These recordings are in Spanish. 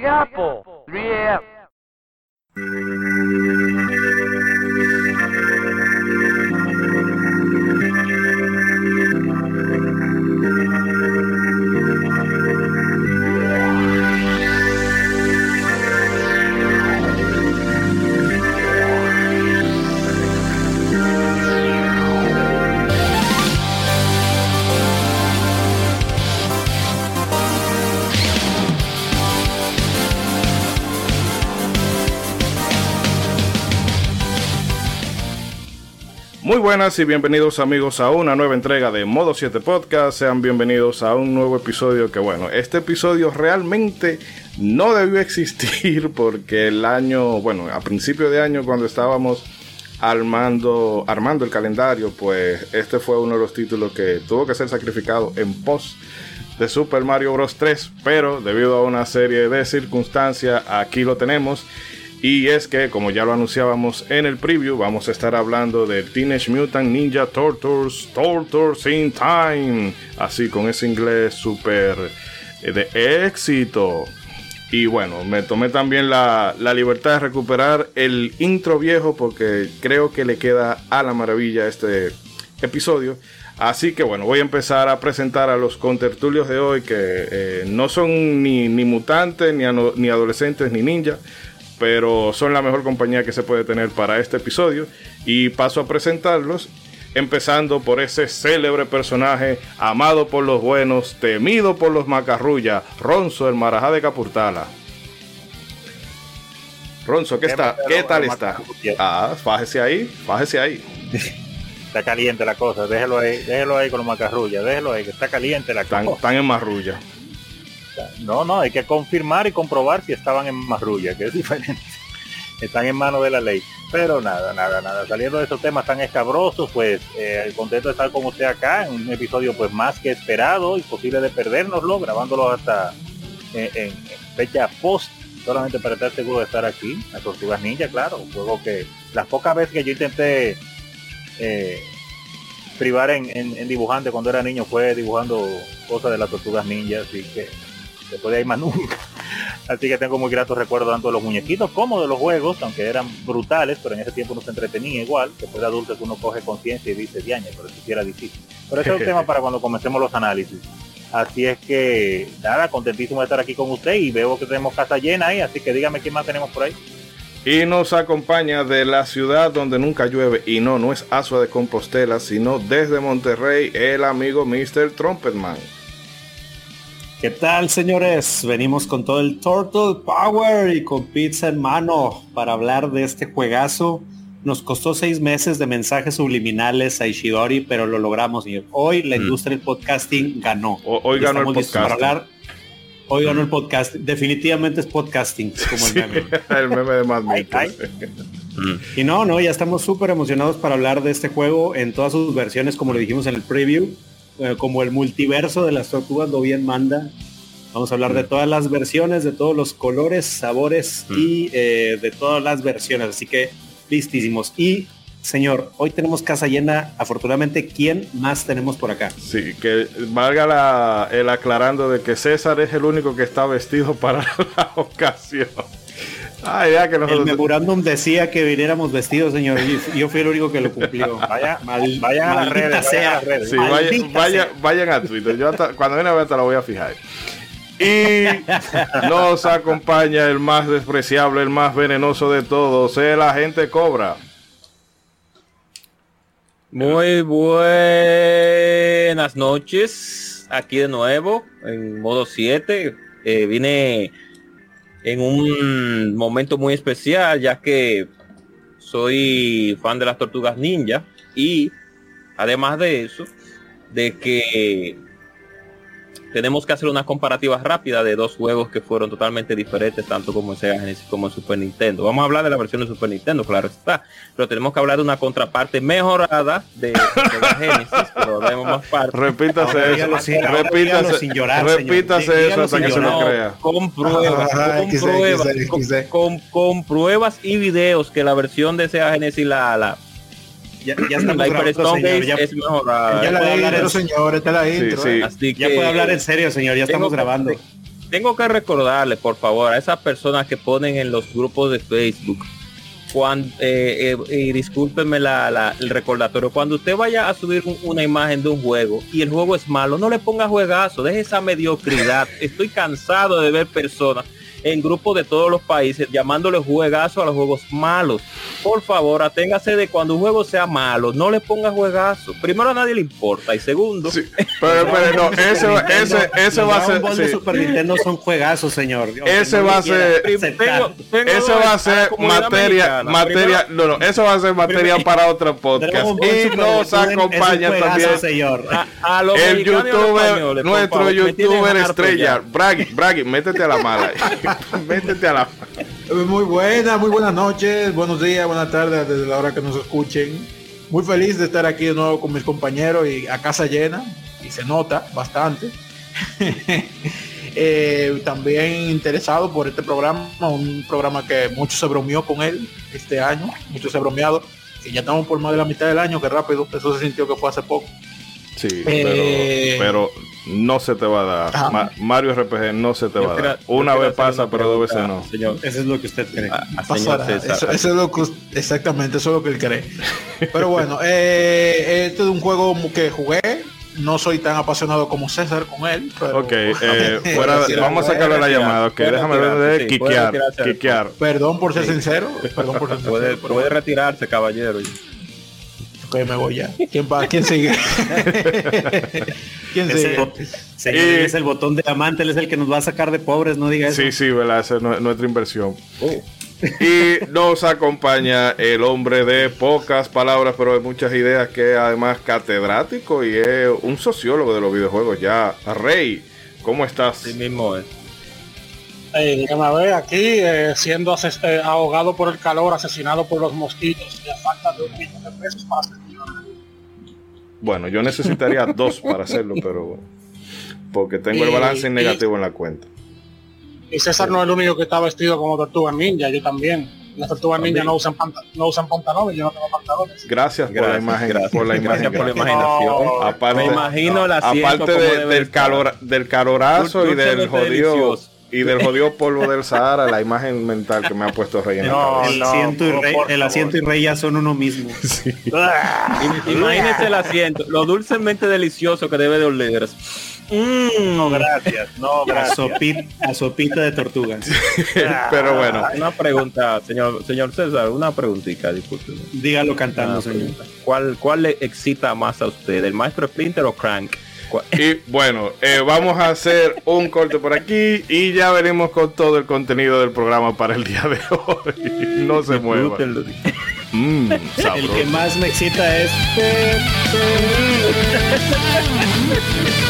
Big Apple, 3AM. Muy buenas y bienvenidos amigos a una nueva entrega de Modo 7 Podcast. Sean bienvenidos a un nuevo episodio que bueno, este episodio realmente no debió existir porque el año, bueno, a principio de año cuando estábamos armando, armando el calendario, pues este fue uno de los títulos que tuvo que ser sacrificado en pos de Super Mario Bros. 3, pero debido a una serie de circunstancias aquí lo tenemos. Y es que, como ya lo anunciábamos en el preview, vamos a estar hablando de Teenage Mutant Ninja Turtles, Turtles in Time. Así, con ese inglés súper eh, de éxito. Y bueno, me tomé también la, la, libertad de recuperar el intro viejo porque creo que le queda a la maravilla este episodio. Así que bueno, voy a empezar a presentar a los contertulios de hoy que eh, no son ni, ni mutantes, ni, ni adolescentes, ni ninjas pero son la mejor compañía que se puede tener para este episodio. Y paso a presentarlos, empezando por ese célebre personaje, amado por los buenos, temido por los macarrullas, Ronzo, el marajá de Capurtala. Ronzo, ¿qué, está? ¿Qué tal está? Ah, fájese ahí, fájese ahí. Está caliente la cosa, déjelo ahí, déjelo ahí con los macarrullas, déjelo ahí, que está caliente la cosa. Están en marrulla. No, no, hay que confirmar y comprobar si estaban en marrulla, que es diferente. Están en manos de la ley. Pero nada, nada, nada. Saliendo de estos temas tan escabrosos, pues eh, contento de estar con usted acá en un episodio pues más que esperado, imposible de perdérnoslo, grabándolo hasta eh, en, fecha post, solamente para estar seguro de estar aquí. Las Tortugas Ninja, claro, un juego que las pocas veces que yo intenté eh, privar en, en, en, dibujante cuando era niño fue dibujando cosas de las Tortugas Ninja, así que después de ahí más nunca. Así que tengo muy gratos recuerdos tanto de los muñequitos como de los juegos, aunque eran brutales, pero en ese tiempo no se entretenía igual. Después de adultos uno coge conciencia y dice, diaña, pero si era difícil. Pero ese es un tema para cuando comencemos los análisis. Así es que, nada, contentísimo de estar aquí con usted y veo que tenemos casa llena ahí, así que dígame quién más tenemos por ahí. Y nos acompaña de la ciudad donde nunca llueve, y no, no es Asua de Compostela, sino desde Monterrey, el amigo Mr. Trumpetman. ¿Qué tal, señores? Venimos con todo el Turtle Power y con pizza en mano para hablar de este juegazo. Nos costó seis meses de mensajes subliminales a Ishidori, pero lo logramos. Y hoy la industria del podcasting ganó. Hoy ganó el podcasting. Para hablar. Hoy ganó el podcast. Definitivamente es podcasting, como el meme. Sí, el meme de Mad Y no, no, ya estamos súper emocionados para hablar de este juego en todas sus versiones, como le dijimos en el preview como el multiverso de las tortugas lo bien manda. Vamos a hablar de todas las versiones, de todos los colores, sabores mm. y eh, de todas las versiones. Así que listísimos. Y señor, hoy tenemos casa llena. Afortunadamente, ¿quién más tenemos por acá? Sí, que valga la, el aclarando de que César es el único que está vestido para la ocasión. Ah, ya que nosotros... El memorándum decía que viniéramos vestidos, señor. Y yo fui el único que lo cumplió. Vaya, Mal, vayan a las redes, sea. Vayan a, las redes. Sí, vaya, vaya, vayan a Twitter. Yo hasta, cuando viene a ver, te la voy a fijar. Y nos acompaña el más despreciable, el más venenoso de todos, el agente Cobra. Muy buenas noches. Aquí de nuevo, en modo 7. Eh, vine en un momento muy especial, ya que soy fan de las tortugas ninja y además de eso, de que tenemos que hacer una comparativa rápida de dos juegos que fueron totalmente diferentes, tanto como en Sega Genesis como en Super Nintendo. Vamos a hablar de la versión de Super Nintendo, claro está, pero tenemos que hablar de una contraparte mejorada de Sega Genesis, pero demos más parte. Repítase eso, sin, repítase, sin llorar, repítase eso hasta que se lo crea. Con pruebas, con, pruebas con, con, con, pruebas y videos que la versión de Sega Genesis la, la ya, ya estamos la grabando, señor. Ya, es mejorada. Ya puede hablar en señor, esta la intro. Sí, sí. Así que ya puede hablar en serio, señor. Ya estamos grabando. tengo que recordarle, por favor, a esas personas que ponen en los grupos de Facebook, cuando, eh, eh, y discúlpenme la, la- el recordatorio, cuando usted vaya a subir un- una imagen de un juego y el juego es malo, no le ponga juegazo, deje esa mediocridad. Estoy cansado de ver personas en grupos de todos los países llamándole juegazo a los juegos malos. Por favor, aténgase de cuando un juego sea malo, no le ponga juegazo. Primero a nadie le importa y segundo, Sí, pero, pero no, ese, va- ese, ese va a ser. Sí. Super Nintendo son juegazos, señor. Ese no va a ser- tengo- tengo Eso dos va a ser materia, americana. materia, Primero- no, no, eso va a ser materia para otro podcast. Y nos acompaña juegazo, también señor. a, a los el youtuber, españoles, nuestro favor, youtuber estrella. Braggy, Braggy, métete a la mala. métete a la Muy buenas, muy buenas noches, buenos días, buenas tardes desde la hora que nos escuchen. Muy feliz de estar aquí de nuevo con mis compañeros y a casa llena, y se nota bastante. Eh, también interesado por este programa, un programa que mucho se bromeó con él este año, mucho se ha bromeado, y ya estamos por más de la mitad del año, que rápido, eso se sintió que fue hace poco. Sí, Eh, pero, pero no se te va a dar. Ma- Mario RPG no se te va a dar. Una vez pasa, una pero dos veces no. Señor, Eso es lo que usted cree. a- a señor Pasará, César. eso, eso es lo que exactamente, eso es lo que él cree. Pero bueno, eh, este es un juego que jugué. No soy tan apasionado como César con él. Pero, Ok, eh, fuera, vamos a sacarle la llamada. Ok, déjame ver de sí, quiquear. quiquear. Perdón por ser sincero. Perdón por ser sincero. puede retirarse, caballero. Ok, me voy ya. ¿Quién, va? ¿Quién sigue? ¿Quién sigue? él es el botón de diamante, él es el que nos va a sacar de pobres, no diga eso. Sí, sí, ¿verdad? Esa es nue- nuestra inversión. Oh. Y nos acompaña el hombre de pocas palabras, pero de muchas ideas, que es además catedrático y es un sociólogo de los videojuegos ya. Rey, ¿cómo estás? Sí mismo es. Eh, dígame a ver, aquí eh, siendo eh, ahogado por el calor, asesinado por los mosquitos y a falta de un millón de pesos para hacer millonario. Bueno, yo necesitaría dos para hacerlo, pero porque tengo el Y- balance y- negativo en la cuenta. Y César no es el único que está vestido como tortuga ninja, yo también. Las tortugas ninja no usan, no usan pantalones, yo no tengo pantalones. Gracias, por la Gracias, imagen, gracias. por la imagen. Por la imaginación. No, Aparte, Me imagino asiento aparte del calor, del calorazo y del jodido delicioso. Y del jodido polvo del Sahara, la imagen mental que me ha puesto Rey en la cabeza. El, no, asiento y rey, por el favor. asiento y rey ya son uno mismo. Im- Imagínese el asiento, lo dulcemente delicioso que debe de oler. Mm, No, gracias. No, A, gracias. a sopita de tortugas. Pero bueno, Una pregunta, señor, señor César, una preguntita, disculpe. Dígalo cantando, señor. ¿Cuál, ¿Cuál le excita más a usted, el maestro Splinter o Crank? ¿Cuál- y bueno, eh, vamos a hacer un corte por aquí y ya venimos con todo el contenido del programa para el día de hoy. No se mueva. Disfrútenlo. Mm, El que más me excita es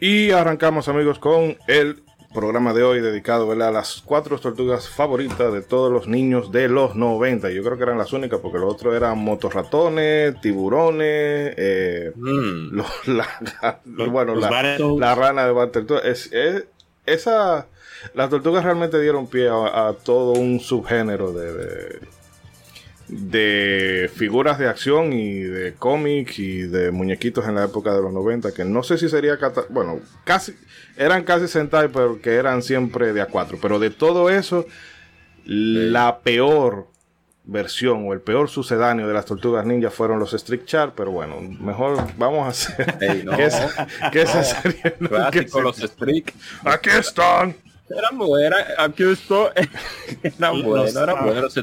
Y arrancamos amigos con el programa de hoy dedicado ¿verdad? a las cuatro tortugas favoritas de todos los niños de los 90. Yo creo que eran las únicas porque los otros eran motorratones, tiburones, eh, Mm. los- la, bueno, los la, rana de Battletoads. Es, es- esa, las tortugas realmente dieron pie a, a todo un subgénero de, de, de figuras de acción y de cómics y de muñequitos en la época de los 90 que no sé si sería bueno casi eran casi Sentai pero que eran siempre de A4 pero de todo eso la peor versión o el peor sucedáneo de las tortugas ninja fueron los Street Char pero bueno mejor vamos a hacer Ey, no. que esa, que esa serie no- Clásico, los Streak. aquí están Eran buenas, aquí estoy. eran Los- buenos, eran ah. buenos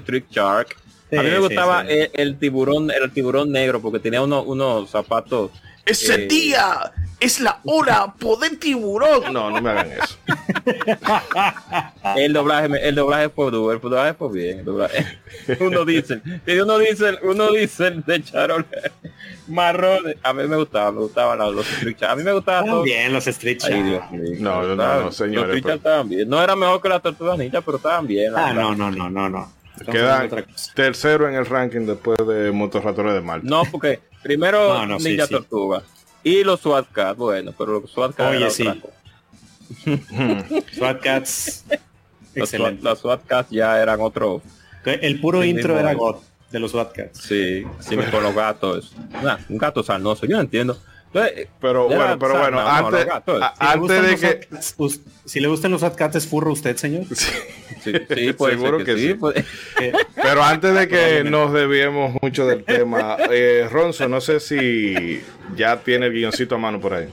a mí Sí, me gustaba sí, sí. El, el tiburón, el tiburón negro, porque tenía unos, unos zapatos. ese Eh, día es la hora poder tiburón no no me hagan eso El doblaje, el doblaje fue duro, el doblaje fue bien. el doblaje. uno dice, uno dice, uno dice de Charol marrón. A mí me gustaba, me gustaban los, Shark. A mí me gustaba todo. Bien, los Street Ay, Shark. Dios mío. No, no, no, señores, Los pero- estaban bien. No era mejor que las tortugas ninja, pero estaban bien. Ah, no, no, no, no, no. Cosa. tercero en el ranking después de Motorratones de Malta. No, porque primero No, no, Ninja sí. Tortuga y los SWAT Cats, bueno, pero los SWAT Cats Oye, sí. otra cosa. SWAT Cats. Los SWAT, Excelente. los SWAT Cats ya eran otro, El puro intro era God de los SWAT Cats. sí, sí, con los gatos. Nah, un gato sarnoso, yo no entiendo. Pero bueno, pero bueno, no, no, antes, a- antes de que... Si le gustan los SWAT Cats, ¿es furro usted, señor? sí, sí, puede Seguro ser que sí. puede- Pero antes de que nos desviemos mucho del tema, eh, Ronzo, no sé si ya tiene el guioncito a mano por ahí.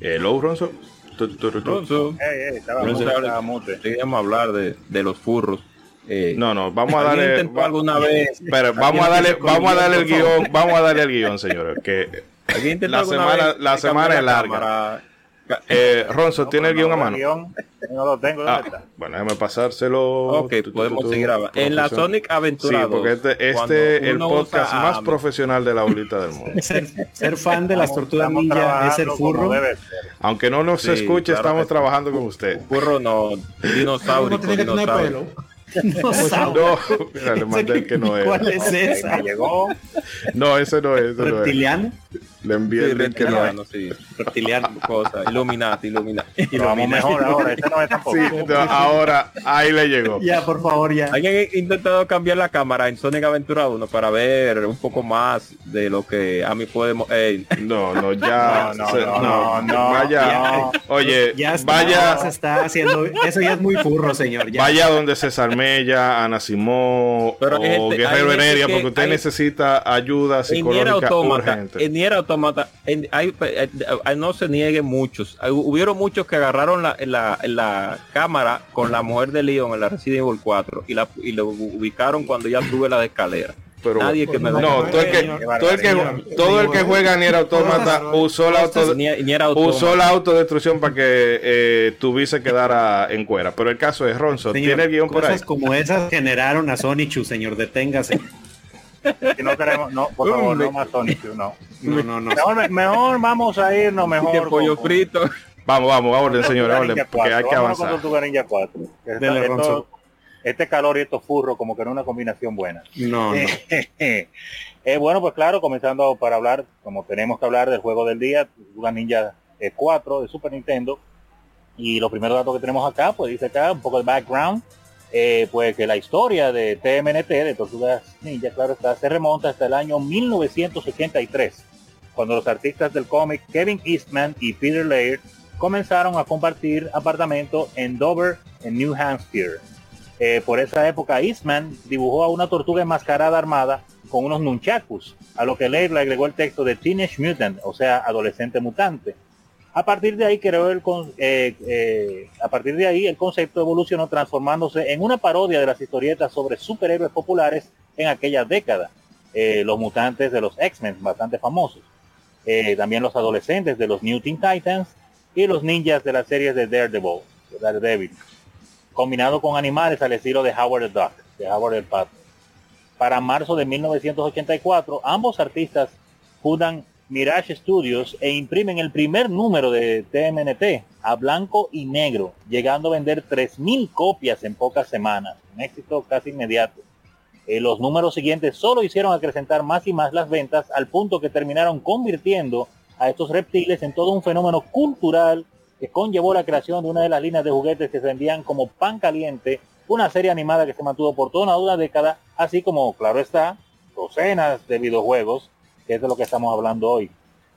Hello, Ronzo. Tu, tu, tu, tu. Entonces, Ey, ey, estaba Pero mute, se habla- estaba mute. queríamos hablar de, de los furros. Eh, No, no, vamos a ¿alguien darle. va- alguna vez? Pero vamos a darle, vamos a darle el guion, vamos a darle el guion, señores. Que ¿alguien intentó la semana- vez la semana es larga. cámara? Eh, Ronzo, No, ¿tiene el guion a no, mano? guion, no lo tengo, ¿dónde Ah, está? bueno, déjame pasárselo. Ok, tu, podemos tu, seguir hablando. En la. Sonic Sí, Aventura porque 2, este, este el uno podcast más a- profesional de la bolita del mundo. Ser, ser fan de las tortugas ninja es ser furro. Aunque no nos Sí, escuche, claro estamos sí. trabajando con usted. Burro no, dinosaurio. No sabe. No, mira, le mandé el que no ¿Cuál es. esa? llegó. No, ese no es. Ese no. Reptiliano. Le envié el link que no es. no, sí, Reptiliano. cosa, Illuminati, Illuminati. Pero vamos mejor ahora, este no es tampoco. Sí, no, ahora ahí le llegó. Ya, por favor, ya. ¿Alguien ha intentado cambiar la cámara en Sonic Aventura 1 para ver un poco más de lo que a mí podemos... eh, No, no, ya. No, no, se- no, no, no, vaya. no. Oye, Ya está, vaya. se está haciendo. Eso ya es muy furro, señor. Ya. Vaya donde César Mella, Ana Simón Pero o gente- Guerrero Heredia, que porque usted hay- necesita ayuda en psicológica Automata, urgente. en Automata, en- hay- eh, eh, no se niegue muchos. Hay- Hubieron muchos que agarraron la, la, la cámara con la mujer de Leon en la Resident Evil 4 y la y lo ubicaron cuando ya sube la escalera. Pero Nadie que me no, todo el que, todo el que, todo el que juega Nier Automata usó la auto, Nier Automata. usó la autodestrucción para que eh, tuviese quedara en cuera. Pero el caso es Ronzo, Señor, tiene el guion por ahí. cosas como esas generaron a Sonichu, señor. Deténgase. Si no queremos, no, por favor, no más Sonic, no. No, no, no. Mejor, mejor vamos a irnos mejor. pollo con- frito. Vamos, vamos, orden, Tortuga orden, porque hay 4. que con avanzar. Ninja 4. Que está- Dele, esto- este calor y estos furros como que no es una combinación buena. No, no. Eh, bueno, pues claro, comenzando para hablar, como tenemos que hablar del juego del día, Tortuga Ninja eh, 4 de Super Nintendo. Y los primeros datos que tenemos acá, pues dice acá un poco de background, eh, pues que la historia de TMNT, de Tortugas Ninja, claro está, se remonta hasta el año 1983, cuando los artistas del cómic Kevin Eastman y Peter Laird comenzaron a compartir apartamento en Dover, en New Hampshire. Eh, por esa época Eastman dibujó a una tortuga enmascarada armada con unos nunchakus, a lo que Laird le agregó el texto de Teenage Mutant, o sea, adolescente mutante. A partir de ahí el eh, eh, a partir de ahí el concepto evolucionó transformándose en una parodia de las historietas sobre superhéroes populares en aquella década. Eh, los mutantes de los X-Men, bastante famosos. También los adolescentes de los New Teen Titans y los ninjas de las series de Daredevil, de Daredevil combinado con animales al estilo de Howard the Duck, de Howard el Pato. Para marzo de 1984, ambos artistas fundan Mirage Studios e imprimen el primer número de TMNT a blanco y negro, llegando a vender 3.000 copias en pocas semanas, un éxito casi inmediato. Eh, los números siguientes solo hicieron acrecentar más y más las ventas al punto que terminaron convirtiendo a estos reptiles en todo un fenómeno cultural que conllevó la creación de una de las líneas de juguetes que se vendían como pan caliente, una serie animada que se mantuvo por toda una década, así como, claro está, docenas de videojuegos, que es de lo que estamos hablando hoy.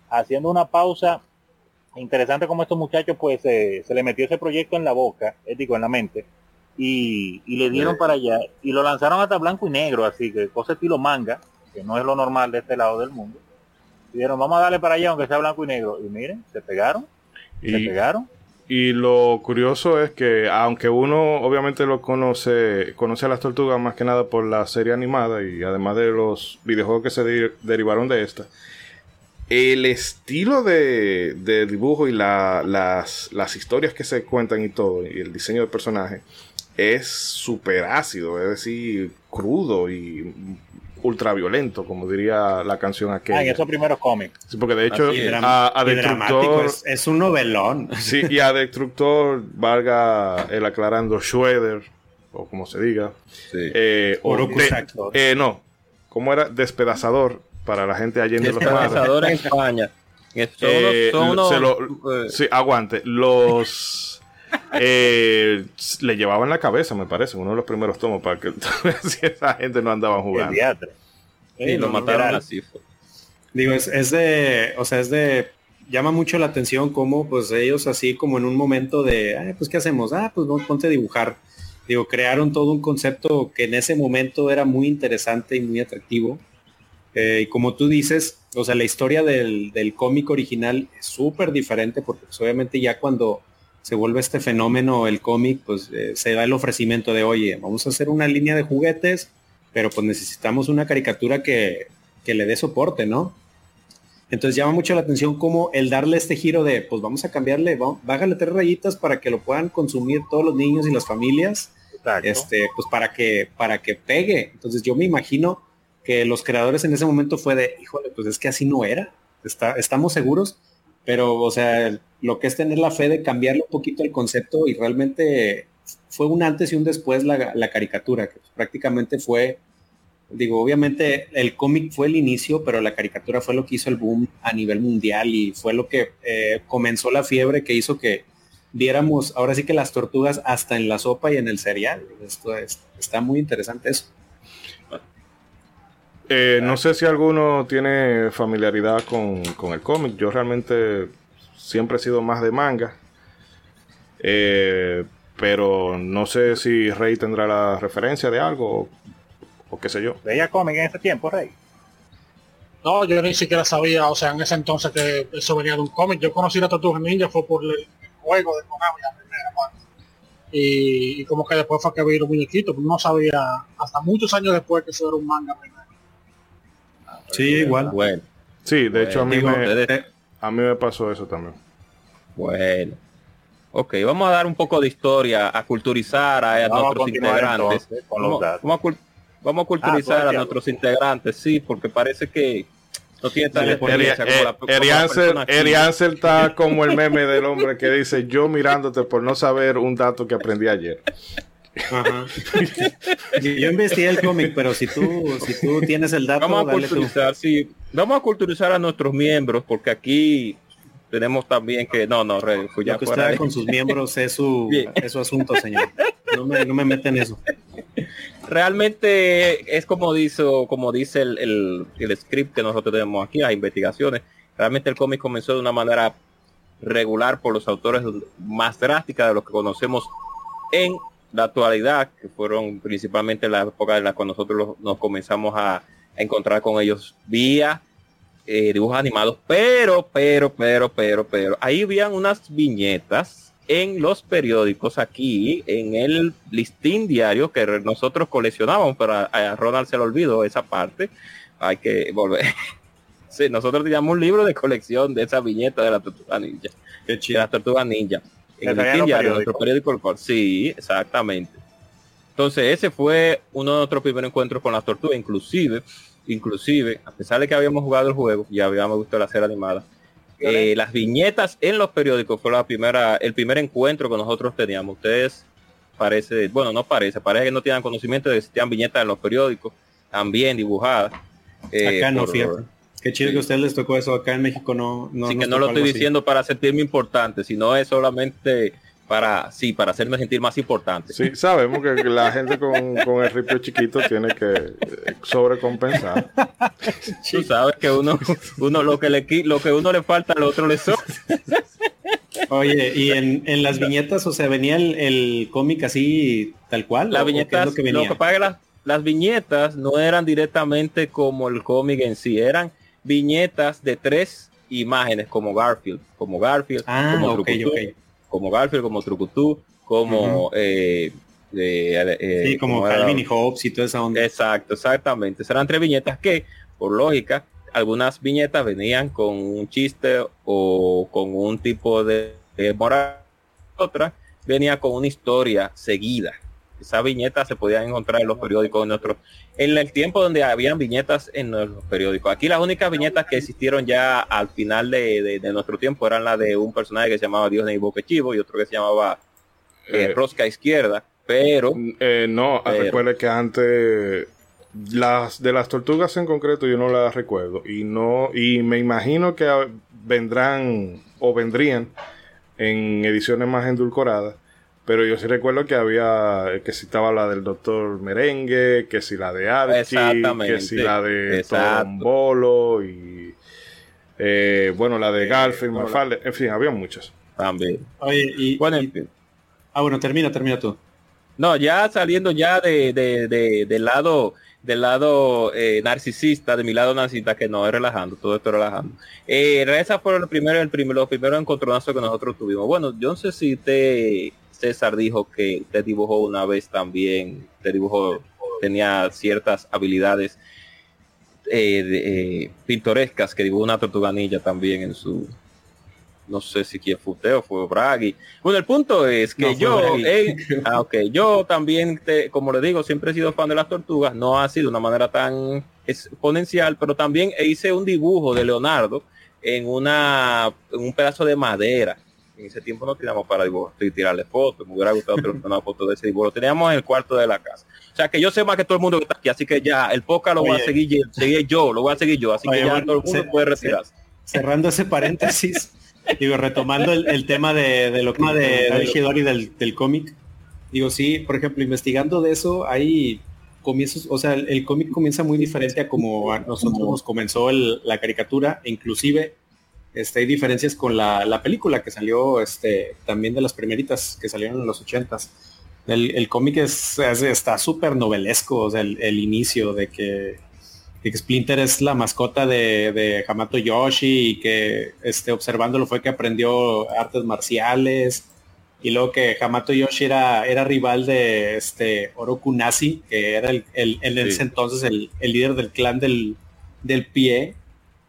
Haciendo una pausa, interesante como estos muchachos pues eh, se le metió ese proyecto en la boca, ético en la mente, y, y le dieron para allá, y lo lanzaron hasta blanco y negro, así que cosa estilo manga, que no es lo normal de este lado del mundo. Y dijeron, vamos a darle para allá aunque sea blanco y negro. Y miren, se pegaron, se Y, pegaron. Y lo curioso es que, aunque uno obviamente lo conoce, conoce a las tortugas más que nada por la serie animada y además de los videojuegos que se de- derivaron de esta, el estilo de, de dibujo y la- las, las historias que se cuentan y todo, y el diseño del personaje, es súper ácido, es decir, crudo y ultraviolento, como diría la canción aquella. Ah, en esos primeros cómics. Sí, porque de hecho Así a, Destructor... es, es un novelón. Sí, y a Destructor, valga el aclarando, Schroeder, o como se diga. Sí. Eh, o de- eh, no, como era despedazador para la gente allá en los mares. Descansador en España. Que Son unos- Eh, son unos, se lo- eh, sí, aguante. Los eh, le llevaban la cabeza, me parece, uno de los primeros tomos para que si esa gente no andaba El jugando. teatro. sí, lo no, mataron así. fue. Digo, es, es de, o sea, es de, llama mucho la atención cómo pues ellos así como en un momento de, "Ay, pues qué hacemos, ah, pues vamos, ponte a dibujar. Digo, crearon todo un concepto que en ese momento era muy interesante y muy atractivo. Eh, y como tú dices, o sea, la historia del, del cómic original es súper diferente porque pues, obviamente ya cuando se vuelve este fenómeno el cómic, pues eh, se da el ofrecimiento de, oye, vamos a hacer una línea de juguetes, pero pues necesitamos una caricatura que, que le dé soporte, ¿no? Entonces llama mucho la atención como el darle este giro de, pues vamos a cambiarle, va- bájale tres rayitas para que lo puedan consumir todos los niños y las familias, Exacto. este, pues para que, para que pegue. Entonces yo me imagino que los creadores en ese momento fue de, híjole, pues es que así no era, Está, estamos seguros, pero o sea, lo que es tener la fe de cambiarle un poquito el concepto y realmente fue un antes y un después la, la caricatura, que prácticamente fue digo, obviamente el cómic fue el inicio, pero la caricatura fue lo que hizo el boom a nivel mundial y fue lo que eh, comenzó la fiebre que hizo que viéramos ahora sí que las tortugas hasta en la sopa y en el cereal. Esto es- está muy interesante eso. Eh, no sé si alguno tiene familiaridad con, con el cómic. Yo realmente siempre he sido más de manga. Eh, pero no sé si Rey tendrá la referencia de algo o, qué sé yo. Veía cómic en ese tiempo, Rey. No, yo ni siquiera sabía, o sea, en ese entonces que eso venía de un cómic. Yo conocí la Tortuga Ninja fue por el juego de Konami, la primera parte. Y, y como que después fue que vi los muñequitos, no sabía, hasta muchos años después que eso era un manga primero. Sí, igual. Bueno, Sí, de hecho a mí, Digo, me, a mí me pasó eso también. bueno. Ok, vamos a dar un poco de historia, a culturizar a, a Vamos a nuestros integrantes. entonces con los Vamos, datos. vamos a, cul- vamos a culturizar Ah, a nuestros integrantes, sí, porque parece que no tiene tanta Dale, experiencia Eri- como la, eh, está como el meme del hombre que dice yo mirándote por no saber un dato que aprendí ayer. Ajá. yo, investigué el cómic, pero si tú, si tú tienes el dato, Vamos a dale tú. culturizar, sí, vamos a culturizar a nuestros miembros, porque aquí tenemos también que, no, no, Rey, pues ya Lo que fuera usted de- con sus miembros es su, Bien. es su asunto, señor. No me, no me meten eso. realmente es como dice, como dice el, el, el script que nosotros tenemos aquí, las investigaciones. Realmente el cómic comenzó de una manera regular por los autores más drásticas de los que conocemos en la actualidad, que fueron principalmente la época en la que nosotros los- nos comenzamos a, a encontrar con ellos vía eh, dibujos animados, pero, pero, pero, pero, pero, ahí habían unas viñetas en los periódicos aquí, en el listín diario que nosotros coleccionábamos, pero a, a Ronald se le olvidó esa parte, hay que volver. sí, nosotros teníamos un libro de colección de esa viñeta de la tortuga ninja, Qué de la tortuga ninja. En el diario, nuestro periódico. Sí, exactamente. Entonces ese fue uno de nuestros primeros encuentros con las tortugas, inclusive inclusive, a pesar de que habíamos jugado el juego y habíamos visto la serie animada, eh, las viñetas en los periódicos fue la primera, el primer encuentro que nosotros teníamos. Ustedes parece, bueno, no parece, parece que no tienen conocimiento de que existían viñetas en los periódicos, también dibujadas. eh, Acá no, por-. Qué chido que a ustedes les tocó eso. Acá en México no. no Así que no lo estoy así. diciendo para sentirme importante, sino es solamente para, sí, para hacerme sentir más importante. Sí, sabemos que la gente con, con el ripio chiquito tiene que eh, sobrecompensar. Tú sabes que uno, uno lo que le lo que uno le falta al otro le sobra. Oye, y en, en las viñetas, o sea, venía el, el cómic así tal cual. Las ¿O qué es viñetas, lo que lo venía? que que las, las viñetas no eran directamente como el cómic en sí, eran viñetas de tres imágenes como Garfield, como Garfield, Ah, como Trucutú, como Garfield, como Trucutú, como eh, eh, eh, Sí, como ¿cómo era? Calvin y Hobbes y toda esa onda. Exacto, exactamente. Serán tres viñetas que, por lógica, algunas viñetas venían con un chiste o con un tipo de, de moral. Otra venía con una historia seguida. Esas viñetas se podían encontrar en los periódicos en nuestros, en el tiempo donde habían viñetas en los periódicos. Aquí las únicas viñetas que existieron ya al final de, de- de nuestro tiempo eran la de un personaje que se llamaba Dios de Boque Chivo y otro que se llamaba eh, Eh, Rosca Izquierda. Pero Eh, no, Pero- recuerde que antes las de las tortugas en concreto yo no las recuerdo y no y me imagino que ah, vendrán o vendrían en ediciones más endulcoradas, pero yo sí recuerdo que había eh, que si estaba la del Doctor Merengue, que si la de Archie, Exactamente, que si la de exacto. Bolo y eh, bueno, la de Garfield, bueno, Mafalda, en fin, había muchas. también. Oye, y, Bueno, ah, bueno, termina, termina tú. No, ya saliendo ya de, de- de- del lado del lado eh, narcisista, de mi lado narcisista, que no es relajando, todo esto es relajando. Eh, esa fueron los primeros, el primer, los primeros encontronazos que nosotros tuvimos. Bueno, yo no sé si usted, César, dijo que usted dibujó una vez también, usted dibujó, tenía ciertas habilidades eh, de- eh, pintorescas, que dibujó una tortuganilla también en su, no sé si quién fue usted o fue Bragui. Bueno, el punto es que No, yo, eh, ah, yo también, te- como le digo, siempre he sido fan de las tortugas, no ha sido de una manera tan exponencial, pero también hice un dibujo de Leonardo en una en un pedazo de madera. En ese tiempo no teníamos para dibujar tirarle fotos, me hubiera gustado tener una foto de ese dibujo. Lo teníamos en el cuarto de la casa. O sea que yo sé más que todo el mundo que está aquí, así que ya el podcast lo voy a seguir, yo- seguir yo, lo voy a seguir yo, así Oye, que ya bueno, todo el mundo se- puede retirarse. Cerrando ese paréntesis, digo, retomando el, el tema de, de lo que de, de Ishidori del, del cómic, digo, sí, por ejemplo, investigando de eso, hay comienzos, o sea, el, el cómic comienza muy diferente a como a nosotros nos comenzó el- la caricatura, inclusive este, hay diferencias con la, la película que salió este, también de las primeritas que salieron en los ochentas. El, el cómic es, es- está súper novelesco, o sea, el, el inicio de que, de que Splinter es la mascota de, de Hamato Yoshi y que este, observándolo fue que aprendió artes marciales y luego que Hamato Yoshi era, era rival de este Oroku Nazi, que era el, el- en ese Sí. entonces el, el líder del clan del, del pie,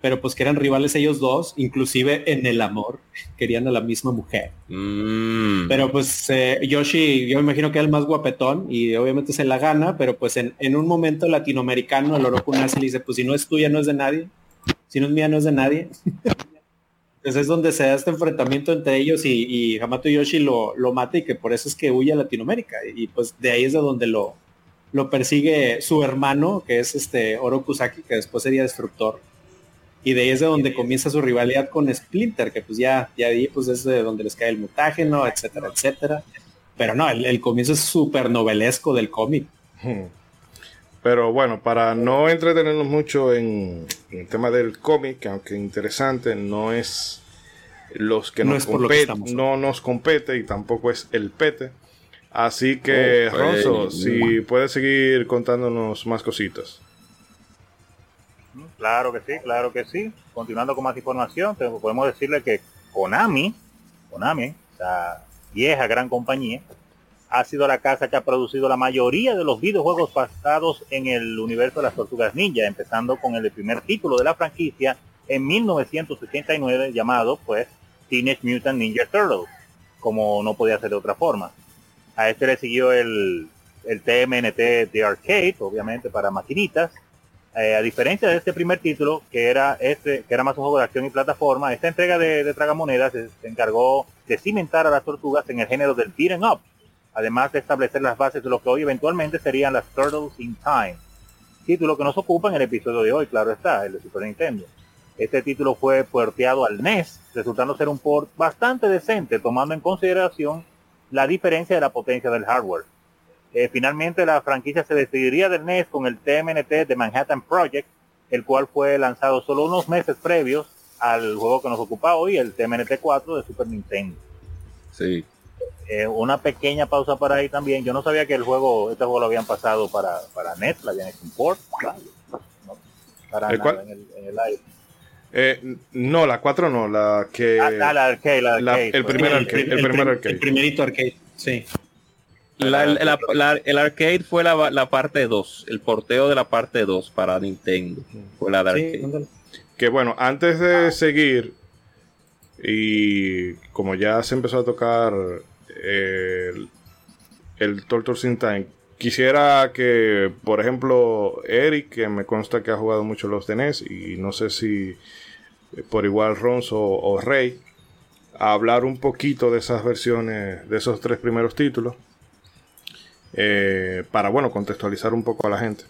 pero pues que eran rivales ellos dos, inclusive en el amor, querían a la misma mujer. Mm. Pero pues eh, Yoshi, yo me imagino que era el más guapetón y obviamente se la gana, pero pues en, en un momento latinoamericano el Oroku Nazi le dice, pues si no es tuya no es de nadie, si no es mía no es de nadie. Entonces es donde se da este enfrentamiento entre ellos y, y Hamato Yoshi lo, lo mata y que por eso es que huye a Latinoamérica. Y pues de ahí es de donde lo, lo persigue su hermano, que es este Oroku Saki, que después sería Destructor. Y de ahí es de donde comienza su rivalidad con Splinter, que pues ya, ya ahí pues es de donde les cae el mutágeno, etcétera, etcétera. Pero no, el, el comienzo es súper novelesco del cómic. Hmm. Pero bueno, para no entretenernos mucho en, en el tema del cómic, que aunque interesante, no es los que No nos es por lo que compete, estamos hoy. no nos compete y tampoco es el pete. Así que, Oh, Ronzo, si puedes seguir contándonos más cositas. Claro que sí, claro que sí. Continuando con más información, podemos decirle que Konami, Konami, la vieja gran compañía, ha sido la casa que ha producido la mayoría de los videojuegos basados en el universo de las tortugas ninja, empezando con el primer título de la franquicia en 1989 llamado pues Teenage Mutant Ninja Turtles, como no podía ser de otra forma. A este le siguió el, el TMNT de Arcade, obviamente para maquinitas, Eh, a diferencia de este primer título, que era este, que era más un juego de acción y plataforma, esta entrega de, de Tragamonedas se, encargó de cimentar a las tortugas en el género del beat'em up, además de establecer las bases de lo que hoy eventualmente serían las Turtles in Time, título que nos ocupa en el episodio de hoy, claro está, el de Super Nintendo. Este título fue porteado al NES, resultando ser un port bastante decente, tomando en consideración la diferencia de la potencia del hardware. Eh, finalmente la franquicia se decidiría del NES con el TMNT de Manhattan Project, el cual fue lanzado solo unos meses previos al juego que nos ocupa hoy, el TMNT 4 de Super Nintendo. Sí. Eh, una pequeña pausa para ahí también. Yo no sabía que el juego, este juego lo habían pasado para, para NES, la habían hecho un port. No, para ¿El nada cuál? en el, en el aire. Eh, no, la 4 no, la que... Ah, ah, la arcade, la la- arcade, el pues. primer El, arcade. el El primer prim- arcade. el primerito arcade, sí. La- la- la- el arcade fue la, la parte 2, el porteo de la parte 2 para Nintendo. Fue la de Sí, arcade. Que bueno, antes de seguir, y como ya se empezó a tocar el, el Torture in Time, quisiera que, por ejemplo, Eric, que me consta que ha jugado mucho los de NES, y no sé si eh, por igual Ronzo o Rey, a hablar un poquito de esas versiones, de esos tres primeros títulos, eh, para, bueno, contextualizar un poco a la gente.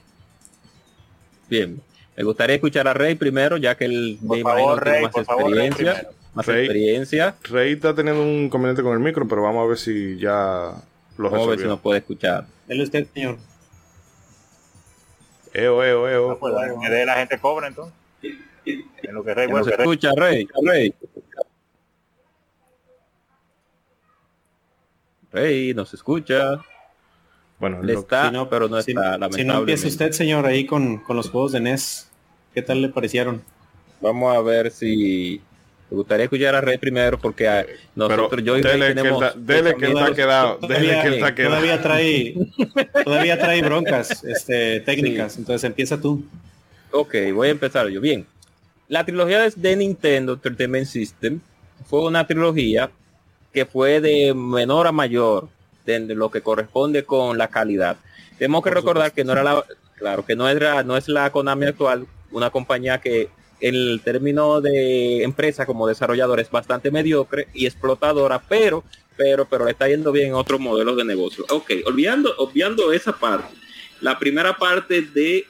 Bien. Me gustaría escuchar a Rey primero, ya que él Por me favor, imagino que tiene Rey, más por favor, Rey experiencia. primero. más Rey. experiencia. Rey está teniendo un inconveniente con el micro, pero vamos a ver si ya lo Vamos a ver si nos puede escuchar. Dele usted, señor. Eo, eo, eo. Pues, que de la gente cobra entonces. En lo que Rey, bueno, que Rey- escucha, Rey. Rey. Rey, nos escucha. Bueno, Le lo- está, si no- pero no si, está, si no lamentablemente. empieza usted, señor, ahí con, con los juegos de NES, ¿qué tal le parecieron? Vamos a ver si... Me gustaría escuchar a Rey primero porque a- nosotros, pero yo y dele que, tenemos... está, dele que está quedado. Dele que está quedado. Todavía trae, todavía trae broncas este, técnicas, entonces empieza tú. Ok, voy a empezar yo. Bien. La trilogía de, de Nintendo Entertainment System fue una trilogía que fue de menor a mayor de, lo que corresponde con la calidad. Tenemos que recordar que no era la, claro, que no era, no es la Konami actual, una compañía que el término de empresa como desarrollador es bastante mediocre y explotadora, pero, pero, pero le está yendo bien en otros modelos de negocio. Ok, olvidando, obviando esa parte, la primera parte de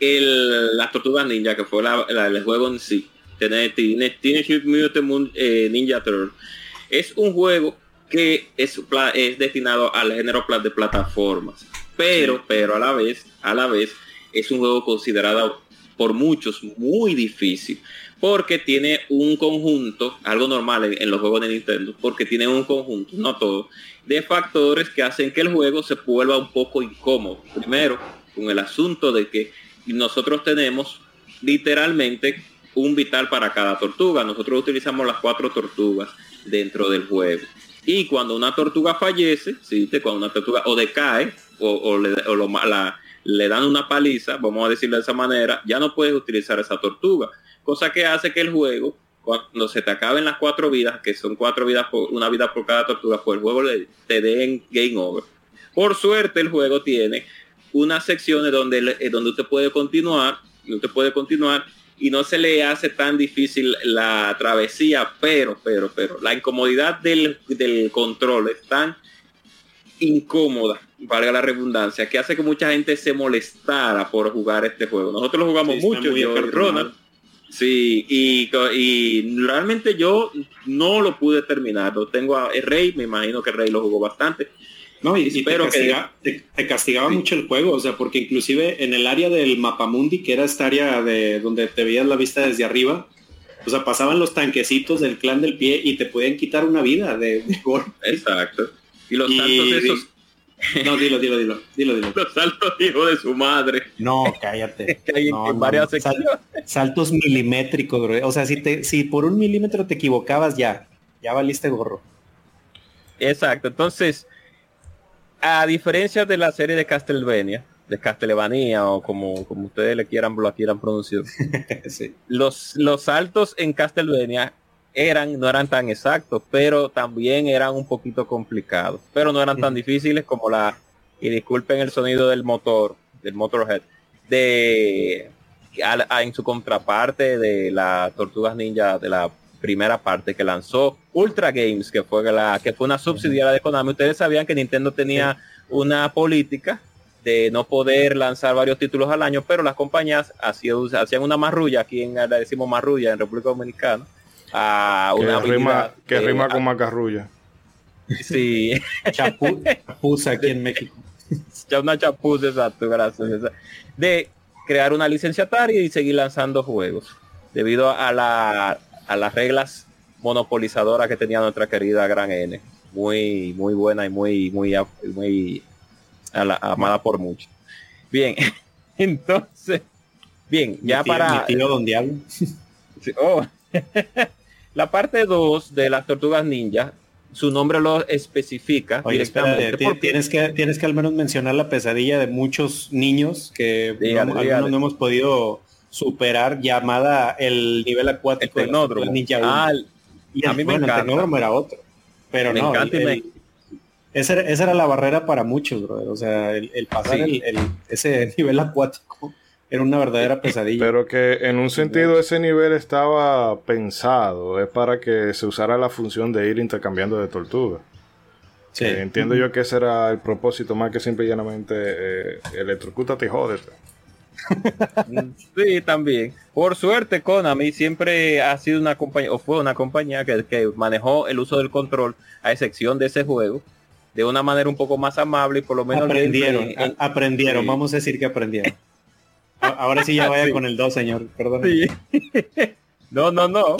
el, las tortugas ninja, que fue la, la- el juego en sí, Teenage, Mutant Ninja Turtle, es un juego que es, destinado al género de plataformas, pero, pero a la vez, a la vez, es un juego considerado por muchos muy difícil, porque tiene un conjunto, algo normal en, en los juegos de Nintendo, porque tiene un conjunto, no todo, de factores que hacen que el juego se vuelva un poco incómodo. Primero, con el asunto de que nosotros tenemos literalmente un vital para cada tortuga. Nosotros utilizamos las cuatro tortugas dentro del juego. Y cuando una tortuga fallece, ¿sí? cuando una tortuga o decae o, le, dan una paliza, vamos a decirlo de esa manera, ya no puedes utilizar esa tortuga. Cosa que hace que el juego, cuando se te acaben las cuatro vidas, que son cuatro vidas por una vida por cada tortuga, pues el juego te den game over. Por suerte el juego tiene unas secciones donde, eh, donde usted puede continuar, usted puede continuar y no se le hace tan difícil la travesía, pero, pero, pero, la incomodidad del, del control es tan incómoda, valga la redundancia, que hace que mucha gente se molestara por jugar este juego. Nosotros lo jugamos Sí, mucho, yo y. Ronald. Sí, y, y realmente yo no lo pude terminar. Lo tengo a Rey, me imagino que Rey lo jugó bastante. No, y, y te, que- te- te castigaba Sí. mucho el juego, o sea, porque inclusive en el área del mapamundi, que era esta área de donde te veías la vista desde arriba, o sea, pasaban los tanquecitos del clan del pie y te podían quitar una vida de, de. Exacto. Y los Y- saltos esos, No, dilo, dilo, dilo, dilo, dilo. los saltos hijo de su madre. No, cállate. No, no. Sal- saltos milimétricos, bro. O sea, si te, si por un milímetro te equivocabas ya, ya valiste gorro. Exacto. Entonces, a diferencia de la serie de Castlevania, de Castlevania o como, como ustedes le quieran lo quieran pronunciar, Sí. los, los saltos en Castlevania eran, no eran tan exactos, pero también eran un poquito complicados. Pero no eran tan difíciles como la, y disculpen el sonido del motor, del Motorhead, de a- a- en su contraparte de la Tortugas Ninja de la primera parte que lanzó Ultra Games, que fue la que fue una subsidiaria de Konami. Ustedes sabían que Nintendo tenía una política de no poder lanzar varios títulos al año, pero las compañías hacían, hacían una marrulla, aquí en la decimos marrulla en República Dominicana, a Que una rima, habilidad que de- rima con macarrulla. Sí, Chapu- chapuza aquí en México. ya una chapuza, exacto, gracias. De crear una licenciataria y seguir lanzando juegos. Debido a, la, a las reglas monopolizadoras que tenía nuestra querida Gran N. Muy, muy buena y muy, muy, muy a la- amada por muchos. Bien, entonces, bien, ya Mi tío- para... Mi tío Don Diablo. Oh. la parte 2 de las tortugas ninja, su nombre lo especifica Oye, directamente. espérate, ti- porque- tienes que, tienes que al menos mencionar la pesadilla de muchos niños que Dígale, no, dígale. algunos no hemos podido superar, llamada el nivel el acuático de la tecnódromo. Tortuga Ninja. Ah, el- Y a el- mí me bueno, encanta. El tecnódromo era otro. Pero Me no, encanta el- y me- el- esa, era, esa era la barrera para muchos, brother. O sea, el, el pasar Sí. el- el- ese nivel acuático era una verdadera pesadilla. Pero que en un sentido ese nivel estaba pensado, es para que se usara la función de ir intercambiando de tortuga. Sí. Eh, entiendo yo que ese era el propósito más que simple y llanamente eh, electrocútate y jódete. Sí, también. Por suerte, Konami siempre ha sido una compañía, o fue una compañía que, que manejó el uso del control, a excepción de ese juego, de una manera un poco más amable y por lo menos aprendieron, en- en- a- aprendieron, sí. vamos a decir que aprendieron. Ahora sí ya vaya Sí. con el 2, señor, perdón. Sí. no, no, no.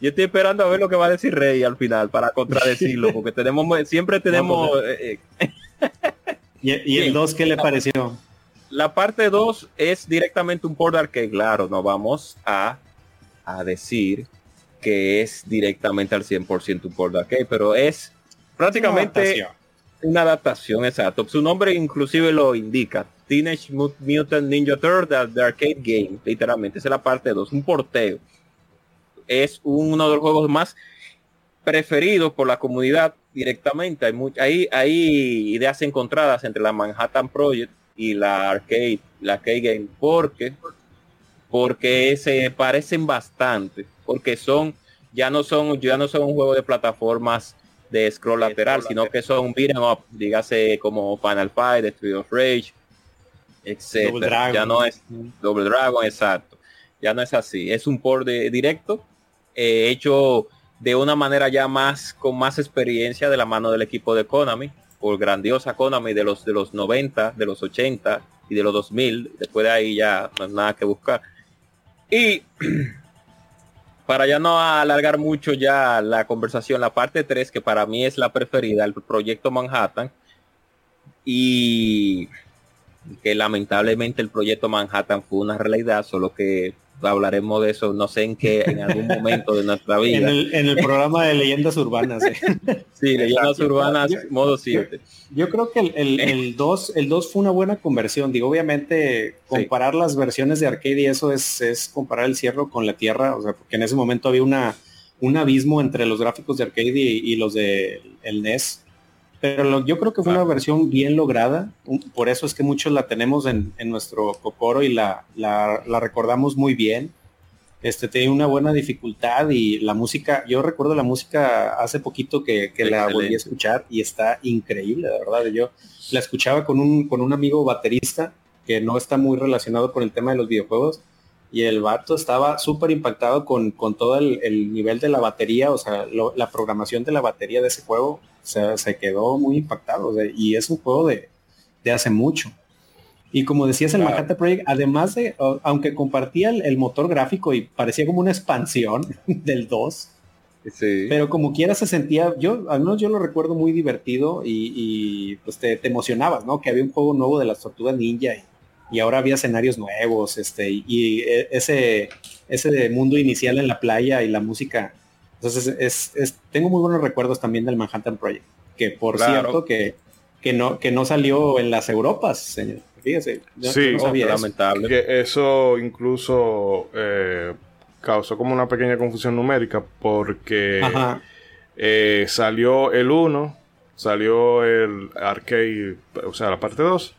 Yo estoy esperando a ver lo que va a decir Rey al final para contradecirlo, porque tenemos siempre tenemos eh, eh, ¿Y, y el Bien. 2 qué le pareció? La parte 2 es directamente un port arcade, claro, no vamos a, a decir que es directamente al 100% un port arcade, pero es prácticamente Adaptación. una adaptación, exacto. Su nombre inclusive lo indica. Teenage Mut- Mutant Ninja Turtles The Arcade Game, literalmente, esa es la parte 2, un porteo. Es uno de los juegos más preferidos por la comunidad directamente. Hay, hay, hay ideas encontradas entre la Manhattan Project y la Arcade, la Arcade Game, porque porque se parecen bastante, porque son ya no son ya no son un juego de plataformas de scroll lateral, sino que son beat'em up, dígase como Final Fight, Street of Rage, etcétera. Ya no es Double Dragon, exacto. Ya no es así, es un port de directo eh, hecho de una manera ya más con más experiencia de la mano del equipo de Konami, por grandiosa Konami de los de los 90, de los 80 y de los 2000, después de ahí ya no hay nada que buscar. Y para ya no alargar mucho ya la conversación, la parte 3, que para mí es la preferida, el proyecto Manhattan, y que lamentablemente el proyecto Manhattan fue una realidad, solo que hablaremos de eso, no sé en qué, en algún momento de nuestra En vida. el, en el programa de leyendas urbanas. eh. Sí, leyendas Exacto. urbanas, Yo- modo 7. Yo creo que el, el, el 2 el 2 fue una buena conversión. Digo, obviamente, comparar las versiones de arcade y eso es, es comparar el cielo con la tierra. O sea, porque en ese momento había una, un abismo entre los gráficos de arcade y, y los de el NES. Pero lo- yo creo que fue una versión bien lograda. Por eso es que muchos la tenemos en, en nuestro cocoro y la, la, la recordamos muy bien. Este tiene una buena dificultad y la música, yo recuerdo la música hace poquito que, que la volví a escuchar y está increíble, de verdad. Yo la escuchaba con un, con un amigo baterista que no está muy relacionado con el tema de los videojuegos y el vato estaba súper impactado con, con todo el, el nivel de la batería, o sea, lo- la programación de la batería de ese juego, o sea, se quedó muy impactado o sea, y es un juego de, de hace mucho. Y como decías, el Claro. Manhattan Project, además de, aunque compartía el, el motor gráfico y parecía como una expansión del 2, Sí. pero como quiera se sentía, yo al menos yo lo recuerdo muy divertido y, y, pues te, te emocionabas, ¿no? Que había un juego nuevo de las tortugas ninja y, y ahora había escenarios nuevos, este, y, y e- ese, ese mundo inicial en la playa y la música. Entonces es, es- tengo muy buenos recuerdos también del Manhattan Project, que por Claro. cierto que, que no, que no salió en las Europas, señor. Fíjese, yo- Sí, yo no sabía eso. lamentable. Que eso incluso eh, causó como una pequeña confusión numérica porque eh, salió el 1, salió el arcade, o sea, la parte 2,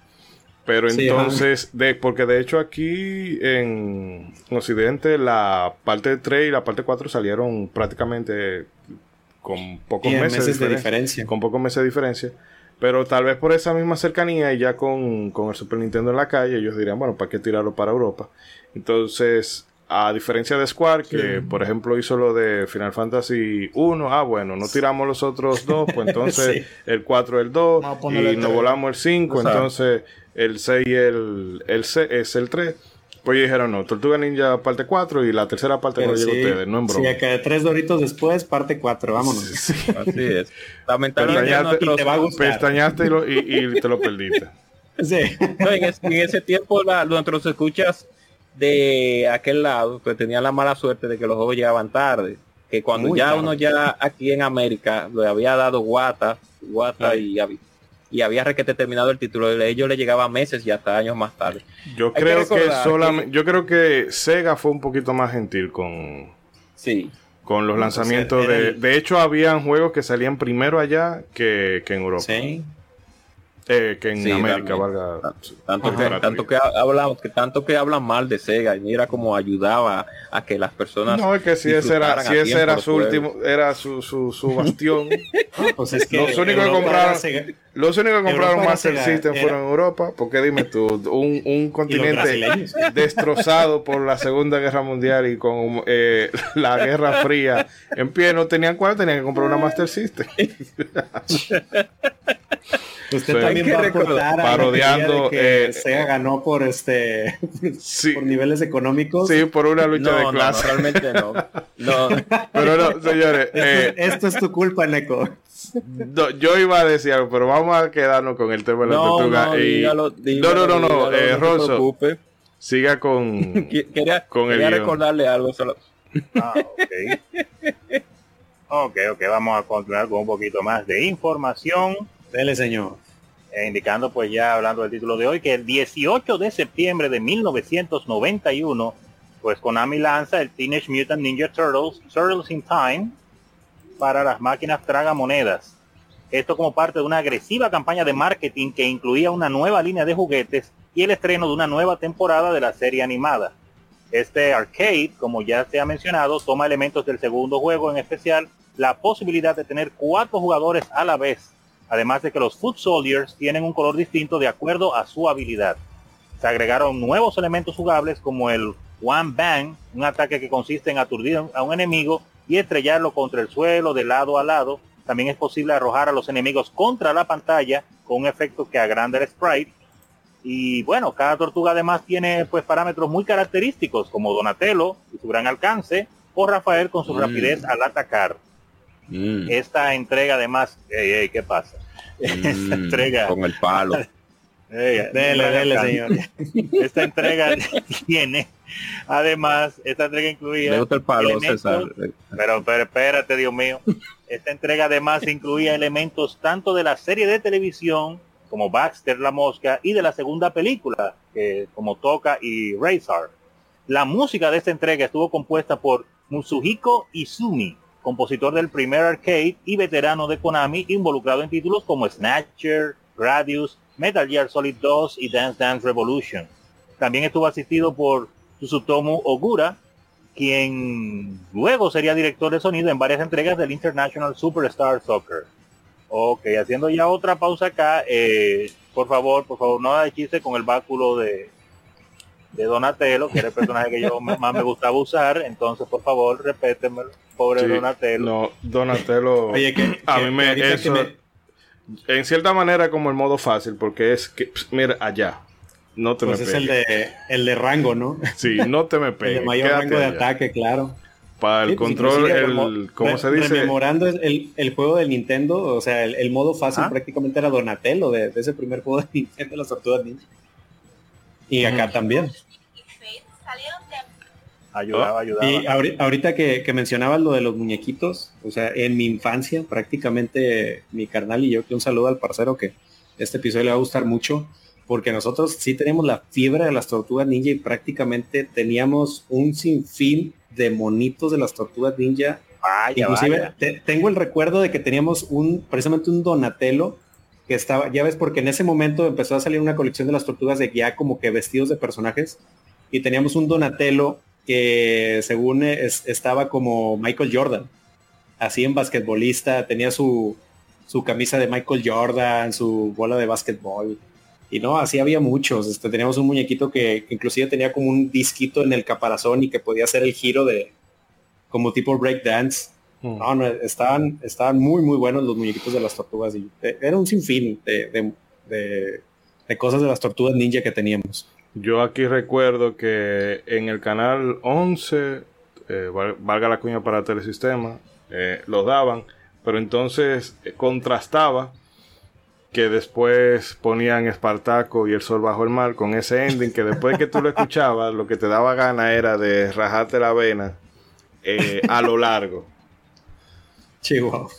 Pero Sí, entonces, de, porque de hecho aquí en Occidente la parte 3 y la parte 4 salieron prácticamente con pocos meses, meses de diferencia, diferencia. Con pocos meses de diferencia. Pero tal vez por esa misma cercanía y ya con, con el Super Nintendo en la calle, ellos dirían, bueno, ¿para qué tirarlo para Europa? Entonces, a diferencia de Square, que por ejemplo hizo lo de Final Fantasy 1, ah, bueno, no tiramos los otros dos, pues entonces Sí. el 4 el 2 Vamos a ponerle y nos volamos el 5, Exacto. entonces el 6 el, el C es el 3. Pues ellos dijeron, no, Tortuga Ninja parte 4 y la tercera parte Pero no llega a sí, ustedes, no en sí, broma. acá tres doritos después, parte 4, vámonos. Así es. Lamentablemente Pestañaste- nuestros- te va a gustar. Pestañaste y, lo- y- y te lo perdiste. Sí. No, en, es- en ese tiempo la, nuestros escuchas de aquel lado pues tenían la mala suerte de que los juegos llegaban tarde que cuando Muy ya uno ya aquí en América le había dado guata guata y, había, y había requete terminado el título ellos le llegaba meses y hasta años más tarde Yo Hay que creo que, recordar solamente, yo creo que Sega fue un poquito más gentil con, sí con los lanzamientos de... el- De hecho, habían juegos que salían primero allá que, que en Europa. Sí. Eh, que en Sí, América, valga. tanto que, tanto que hablan que tanto que hablan mal de Sega y mira cómo ayudaba a que las personas No, es que si ese era, si ese era su último, era su, su, su bastión. Pues es que Los únicos que compraron- Sega- Los únicos que compraron Master Sega, System era- fueron en Europa. Porque dime tú, un, un continente destrozado por la Segunda Guerra Mundial y con eh, la Guerra Fría en pie, no tenían cuál, tenían que comprar una Master System. Usted Sí. también va a recordar- aportar a la parodiando, de que eh, Sega ganó por este Sí. por niveles económicos. Sí, por una lucha no, de no, no, clase. realmente no no Pero no, señores, Esto, eh, esto es tu culpa, Neko. no, yo iba a decir algo, pero vamos a quedarnos con el tema de la no, tortuga. no, y- dígalo, no, dígalo, no, no, no, eh, preocupe. siga con... Quería, Con el quería guion. recordarle algo solo. Ah, ok. ok, ok, vamos a continuar con un poquito más de información. Dele, señor. eh, indicando pues ya hablando del título de hoy que el 18 de septiembre de 1991 pues Konami lanza el Teenage Mutant Ninja Turtles Turtles in Time para las máquinas tragamonedas. Esto como parte de una agresiva campaña de marketing que incluía una nueva línea de juguetes y el estreno de una nueva temporada de la serie animada. Este arcade, como ya se ha mencionado, toma elementos del segundo juego, en especial la posibilidad de tener cuatro jugadores a la vez, además de que los Foot Soldiers tienen un color distinto de acuerdo a su habilidad. Se agregaron nuevos elementos jugables como el One Bang, un ataque que consiste en aturdir a un enemigo y estrellarlo contra el suelo de lado a lado. También es posible arrojar a los enemigos contra la pantalla con un efecto que agranda el sprite. Y bueno, cada tortuga además tiene pues parámetros muy característicos como Donatello y su gran alcance o Rafael con su Mm. rapidez al atacar. Mm, Esta entrega además, ey, ey, ¿qué pasa? Esta mm, entrega, con el palo. ey, Dele, dele, señor. Esta entrega tiene, además, esta entrega incluía Le gusta el palo, elementos- César. pero, pero espérate, Dios mío. Esta entrega además incluía elementos tanto de la serie de televisión como Baxter la Mosca y de la segunda película, como Toca y Razor. La música de esta entrega estuvo compuesta por Musuhiko Izumi, compositor del primer arcade y veterano de Konami, involucrado en títulos como Snatcher, Gradius, Metal Gear Solid 2 y Dance Dance Revolution. También estuvo asistido por Tsutomu Ogura, quien luego sería director de sonido en varias entregas del International Superstar Soccer. Ok, haciendo ya otra pausa acá, eh, por favor, por favor, no de chiste con el báculo de, de Donatello, que era el personaje que yo más me gustaba usar, entonces por favor, repétemelo, pobre Sí, Donatello. No, Donatello. Oye, que, a que- mí me, que eso, me- en cierta manera como el modo fácil, porque es que, pss, mira, allá, no te pues me es el pegues. de el de rango, ¿no? Sí, no te me El pegues. de mayor quédate rango de allá. ataque, claro. Para el Sí, pues, control, el, ¿cómo se dice? Rememorando el, el juego del Nintendo, o sea, el, el modo fácil Ah. prácticamente era Donatello de, de ese primer juego de Nintendo, las tortugas ninja. Y acá también. Ayudaba, ayudaba. Y ahori- ahorita que, que mencionabas lo de los muñequitos, o sea, en mi infancia prácticamente mi carnal y yo, que un saludo al parcero que este episodio le va a gustar mucho, porque nosotros sí tenemos la fiebre de las tortugas ninja y prácticamente teníamos un sinfín de monitos de las tortugas ninja Vaya, Inclusive vaya. te- tengo el recuerdo de que teníamos un precisamente un Donatello que estaba, ya ves, porque en ese momento empezó a salir una colección de las tortugas de ya como que vestidos de personajes y teníamos un Donatello que según es- estaba como Michael Jordan, así en basquetbolista, tenía su, su camisa de Michael Jordan, su bola de básquetbol. Y no, así había muchos. Este, teníamos un muñequito que, que inclusive tenía como un disquito en el caparazón y que podía hacer el giro de como tipo breakdance. Mm. No, no, estaban, estaban muy, muy buenos los muñequitos de las tortugas. Y eh, era un sinfín de, de, de- de cosas de las tortugas ninja que teníamos. Yo aquí recuerdo que en el canal 11, eh, val- valga la cuña para Telesistema, eh, los daban, pero entonces eh, contrastaba que después ponían Espartaco y El Sol Bajo el Mar con ese ending que después que tú lo escuchabas, lo que te daba gana era de rajarte la vena a lo largo. Chihuahua.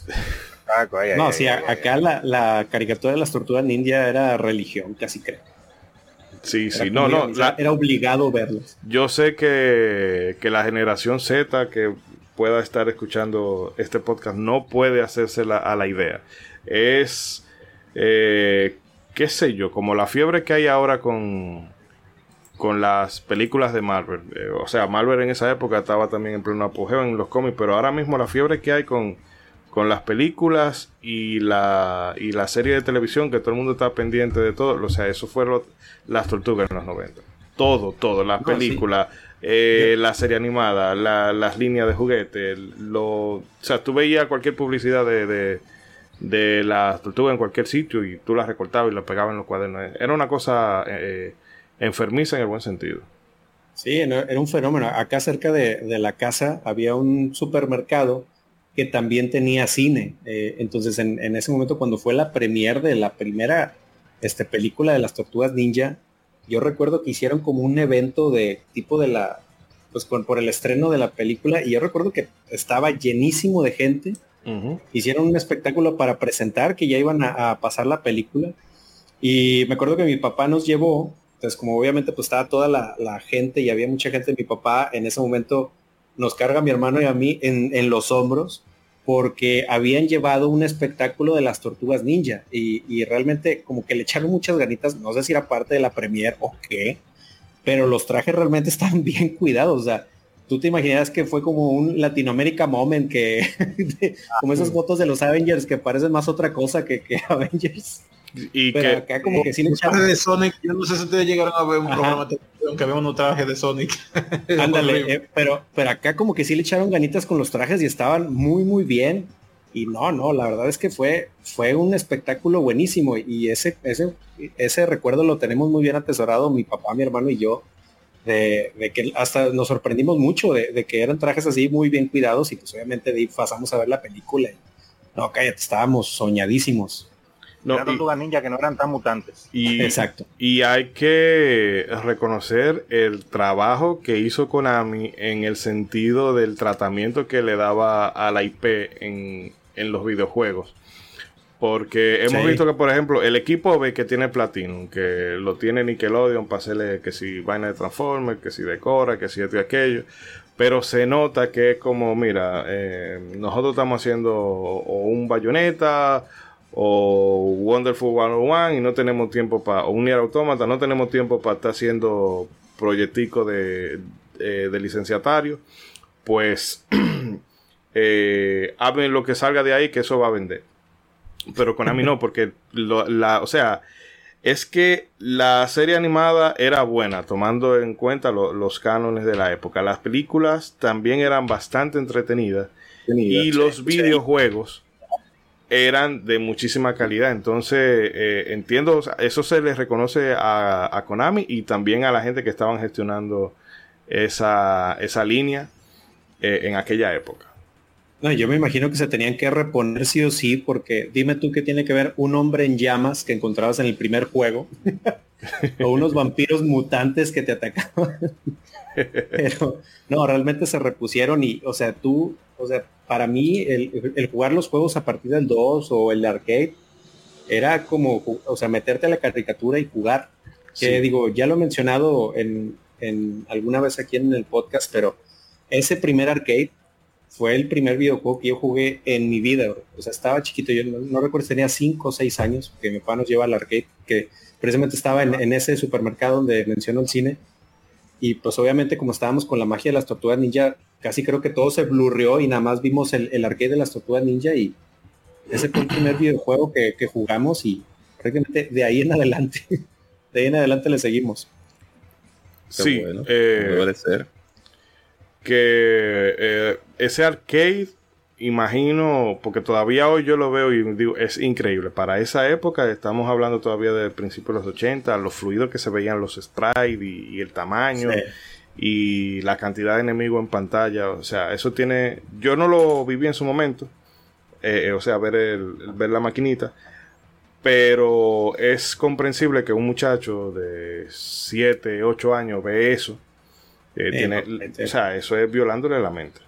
Taco, ay, ay, No, ay, sí, ay, a- ay, acá la, la caricatura de las tortugas ninja era religión, casi creo. Sí, Era sí, no, no. la- era obligado verlos. Yo sé que, que la generación Z que pueda estar escuchando este podcast no puede hacerse la- a la idea. Es, eh, qué sé yo, como la fiebre que hay ahora con, con las películas de Marvel. Eh, o sea, Marvel en esa época estaba también en pleno apogeo en los cómics, pero ahora mismo la fiebre que hay con, con las películas y la, y la serie de televisión, que todo el mundo está pendiente de todo. O sea, eso fueron las tortugas en los 90. Todo, todo, las No, películas, eh, la serie animada, la- las líneas de juguete, lo, o sea, tú veías cualquier publicidad de, de, de las tortugas en cualquier sitio y tú las recortabas y las pegabas en los cuadernos. Era una cosa eh, enfermiza en el buen sentido. Sí, era un fenómeno. Acá cerca de, de la casa había un supermercado que también tenía cine. Eh, entonces, en, en ese momento, cuando fue la premier de la primera este, película de las tortugas ninja, yo recuerdo que hicieron como un evento de tipo de la, pues por, por el estreno de la película, y yo recuerdo que estaba llenísimo de gente. Hicieron un espectáculo para presentar que ya iban a, a pasar la película. Y me acuerdo que mi papá nos llevó, entonces como obviamente pues estaba toda la, la gente y había mucha gente, mi papá en ese momento nos carga a mi hermano y a mí en, en los hombros porque habían llevado un espectáculo de las tortugas ninja y, y realmente como que le echaron muchas ganitas, no sé si era parte de la premier o qué, pero los trajes realmente estaban bien cuidados, o sea, tú te imaginas que fue como un Latinoamérica moment que de- como esas fotos de los Avengers que parecen más otra cosa que, que Avengers. Y Pero que acá como que sí le echaron. de Sonic, yo no sé si ustedes llegaron a ver un Ajá. programa de televisión que vemos unos trajes de Sonic. Ándale, eh, pero, pero acá como que sí le echaron ganitas con los trajes y estaban muy, muy bien. Y no, no, la verdad es que fue, fue un espectáculo buenísimo. Y ese, ese, ese recuerdo lo tenemos muy bien atesorado, mi papá, mi hermano y yo, de, de que hasta nos sorprendimos mucho de, de que eran trajes así muy bien cuidados y pues obviamente de ahí pasamos a ver la película. Y, no, cállate, estábamos soñadísimos. No, Eran y- tortugas ninja que no eran tan mutantes. y, Exacto. Y hay que reconocer el trabajo que hizo Konami en el sentido del tratamiento que le daba a la IP en, en los videojuegos. Porque hemos Sí. visto que, por ejemplo, el equipo B que tiene Platinum, que lo tiene Nickelodeon para hacerle que si vaina de Transformers, que si decora, que si esto y aquello. Pero se nota que es como, mira, eh, nosotros estamos haciendo o un bayoneta o Wonderful 101 y no tenemos tiempo para, o un Nier Automata, no tenemos tiempo para estar haciendo proyecticos de, eh, de licenciatario, pues eh, hablen lo que salga de ahí que eso va a vender. Pero Konami no, porque lo- la, o sea, es que la serie animada era buena, tomando en cuenta lo- los cánones de la época. Las películas también eran bastante entretenidas y los videojuegos eran de muchísima calidad. Entonces, eh, entiendo, eso se les reconoce a, a Konami y también a la gente que estaban gestionando esa, esa línea eh, en aquella época. No, yo me imagino que se tenían que reponer sí o sí, porque dime tú qué tiene que ver un hombre en llamas que encontrabas en el primer juego, o unos vampiros mutantes que te atacaban. Pero no, realmente se repusieron y, o sea, tú, o sea, para mí el, el jugar los juegos a partir del 2 o el arcade era como, o sea, meterte a la caricatura y jugar. Que Sí. digo, ya lo he mencionado en, en alguna vez aquí en el podcast, pero ese primer arcade fue el primer videojuego que yo jugué en mi vida. bro. O sea, estaba chiquito, yo no, no recuerdo si tenía 5 o 6 años, que mi papá nos lleva al arcade, que precisamente estaba en, en ese supermercado donde mencionó el cine. Y pues obviamente como estábamos con la magia de las tortugas ninja, casi creo que todo se blurrió y nada más vimos el, el arcade de las tortugas ninja y ese fue el primer videojuego que, que jugamos y prácticamente de ahí en adelante, de ahí en adelante le seguimos. Qué Sí, bueno, eh, ser. que eh, ese arcade, imagino, porque todavía hoy yo lo veo y digo, es increíble. Para esa época, estamos hablando todavía del principio de los 80, los fluidos que se veían los sprites y, y el tamaño Sí. Y la cantidad de enemigos en pantalla. O sea, eso tiene. Yo no lo viví en su momento, eh, eh, o sea, ver, el, el- ver la maquinita. Pero es comprensible que un muchacho de 7, 8 años ve eso. Eh, tiene, no, o sea, eso es violándole la mente.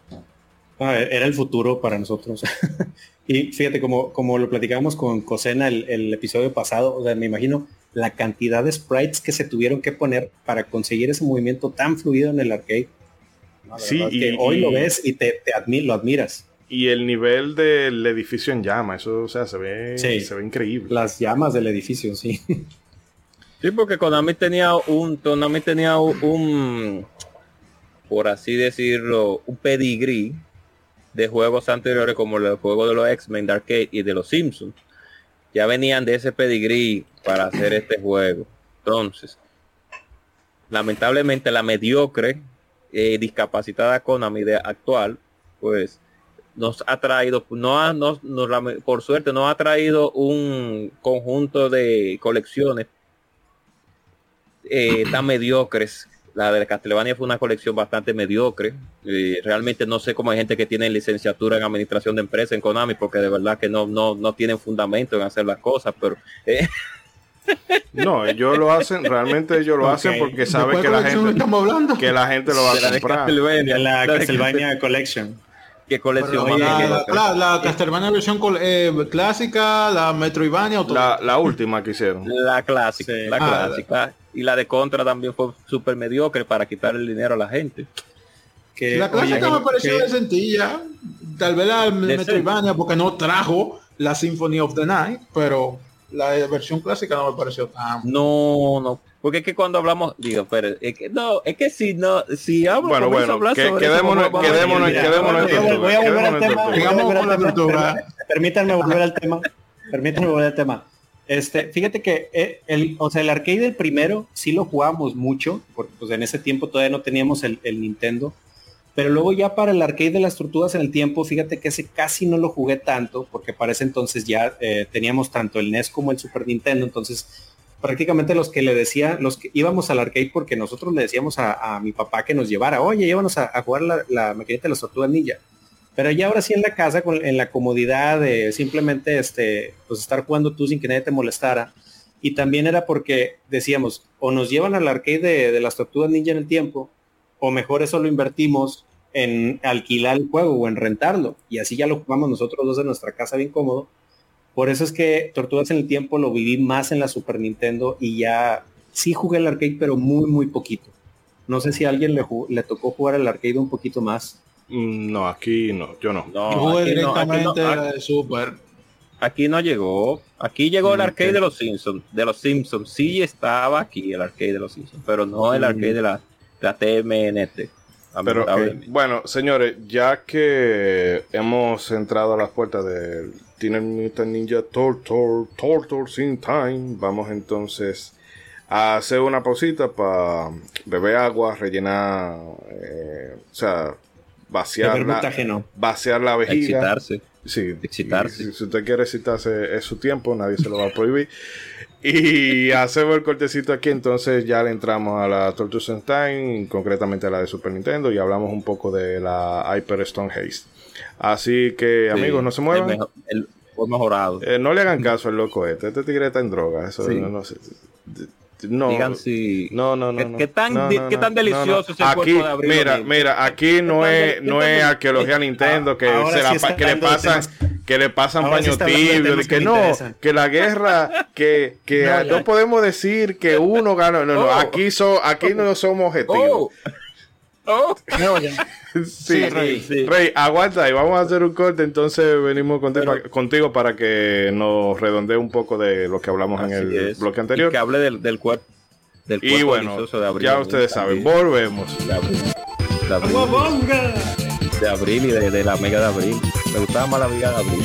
Ah, era el futuro para nosotros. y fíjate, como, como lo platicábamos con Cosena el, el episodio pasado, o sea, me imagino la cantidad de sprites que se tuvieron que poner para conseguir ese movimiento tan fluido en el arcade. No, Sí, y- que hoy y- lo ves y te, te admi- lo admiras. Y el nivel del edificio en llama, eso, o sea, se ve, Sí. se ve increíble. Las llamas del edificio, sí. Sí, porque Konami tenía un, Konami tenía un, un, por así decirlo, un pedigrí de juegos anteriores como el juego de los X-Men de Arcade y de los Simpsons. Ya venían de ese pedigrí para hacer este juego. Entonces, lamentablemente la mediocre eh, discapacitada Konami de actual, pues nos ha traído, no ha, lame- por suerte, nos ha traído un conjunto de colecciones eh, tan mediocres. La de Castlevania fue una colección bastante mediocre. Eh, realmente no sé cómo hay gente que tiene licenciatura en administración de empresas en Konami, porque de verdad que no, no, no tienen fundamento en hacer las cosas, pero eh, No, ellos lo hacen, realmente ellos lo hacen porque ¿De saben que la gente estamos hablando? que la gente lo va de la a de comprar. Castlevania, la Castlevania Collection. Pero más la, la, la Castlevania versión eh, clásica, la Metroidvania o todo. La, la última que hicieron. La clásica, Sí. la Ah, clásica. Y la de Contra también fue súper mediocre para quitar el dinero a la gente. Que, la clásica oye, me pareció que- de sencilla. Tal vez la. Metroidvania porque no trajo la Symphony of the Night, pero la versión clásica no me pareció tan... No, no. Porque es que cuando hablamos, digo, pero es que no, es que si no, si hablo, Bueno, bueno, a hablar que- sobre eso, quedémonos- a- quedémonos- quedémonos en voy a- tortuga, voy a volver quedémonos voy a volver al tema, Permítanme volver al tema. Permítanme volver al tema. Este, fíjate que eh, el, o sea, el arcade del primero sí lo jugábamos mucho, porque pues en ese tiempo todavía no teníamos el, el Nintendo. Pero luego ya para el arcade de las tortugas en el tiempo, fíjate que ese casi no lo jugué tanto, porque para ese entonces ya eh, teníamos tanto el NES como el Super Nintendo, entonces prácticamente los que le decía, los que íbamos al arcade porque nosotros le decíamos a, a mi papá que nos llevara, oye, llévanos a, jugar la, la maquinita de las tortugas ninja. Pero ya ahora sí en la casa, en la comodidad de simplemente este, pues estar jugando tú sin que nadie te molestara. Y también era porque decíamos, o nos llevan al arcade de, de las tortugas ninja en el tiempo, o mejor eso lo invertimos en alquilar el juego o en rentarlo. Y así ya lo jugamos nosotros dos en nuestra casa bien cómodo. Por eso es que Tortugas en el Tiempo lo viví más en la Super Nintendo y ya sí jugué el arcade, pero muy, muy poquito. No sé si a alguien le, le tocó jugar el arcade un poquito más. Mm, No, aquí no, yo no. No, Yo jugué aquí no, aquí directamente no, la de Super. aquí no llegó. Aquí llegó el Mm, arcade de los Simpsons. De los Simpsons. Sí estaba aquí el arcade de los Simpsons, pero no el Mm. arcade de la, de la TMNT. Pero, eh, bueno, señores, ya que hemos entrado a las puertas del Teenage Mutant Ninja Turtle, Turtles in Time, vamos entonces a hacer una pausita para beber agua, rellenar, eh, o sea, vaciar la, vaciar la vejiga. excitarse. Sí, Excitarse. y si usted quiere excitarse, es su tiempo, nadie se lo va a prohibir. Y hacemos el cortecito aquí, entonces ya le entramos a la and Time, concretamente a la de Super Nintendo, y hablamos un poco de la Hyper Stone Haste. Así que, Sí, amigos, no se el muevan. el- mejorado. Eh, no le hagan caso al loco este. Este tigre está en droga. Eso Sí. no, no sé. No, Digan si... no, no, no. ¿Qué- no. qué tan No, di- no, qué tan delicioso es el Aquí, cuerpo de Abril mira, mira, aquí no es, no es arqueología Nintendo que se, la sí que le pasan, que le pasan paño tibio, que no, interesan. que la guerra, que, que No, podemos decir que uno ganó. No, no, Oh. aquí, so, aquí no somos objetivos. Oh, Oh. Sí, Rey, sí. Rey, aguanta y vamos a hacer un corte, entonces venimos contigo, contigo para que nos redondee un poco de lo que hablamos en el es. bloque Y anterior. que hable del, del cuerpo. Del Y bueno, delicioso de abril. ya ustedes saben, volvemos. De abril, de abril, de abril y de, de la mega de abril. Me gustaba más la mega de abril.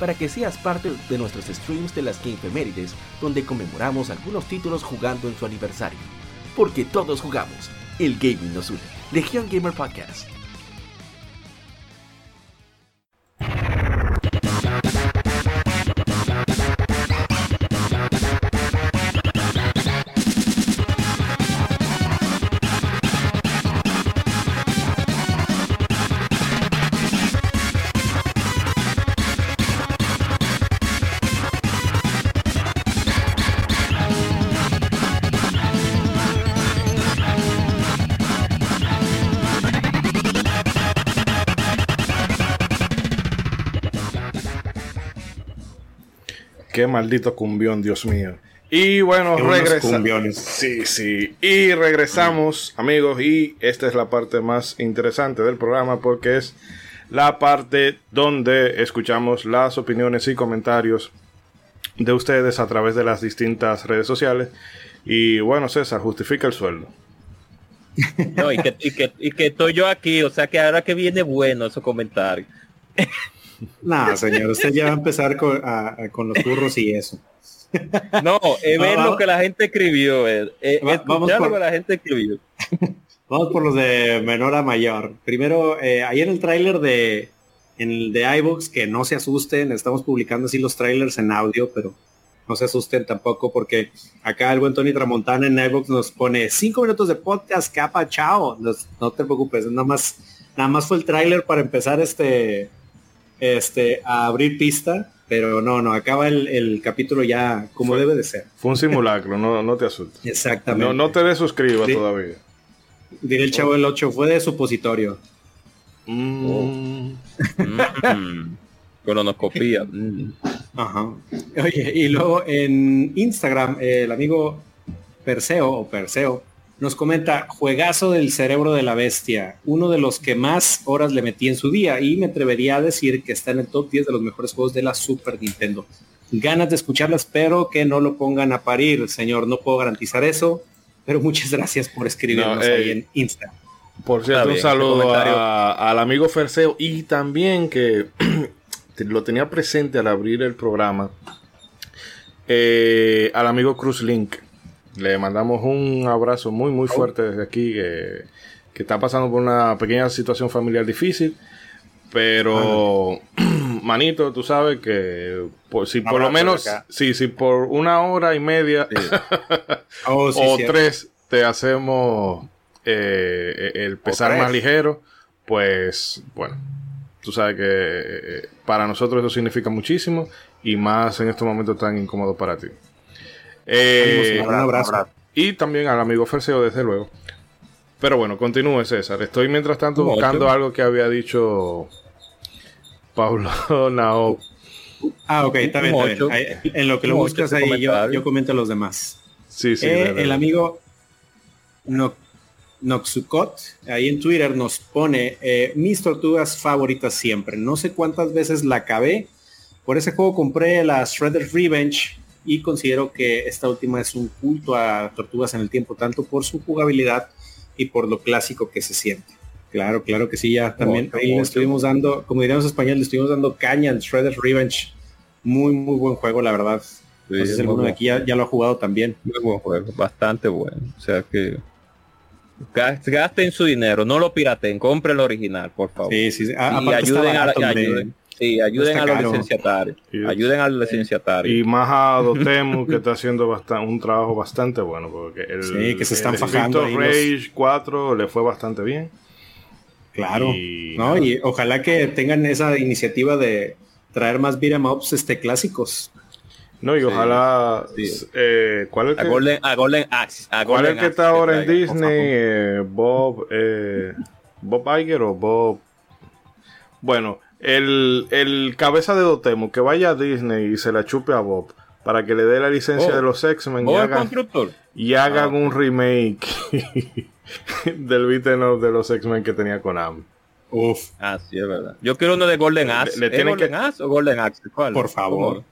para que seas parte de nuestros streams de las Gamefemérides, donde conmemoramos algunos títulos jugando en su aniversario. Porque todos jugamos, el gaming nos une. Legion Gamer Podcast. Qué maldito cumbión, Dios mío. Y bueno, Qué buenos regresa. cumbiones. Sí, sí. Y regresamos, amigos, y esta es la parte más interesante del programa porque es la parte donde escuchamos las opiniones y comentarios de ustedes a través de las distintas redes sociales. Y bueno, César, justifica el sueldo. No, y, que, y, que, y que estoy yo aquí, o sea que ahora que viene bueno esos comentarios. Nah, señor, usted ya va a empezar con, a- a- con los burros y eso. No, es ver Va- lo que la gente escribió, eh, eh, Va- escuchar vamos lo por- que la gente escribió. Vamos por los de menor a mayor. Primero, eh, ahí en el tráiler de en el de iVoox, que no se asusten, estamos publicando así los trailers en audio, pero no se asusten tampoco porque acá el buen Tony Tramontana en iVoox nos pone cinco minutos de podcast, capa, chao. No, no te preocupes, nada más, nada más fue el tráiler para empezar este, este, a abrir pista, pero no, no, acaba el, el capítulo ya como Fue- debe de ser. Fue un simulacro, no, no te asustes. Exactamente. No, no te desuscribas Sí. todavía. Diré el chavo del 8, fue de supositorio. Mm. Mm, Colonoscopía. mm. Ajá. Oye, y luego en Instagram, el amigo Perseo o Perseo nos comenta juegazo del cerebro de la bestia, uno de los que más horas le metí en su día y me atrevería a decir que está en el top 10 de los mejores juegos de la Super Nintendo. Ganas de escucharla, espero que no lo pongan a parir, señor, no puedo garantizar eso, pero muchas gracias por escribirnos No, eh, ahí en Instagram. Por cierto, un saludo a- al amigo Ferseo y también que lo tenía presente al abrir el programa eh, al amigo Cruz Link. Le mandamos un abrazo muy muy fuerte desde aquí que, que está pasando por una pequeña situación familiar difícil. Pero, manito, tú sabes que por, si por lo menos, sí, si por una hora y media Oh, sí, o sí. tres te hacemos eh, el pesar más ligero, pues bueno, tú sabes que eh, para nosotros eso significa muchísimo y más en estos momentos tan incómodos para ti. Eh, Un abrazo. y también al amigo Ferseo, desde luego. Pero bueno, continúe César. Estoy mientras tanto buscando algo que había dicho Pablo Nao. Ah, ok, está bien, está bien. Ahí- en lo que lo buscas ahí, yo, yo comento a los demás. Sí, sí. Eh, el amigo no, Noxucot ahí en Twitter nos pone eh, mis tortugas favoritas siempre. No sé cuántas veces la acabé. Por ese juego compré la Shredder's Revenge y considero que esta última es un culto a tortugas en el tiempo, tanto por su jugabilidad y por lo clásico que se siente. Claro, claro que sí, ya también ahí le estuvimos dando, como diríamos en español, le estuvimos dando caña al Shredder's Revenge. Muy, muy buen juego, la verdad. Sí, no sé si muy alguno de aquí ya, ya lo ha jugado también. Muy buen juego, bastante bueno. O sea que gas- gasten su dinero, no lo piraten, compren el original, por favor. Sí, sí, sí. A- y ayuden, a, hombre. ayuden, sí, ayuden a los licenciatarios. Y- Ayuden al licenciatario. Y más a Dotemu que está haciendo un trabajo bastante bueno porque el, Sí, que se están el fajando Rage 4 le fue bastante bien. Claro. Y ¿no? nada. Y ojalá que tengan esa iniciativa de traer más beat'em ups este, clásicos. No, y Sí, ojalá sí. eh, ¿cuál es el que, Golden, a Golden Axe. A cuál es Golden el que Axe está ahora en Disney? Eh, Bob eh, Bob Iger o Bob Bueno, el, el cabeza de Dotemu que vaya a Disney y se la chupe a Bob para que le dé la licencia Oh. de los X-Men y ¿Vos el hagan, constructor? y hagan Ah, un remake del beat'em up de los X-Men que tenía Konami. Uf, Ah, sí, es verdad. Yo quiero uno de Golden Le- Axe. le ¿Es tienen Golden que- Axe o Golden Axe? ¿Cuál? Por favor. ¿Cómo?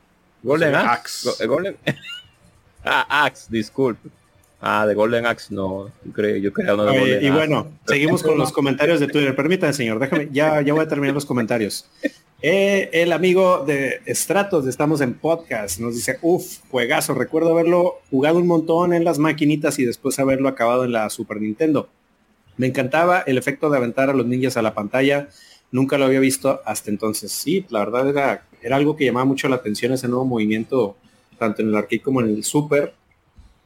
Golden Sí, Axe. Axe. Go- Golden... ah, Axe, disculpe. Ah, de Golden Axe no. Yo creo, yo creo uno de Oye, Golden y Axe. bueno, seguimos con los comentarios de Twitter. Permítanme, señor, déjame, ya, ya voy a terminar los comentarios. Eh, el amigo de Stratos, de estamos en podcast, nos dice, uff, juegazo, recuerdo haberlo jugado un montón en las maquinitas y después haberlo acabado en la Super Nintendo. Me encantaba el efecto de aventar a los ninjas a la pantalla. Nunca lo había visto hasta entonces. Sí, la verdad era, era algo que llamaba mucho la atención ese nuevo movimiento, tanto en el arcade como en el Super.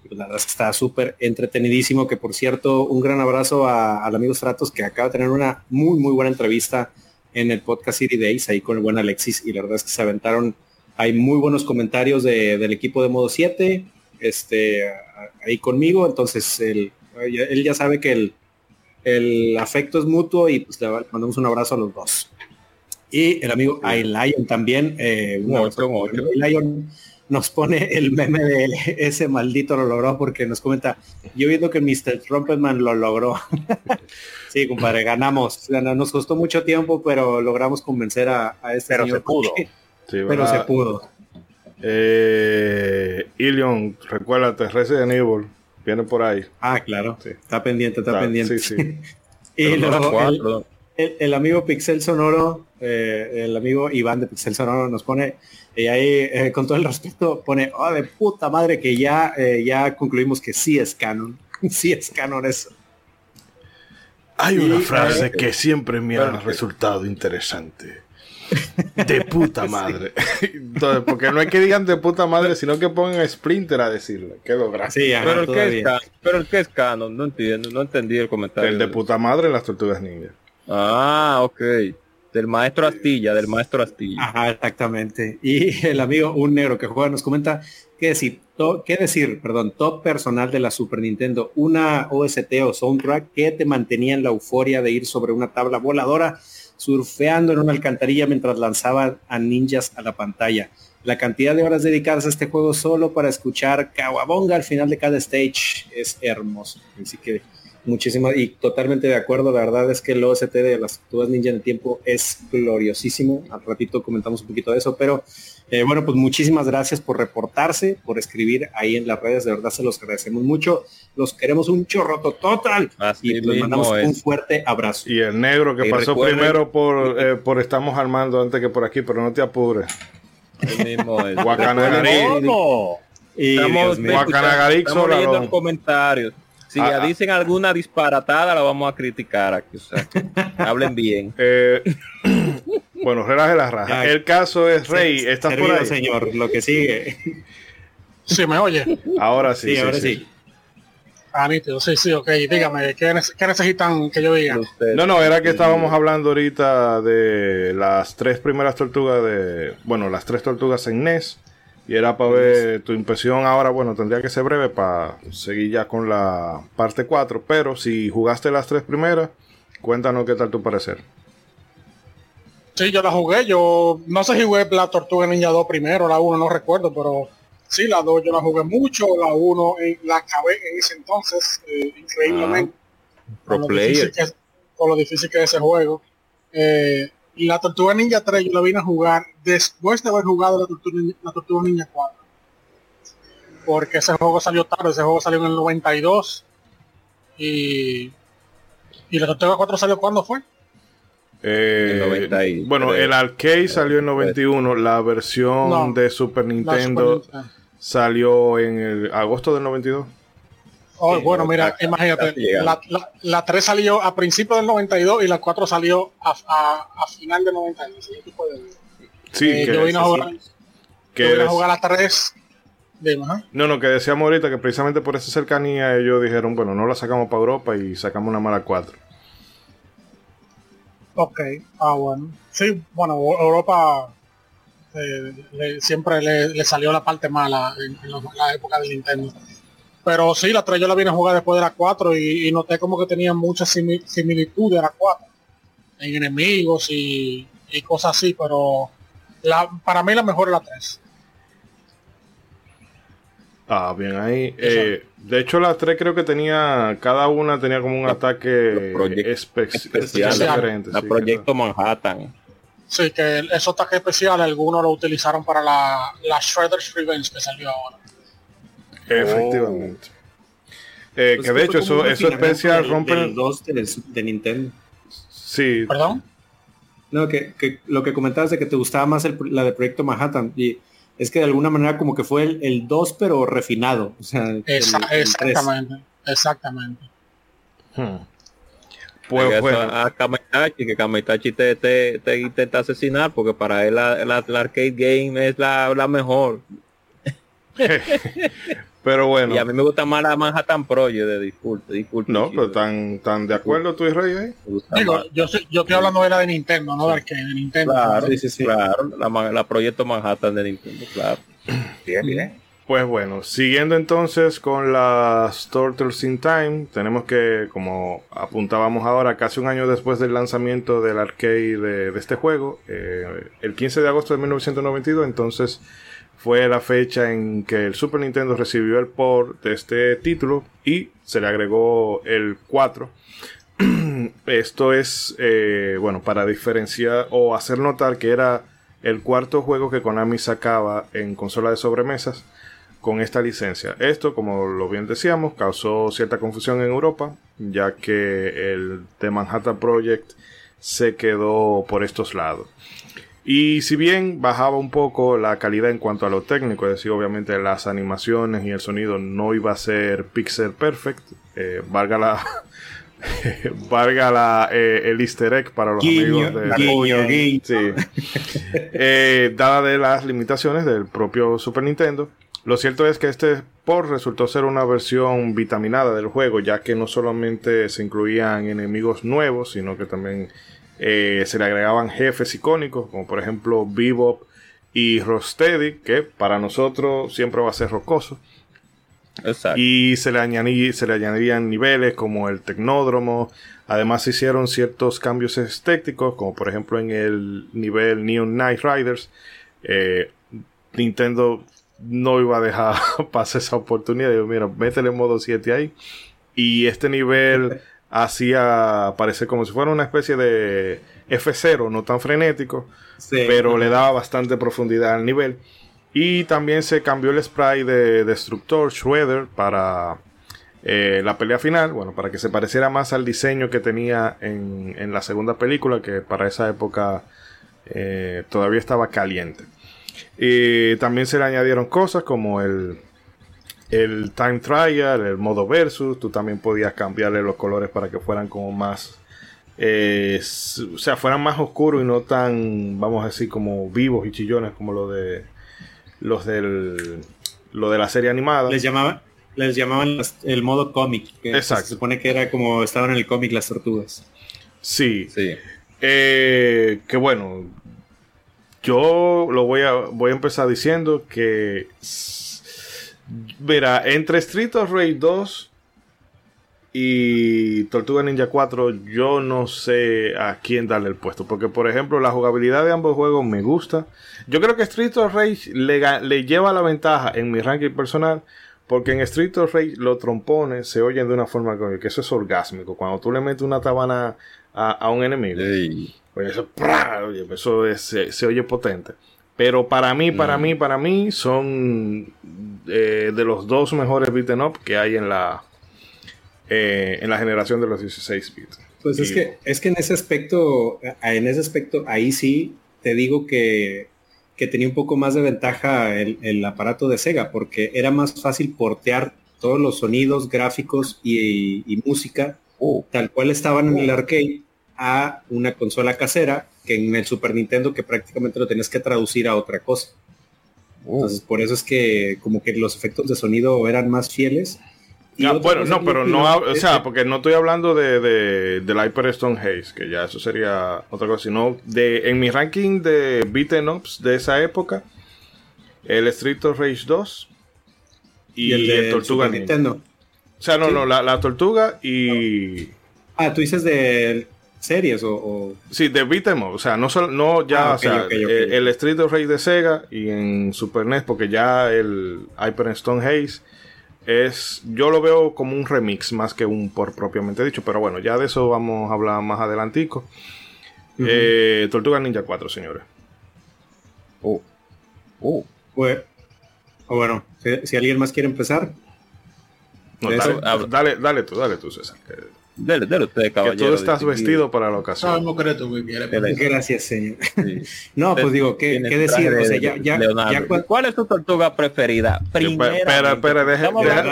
Pues la verdad es que está súper entretenidísimo, que por cierto, un gran abrazo a- al amigo Stratos que acaba de tener una muy, muy buena entrevista en el podcast City Days, ahí con el buen Alexis, y la verdad es que se aventaron, hay muy buenos comentarios de- del equipo de modo 7, este, ahí conmigo, entonces él, él ya sabe que el, el afecto es mutuo y pues le mandamos un abrazo a los dos. Y el amigo iLion también, eh, un abrazo. iLion nos pone el meme de ese maldito lo logró porque nos comenta, yo viendo que Mr. Trumpetman lo logró. sí, compadre, ganamos. Gana- Nos costó mucho tiempo, pero logramos convencer a, a este Pero señor se pudo. porque- Sí, pero se pudo. Eh, Ilion, recuérdate, Resident Evil, viene por ahí. Ah, claro. Sí. Está pendiente, está Está- pendiente. sí, sí. y Pero no era luego el- amigo Pixel Sonoro, eh, el amigo Iván de Pixel Sonoro nos pone, y ahí eh, con todo el respeto, pone, oh, de puta madre que ya, eh, ya concluimos que sí es canon. sí es canon eso. Hay Y, una eh, frase que siempre me ha resultado interesante. De puta madre. Entonces, porque no es que digan de puta madre, sino que pongan a Splinter a decirle. Qué logra. Sí, ajá, Pero el, que es pero el que es canon, no entiendo, no entendí el comentario. El de puta madre en las tortugas ninja. Ah, ok. Del maestro Astilla, del maestro Astilla. Ajá, exactamente. Y el amigo Un Negro que juega nos comenta qué decir, to- decir, perdón, top personal de la Super Nintendo, una OST o soundtrack que te mantenía en la euforia de ir sobre una tabla voladora, surfeando en una alcantarilla mientras lanzaban a ninjas a la pantalla. La cantidad de horas dedicadas a este juego solo para escuchar Kawabonga al final de cada stage es hermoso. Así que muchísimas y totalmente de acuerdo. La verdad es que el OST de las tortugas ninja en el tiempo es gloriosísimo. Al ratito comentamos un poquito de eso, pero eh, bueno, pues muchísimas gracias por reportarse, por escribir ahí en las redes. De verdad se los agradecemos mucho. Los queremos un chorro total Así y les mandamos un fuerte abrazo. Y el negro que Y pasó recuerden- primero por, eh, por estamos armando antes que por aquí, pero no te apures. Así mismo es. Guacanagarí. Estamos, Guacanagarí, estamos leyendo los comentarios. Si Ah, ah. dicen alguna disparatada, la vamos a criticar aquí. O sea, hablen bien. Eh, bueno, relaje la raja. Ya. El caso es Rey, ¿estás por servido, ahí? señor. Lo que sigue. Sí, me oye. Ahora sí. Sí, sí, ahora sí. sí. Ah, nítido, sí, sí, ok. Dígame, ¿qué, qué necesitan que yo diga? Usted- No, no, era que estábamos hablando ahorita de las tres primeras tortugas de, bueno, las tres tortugas en NES. Y era para ver tu impresión ahora, bueno, tendría que ser breve para seguir ya con la parte 4. Pero si jugaste las tres primeras, cuéntanos qué tal tu parecer. Sí, yo la jugué. Yo no sé si jugué la Tortuga Ninja 2 primero, la 1 no recuerdo, pero sí, la 2 yo la jugué mucho, la 1 eh, la acabé en ese entonces, eh, increíblemente. Pro con, lo player. que es, con lo difícil que es ese juego. Eh, la Tortuga Ninja 3 yo la vine a jugar después de haber jugado la Tortuga, Ninja- la Tortuga Ninja 4. Porque ese juego salió tarde, ese juego salió en el 92. Y, y la Tortuga 4 salió cuando fue? Eh, El 93. bueno, el arcade salió en 91, la versión No, de Super Nintendo Super Nintendo. salió en el agosto del 92. Oh, bueno, mira, imagínate, la, la, la 3 salió a principios del 92 y la 4 salió a, a, a final del 92. ¿sí? Eh, que, yo vine a jugar, que vine a jugar la 3. Dime, ajá. no, no, que decíamos ahorita que precisamente por esa cercanía ellos dijeron, bueno, no la sacamos para Europa y sacamos una mala 4. Ok, ah, bueno. Sí, bueno, Eu- Europa eh, le- siempre le, le salió la parte mala en, en los- la época de Nintendo. Pero sí, la 3 yo la vine a jugar después de la 4 y, y noté como que tenía mucha simi- similitud de la 4 en enemigos y, y cosas así, pero la, para mí la mejor es la 3. Ah, bien, ahí. Eh, de hecho, las tres creo que tenía, cada una tenía como un ataque espe- especial. diferente. La sí, Proyecto Manhattan. Sí, que esos ataques especiales algunos lo utilizaron para la, la Shredder's Revenge que salió ahora. Efectivamente. Eh, Pues que de hecho eso, eso del- rompe... del 2 de, de Nintendo. Sí, ¿Perdón? No, que, que lo que comentabas de que te gustaba más el- la de Proyecto Manhattan. Y es que de alguna manera como que fue el, el 2 pero refinado. O sea, el- Esa- el 3. exactamente. Exactamente. Hmm. Pues Eso bueno, a Kametachi, que Kametachi te, te, te intenta asesinar porque para él la, la- la arcade game es la, la mejor. pero bueno. Y a mí me gusta más la Manhattan Pro, yo de disculpe, disculpe. No, pero tan, tan de acuerdo tú y Rey ahí. Digo, yo, soy- yo estoy hablando de la de Nintendo, no de arcade, de Nintendo. Claro, Sí, sí, sí. claro, la, la proyecto Manhattan de Nintendo, claro. Bien, bien. Pues bueno, siguiendo entonces con las Turtles in Time, tenemos que, como apuntábamos ahora, casi un año después del lanzamiento del arcade de, de este juego, eh, el 15 de agosto de 1992, entonces fue la fecha en que el Super Nintendo recibió el port de este título y se le agregó el 4. Esto es, eh, bueno, para diferenciar o hacer notar que era el cuarto juego que Konami sacaba en consola de sobremesas con esta licencia. Esto, como lo bien decíamos, causó cierta confusión en Europa, ya que el The Manhattan Project se quedó por estos lados. Y si bien bajaba un poco la calidad en cuanto a lo técnico, es decir, obviamente las animaciones y el sonido no iba a ser pixel perfect, eh, valga la, valga la, eh, el easter egg para los Guiño, amigos de guiño, guiño. Sí. Eh, dada de las limitaciones del propio Super Nintendo. Lo cierto es que este port resultó ser una versión vitaminada del juego, ya que no solamente se incluían enemigos nuevos, sino que también eh, se le agregaban jefes icónicos, como por ejemplo Bebop y Rocksteady, que para nosotros siempre va a ser rocoso. Exacto. Y se le, añadí- se le añadirían niveles como el tecnódromo. Además se hicieron ciertos cambios estéticos, como por ejemplo en el nivel Neon Knight Riders. Eh, Nintendo no iba a dejar pasar esa oportunidad. Digo, mira, métele modo 7 ahí. Y este nivel hacía parecer como si fuera una especie de F0, no tan frenético Sí. pero le daba bastante profundidad al nivel. Y también se cambió el spray de Destructor Shredder para eh, la pelea final, bueno, para que se pareciera más al diseño que tenía en, en la segunda película, que para esa época eh, todavía estaba caliente. Y también se le añadieron cosas como el, el Time Trial, el modo versus, tú también podías cambiarle los colores para que fueran como más eh, o sea, fueran más oscuros y no tan, vamos a decir, como vivos y chillones como lo de los del lo de la serie animada. Les llamaban, les llamaban las- el modo cómic. que Exacto. Se supone que era como estaban en el cómic las tortugas. Sí. Sí. Eh, que bueno, yo lo voy a voy a empezar diciendo que mira, entre Street of Rage 2 y Tortuga Ninja 4, yo no sé a quién darle el puesto. Porque, por ejemplo, la jugabilidad de ambos juegos me gusta. Yo creo que Street of Rage le, le lleva la ventaja en mi ranking personal. Porque en Street of Rage los trompones se oyen de una forma que eso es orgásmico. Cuando tú le metes una tabana a, a un enemigo. Oye, eso, ¡prá! Oye, eso es- se, se oye potente. Pero para mí, para Mm. mí, para mí, son eh, de los dos mejores beaten up que hay en la eh, en la generación de los 16 bits. Pues es que, es que en ese aspecto, en ese aspecto, ahí sí te digo que, que tenía un poco más de ventaja el, el aparato de Sega, porque era más fácil portear todos los sonidos, gráficos y, y música, tal cual estaban en el arcade, a una consola casera, que en el Super Nintendo que prácticamente lo tenías que traducir a otra cosa. Entonces, por eso es que como que los efectos de sonido eran más fieles. Y Ah, bueno, no, pero no, o sea, que- porque no estoy hablando de, de, del Hyper Stone Haze, que ya eso sería otra cosa, sino de, en mi ranking de beaten ups de esa época, el Street of Rage 2 y, y el de Tortuga. Nintendo. O sea, no, Sí. no, la, la Tortuga y... Ah, tú dices de series o, o- Sí, de beat'em o sea, no, solo, no ya, Ah, o sea, eh, el Street of Rage de Sega y en Super NES, porque ya el Hyper Stone Haze es, yo lo veo como un remix más que un por propiamente dicho, pero bueno, ya de eso vamos a hablar más adelantico. Eh, Tortuga Ninja 4, señores. Oh. Oh. Bueno, o bueno, si, si alguien más quiere empezar. No, dale, hablo. dale, dale tú, dale tú, César. Que, Dele, dele usted, que caballero. tú estás distinguido. vestido para la ocasión. Que que quieres. Dele. Gracias, señor. Sí. No, pues digo, ¿qué, qué decir? O sea, ya, ya, Leonardo. ya cua- ¿Cuál es tu tortuga preferida? Primera. espera, espera,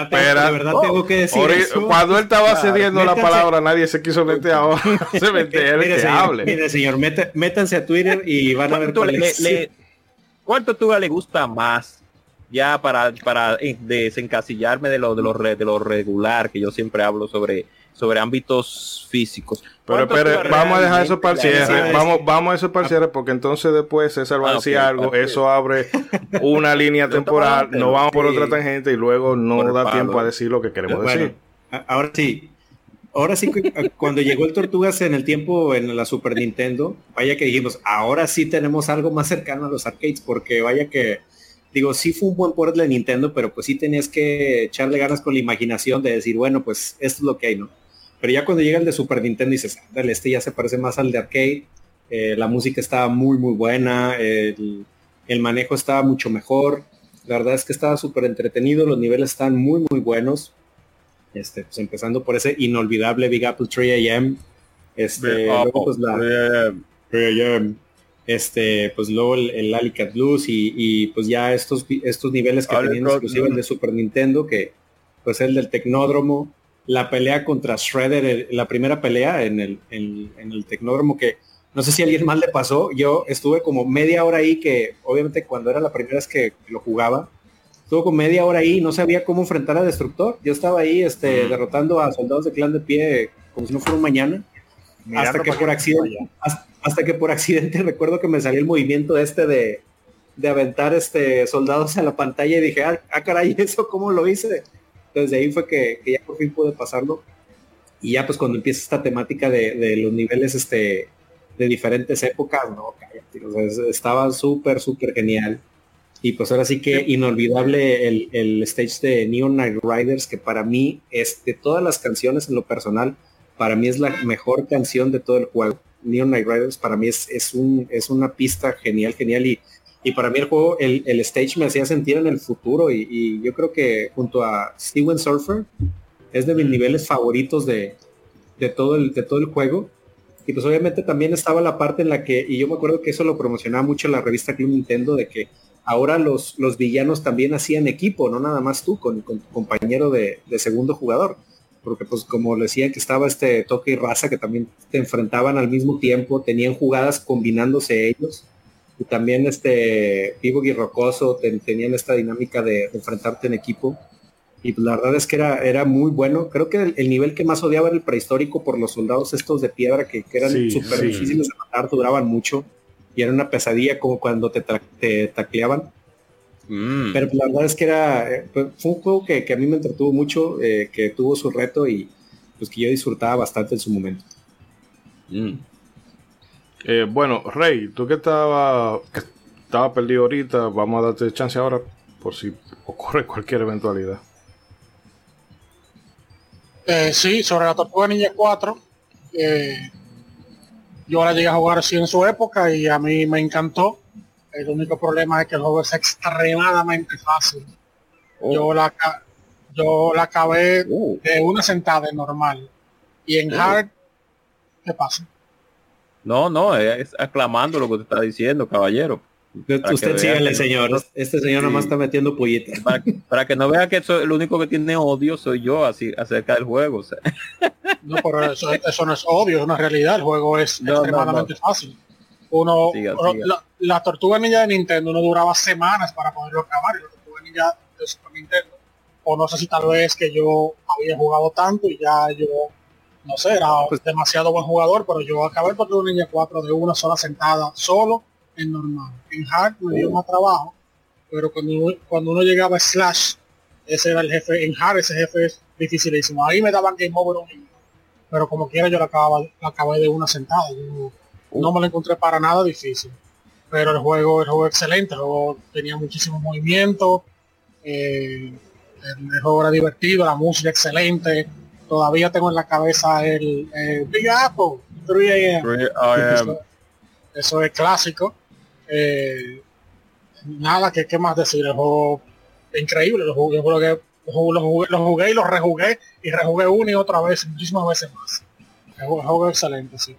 espera. de verdad Oh, tengo que decir eso. cuando él estaba Claro, cediendo la palabra, nadie se quiso meter ahora. se mete él Mire, que señor, hable. mire, señor, meta- métanse a Twitter y van a ¿Cuál ver cuál le, es. le- cuál tortuga le gusta más? Ya para, para eh, desencasillarme de lo, de, lo re- de lo regular, que yo siempre hablo sobre, sobre ámbitos físicos. Pero ¿Cuál espere, tortuga vamos a dejar eso para cierre. Vamos, vamos a eso para el cierre porque entonces después César va a Ah, decir algo. Eso abre una línea Pero temporal. Nos vamos por otra tangente y luego no da tiempo a decir lo que queremos Bueno, decir. ahora sí. Ahora sí, que, a- cuando llegó el Tortugas en el tiempo en la Super Nintendo, vaya que dijimos, ahora sí tenemos algo más cercano a los arcades, porque vaya que, digo, sí fue un buen port de Nintendo, pero pues sí tenías que echarle ganas con la imaginación de decir, bueno, pues esto es lo que hay, ¿no? Pero ya cuando llega el de Super Nintendo dices, dale, este ya se parece más al de arcade, eh, la música estaba muy, muy buena, el, el manejo estaba mucho mejor, la verdad es que estaba súper entretenido, los niveles están muy, muy buenos. Este, pues empezando por ese inolvidable Big Apple 3 AM. Este, luego, pues, la, eh, 3 AM. Este, pues luego el, el Alicat Blues y, y, pues ya estos, estos niveles que tenían Alicat exclusiva el de Super Nintendo, que pues el del Tecnódromo, la pelea contra Shredder, el- la primera pelea en el, en, en el Tecnódromo que no sé si a alguien más le pasó, yo estuve como media hora ahí que obviamente cuando era la primera vez que lo jugaba, estuve como media hora ahí, no sabía cómo enfrentar a Destructor, yo estaba ahí este, derrotando a soldados de clan de pie como si no fuera un mañana, Mirando hasta que por accidente, hasta, hasta que por accidente recuerdo que me salió el movimiento este de, de aventar este soldados a la pantalla y dije, ah, ah, caray, ¿eso cómo lo hice? Entonces de ahí fue que, ya por fin pude pasarlo. Y ya pues cuando empieza esta temática de, los niveles este de diferentes épocas, no, cállate, o sea, es- estaba súper, súper genial. Y pues ahora sí que inolvidable el, el stage de Neon Knight Riders, que para mí es de todas las canciones en lo personal, para mí es la mejor canción de todo el juego. Neon Knight Riders para mí es, es, un, es una pista genial, genial. Y, y para mí el juego, el, el stage me hacía sentir en el futuro. Y, y yo creo que junto a Steven Surfer es de mis niveles favoritos de, de, todo el, de todo el juego. Y pues obviamente también estaba la parte en la que, y yo me acuerdo que eso lo promocionaba mucho la revista Club Nintendo, de que ahora los, los villanos también hacían equipo, no nada más tú, con, con tu compañero de, de segundo jugador porque pues como le decía que estaba este toque y raza que también te enfrentaban al mismo tiempo, tenían jugadas combinándose ellos y también este Vivo y Rocoso ten- tenían esta dinámica de, de enfrentarte en equipo y pues, la verdad es que era, era muy bueno, creo que el, el nivel que más odiaba era el prehistórico por los soldados estos de piedra que, que eran súper sí. difíciles de matar, duraban mucho y era una pesadilla como cuando te, te tacleaban mm. pero la verdad es que era eh, fue fue un juego que, que a mí me entretuvo mucho, eh, que tuvo su reto y pues que yo disfrutaba bastante en su momento. Mm. Eh, bueno, Rey, tú que estaba, que estaba perdido ahorita, vamos a darte chance ahora por si ocurre cualquier eventualidad. Eh, sí, sobre la Tortuga Ninja 4. eh, yo la llegué a jugar así en su época y a mí me encantó. El único problema es que el juego es extremadamente fácil. Oh. Yo la yo la acabé Uh, de una sentada en normal. Y en Oh. hard, ¿qué pasa? No, no, es aclamando lo que te está diciendo, caballero. Usted que- señor. Este señor nomás Sí. está metiendo pollitas. Para, para que no vea que eso, el único que tiene odio soy yo así acerca del juego. o sea. No, pero eso, eso no es obvio, es una realidad. El juego es No, no, extremadamente fácil. Uno, Siga, uno- siga. La, la Tortuga Ninja de Nintendo no duraba semanas para poderlo acabar. Y la Tortuga Ninja de Super Nintendo, o no sé si tal vez que yo había jugado tanto y ya yo, no sé, era Pues demasiado buen jugador, pero yo acabé el Tortuga Ninja 4 de una sola sentada, solo en normal. En hard me Oh. dio más trabajo, pero cuando uno, cuando uno llegaba a Slash, ese era el jefe, en hard ese jefe es dificilísimo. Ahí me daban game over un pero como quiera yo la acababa, la acabé de una sentada. Yo no me lo encontré para nada difícil. Pero el juego, el juego excelente, el juego tenía muchísimo movimiento, eh, el, el juego era divertido, la música excelente. Todavía tengo en la cabeza el, el Big Apple, 3 AM. Re- I am- Eso, es clásico. Eh, nada que qué más decir, el juego increíble, Lo jugué, lo jugué, lo jugué y lo rejugué y rejugué una y otra vez, muchísimas veces más. Juego, el juego es excelente, sí.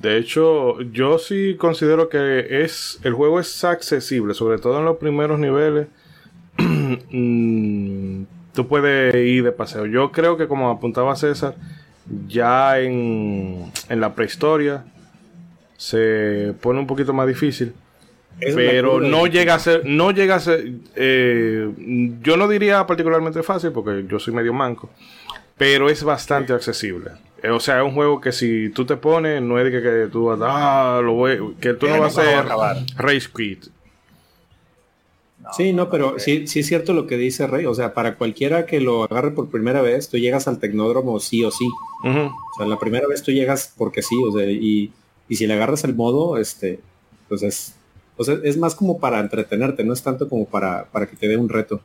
De hecho, yo sí considero que es el juego es accesible, sobre todo en los primeros niveles. Tú puedes ir de paseo. Yo creo que como apuntaba César, ya en, en la prehistoria se pone un poquito más difícil. Es pero no llega a ser, no llega a ser, eh, yo no diría particularmente fácil porque yo soy medio manco, pero es bastante accesible. Eh, o sea, es un juego que si tú te pones, no es de que, que tú vas, ah, lo voy, que tú no vas a acabar. race quit. Sí, no, pero sí, sí es cierto lo que dice Rey. O sea, para cualquiera que lo agarre por primera vez, tú llegas al tecnódromo sí o sí. O sea, la primera vez tú llegas porque sí, o sea, y, y si le agarras el modo, este, pues es, o sea, es más como para entretenerte, no es tanto como para, para que te dé un reto.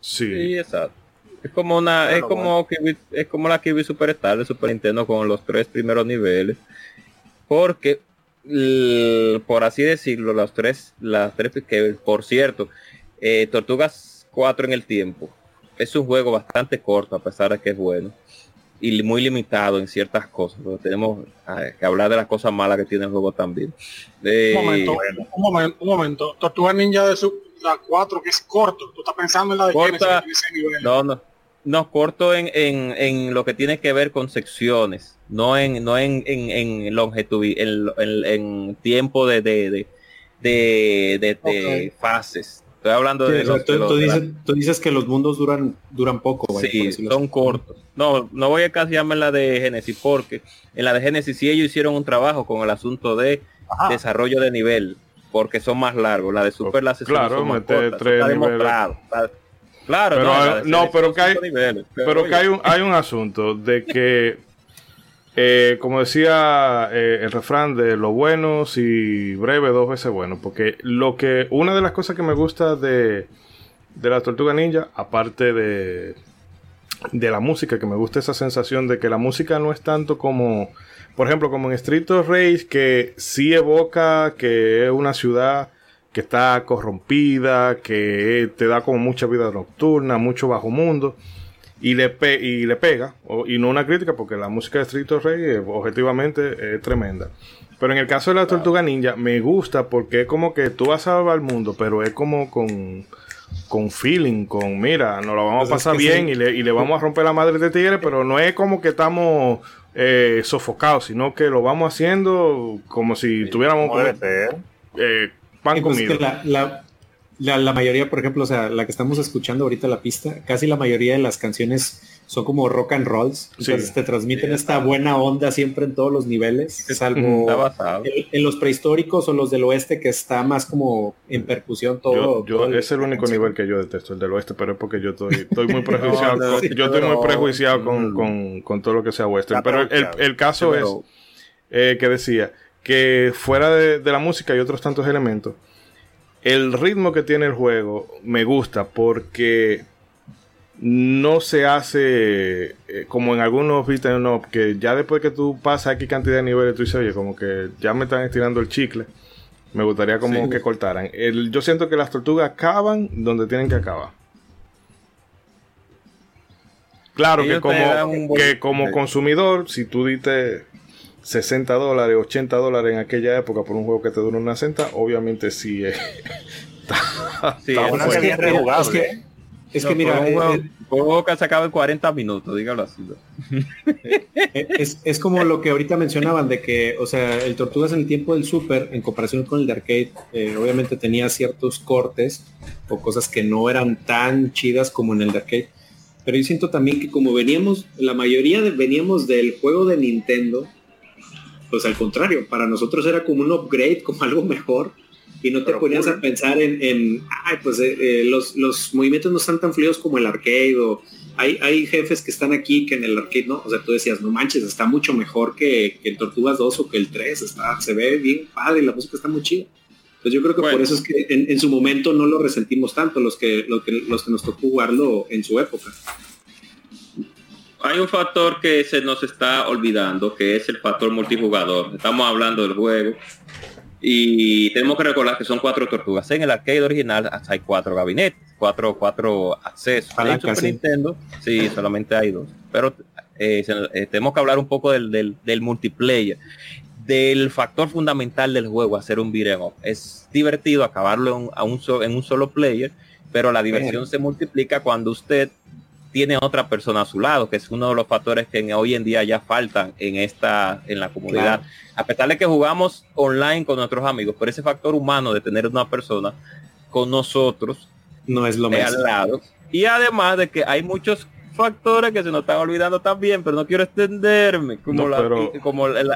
Sí. Sí, exacto. Es como una, es Bueno, como Kirby- es como la Kirby Superstar de Super Nintendo con los tres primeros niveles. Porque por así decirlo, los tres, las tres que por cierto, eh, Tortugas 4 en el tiempo. Es un juego bastante corto a pesar de que es bueno. Y muy limitado en ciertas cosas. pero tenemos que hablar de las cosas malas que tiene el juego también. Eh, Un momento, un momento, un momento. Tortuga Ninja de su, la 4 que es corto. Tú estás pensando en la de Corta. Genesis, tiene seis niveles. No, no. No, corto en, en, en lo que tiene que ver con secciones, no en, no en, en, en longitud, en, en, en tiempo de, de, de, de, de- de fases. Estoy hablando Sí, de los, tú, de los- tú de la- dices, tú dices que los mundos duran, duran poco, vaya, Sí, son así. cortos. No, no voy a casi llamar la de Genesis porque en la de Genesis sí ellos hicieron un trabajo con el asunto de Ajá. desarrollo de nivel porque son más largos. La de Super las Claro, son más cortas, tres está niveles. demostrado. Está- Claro, Pero, no, Genesis pero que hay- Pero que hay un, hay un asunto de que, eh, como decía eh, el refrán de lo bueno si breve dos veces bueno, porque lo que una de las cosas que me gusta de, de la Tortuga Ninja, aparte de, de la música, que me gusta esa sensación de que la música no es tanto como, por ejemplo, como en Street of Rage, que sí evoca que es una ciudad que está corrompida, que te da como mucha vida nocturna, mucho bajo mundo y le, pe- y le pega, o- y no una crítica, porque la música de Street of Rage eh, objetivamente es tremenda. Pero en el caso de la Tortuga Ninja, me gusta porque es como que tú vas a salvar al mundo, pero es como con, con feeling, con mira, nos lo vamos Pues a pasar bien sí. y, le, y le vamos a romper la madre de tigre, pero no es como que estamos eh, sofocados, sino que lo vamos haciendo como si tuviéramos Como eh, pan Sí, pues comido. que la, la, la, la mayoría, por ejemplo, o sea, la que estamos escuchando ahorita la pista, casi la mayoría de las canciones son como rock and rolls. Entonces Sí. te transmiten esta buena onda siempre en todos los niveles, salvo basado. en, en los prehistóricos o los del oeste que está más como en percusión todo. Yo, yo- todo es el único canción. nivel que yo detesto, el del oeste, pero es porque yo estoy, estoy muy prejuiciado. No, no, con- sí, yo estoy muy prejuiciado con, Mm. con- con todo lo que sea western. Pero el, el- el caso es eh, que decía que fuera de, de la música y otros tantos elementos, el ritmo que tiene el juego me gusta porque no se hace eh, como en algunos beat'em up que ya después que tú pasas aquí cantidad de niveles tú dices oye como que ya me están estirando el chicle me gustaría como Sí. que cortaran. El- yo siento que las tortugas acaban donde tienen que acabar. Claro que Ellos como, buen- que como consumidor si tú diste 60 dólares 80 dólares en aquella época por un juego que te dura una centa obviamente sí es Sí, Está es Una bueno. serie Es que, es que- es que No, mira, fue un juego- eh, un juego que se acaba en 40 minutos, dígalo así. ¿no? Eh, Es, es como lo que ahorita mencionaban de que, o sea, el Tortugas en el tiempo del Super, en comparación con el de arcade, eh, obviamente tenía ciertos cortes o cosas que no eran tan chidas como en el de arcade. Pero yo siento también que como veníamos, la mayoría de- veníamos del juego de Nintendo, pues al contrario, para nosotros era como un upgrade, como algo mejor. Y no te Pero ponías a pensar en, en, ay, pues eh, eh, los, los movimientos no están tan fluidos como el arcade o hay, hay jefes que están aquí que en el arcade no, o sea, tú decías, no manches, está mucho mejor que, que el Tortugas 2 o que el 3, está, se ve bien padre, la música está muy chida. Pues yo creo que Bueno. por eso es que en, en su momento no lo resentimos tanto los que, los que los que nos tocó jugarlo en su época. Hay un factor que se nos está olvidando, que es el factor multijugador. Estamos hablando del juego, Y tenemos que recordar que son cuatro tortugas. En el arcade original hasta hay cuatro gabinetes, cuatro, cuatro accesos. En Super sí. Nintendo, sí, solamente hay dos. Pero eh, eh, tenemos que hablar un poco del, del- del multiplayer, del factor fundamental del juego, hacer un beat'em up. Es divertido acabarlo en, a un so- en un solo player, pero la diversión se multiplica cuando usted tiene otra persona a su lado, que es uno de los factores que en- hoy en día ya faltan en esta, en la comunidad. A pesar de que jugamos online con nuestros amigos, pero ese factor humano de tener una persona con nosotros No es lo mismo. al lado. Y además de que hay muchos factores que se nos están olvidando también, pero no quiero extenderme, como, No, la- pero- como el, el,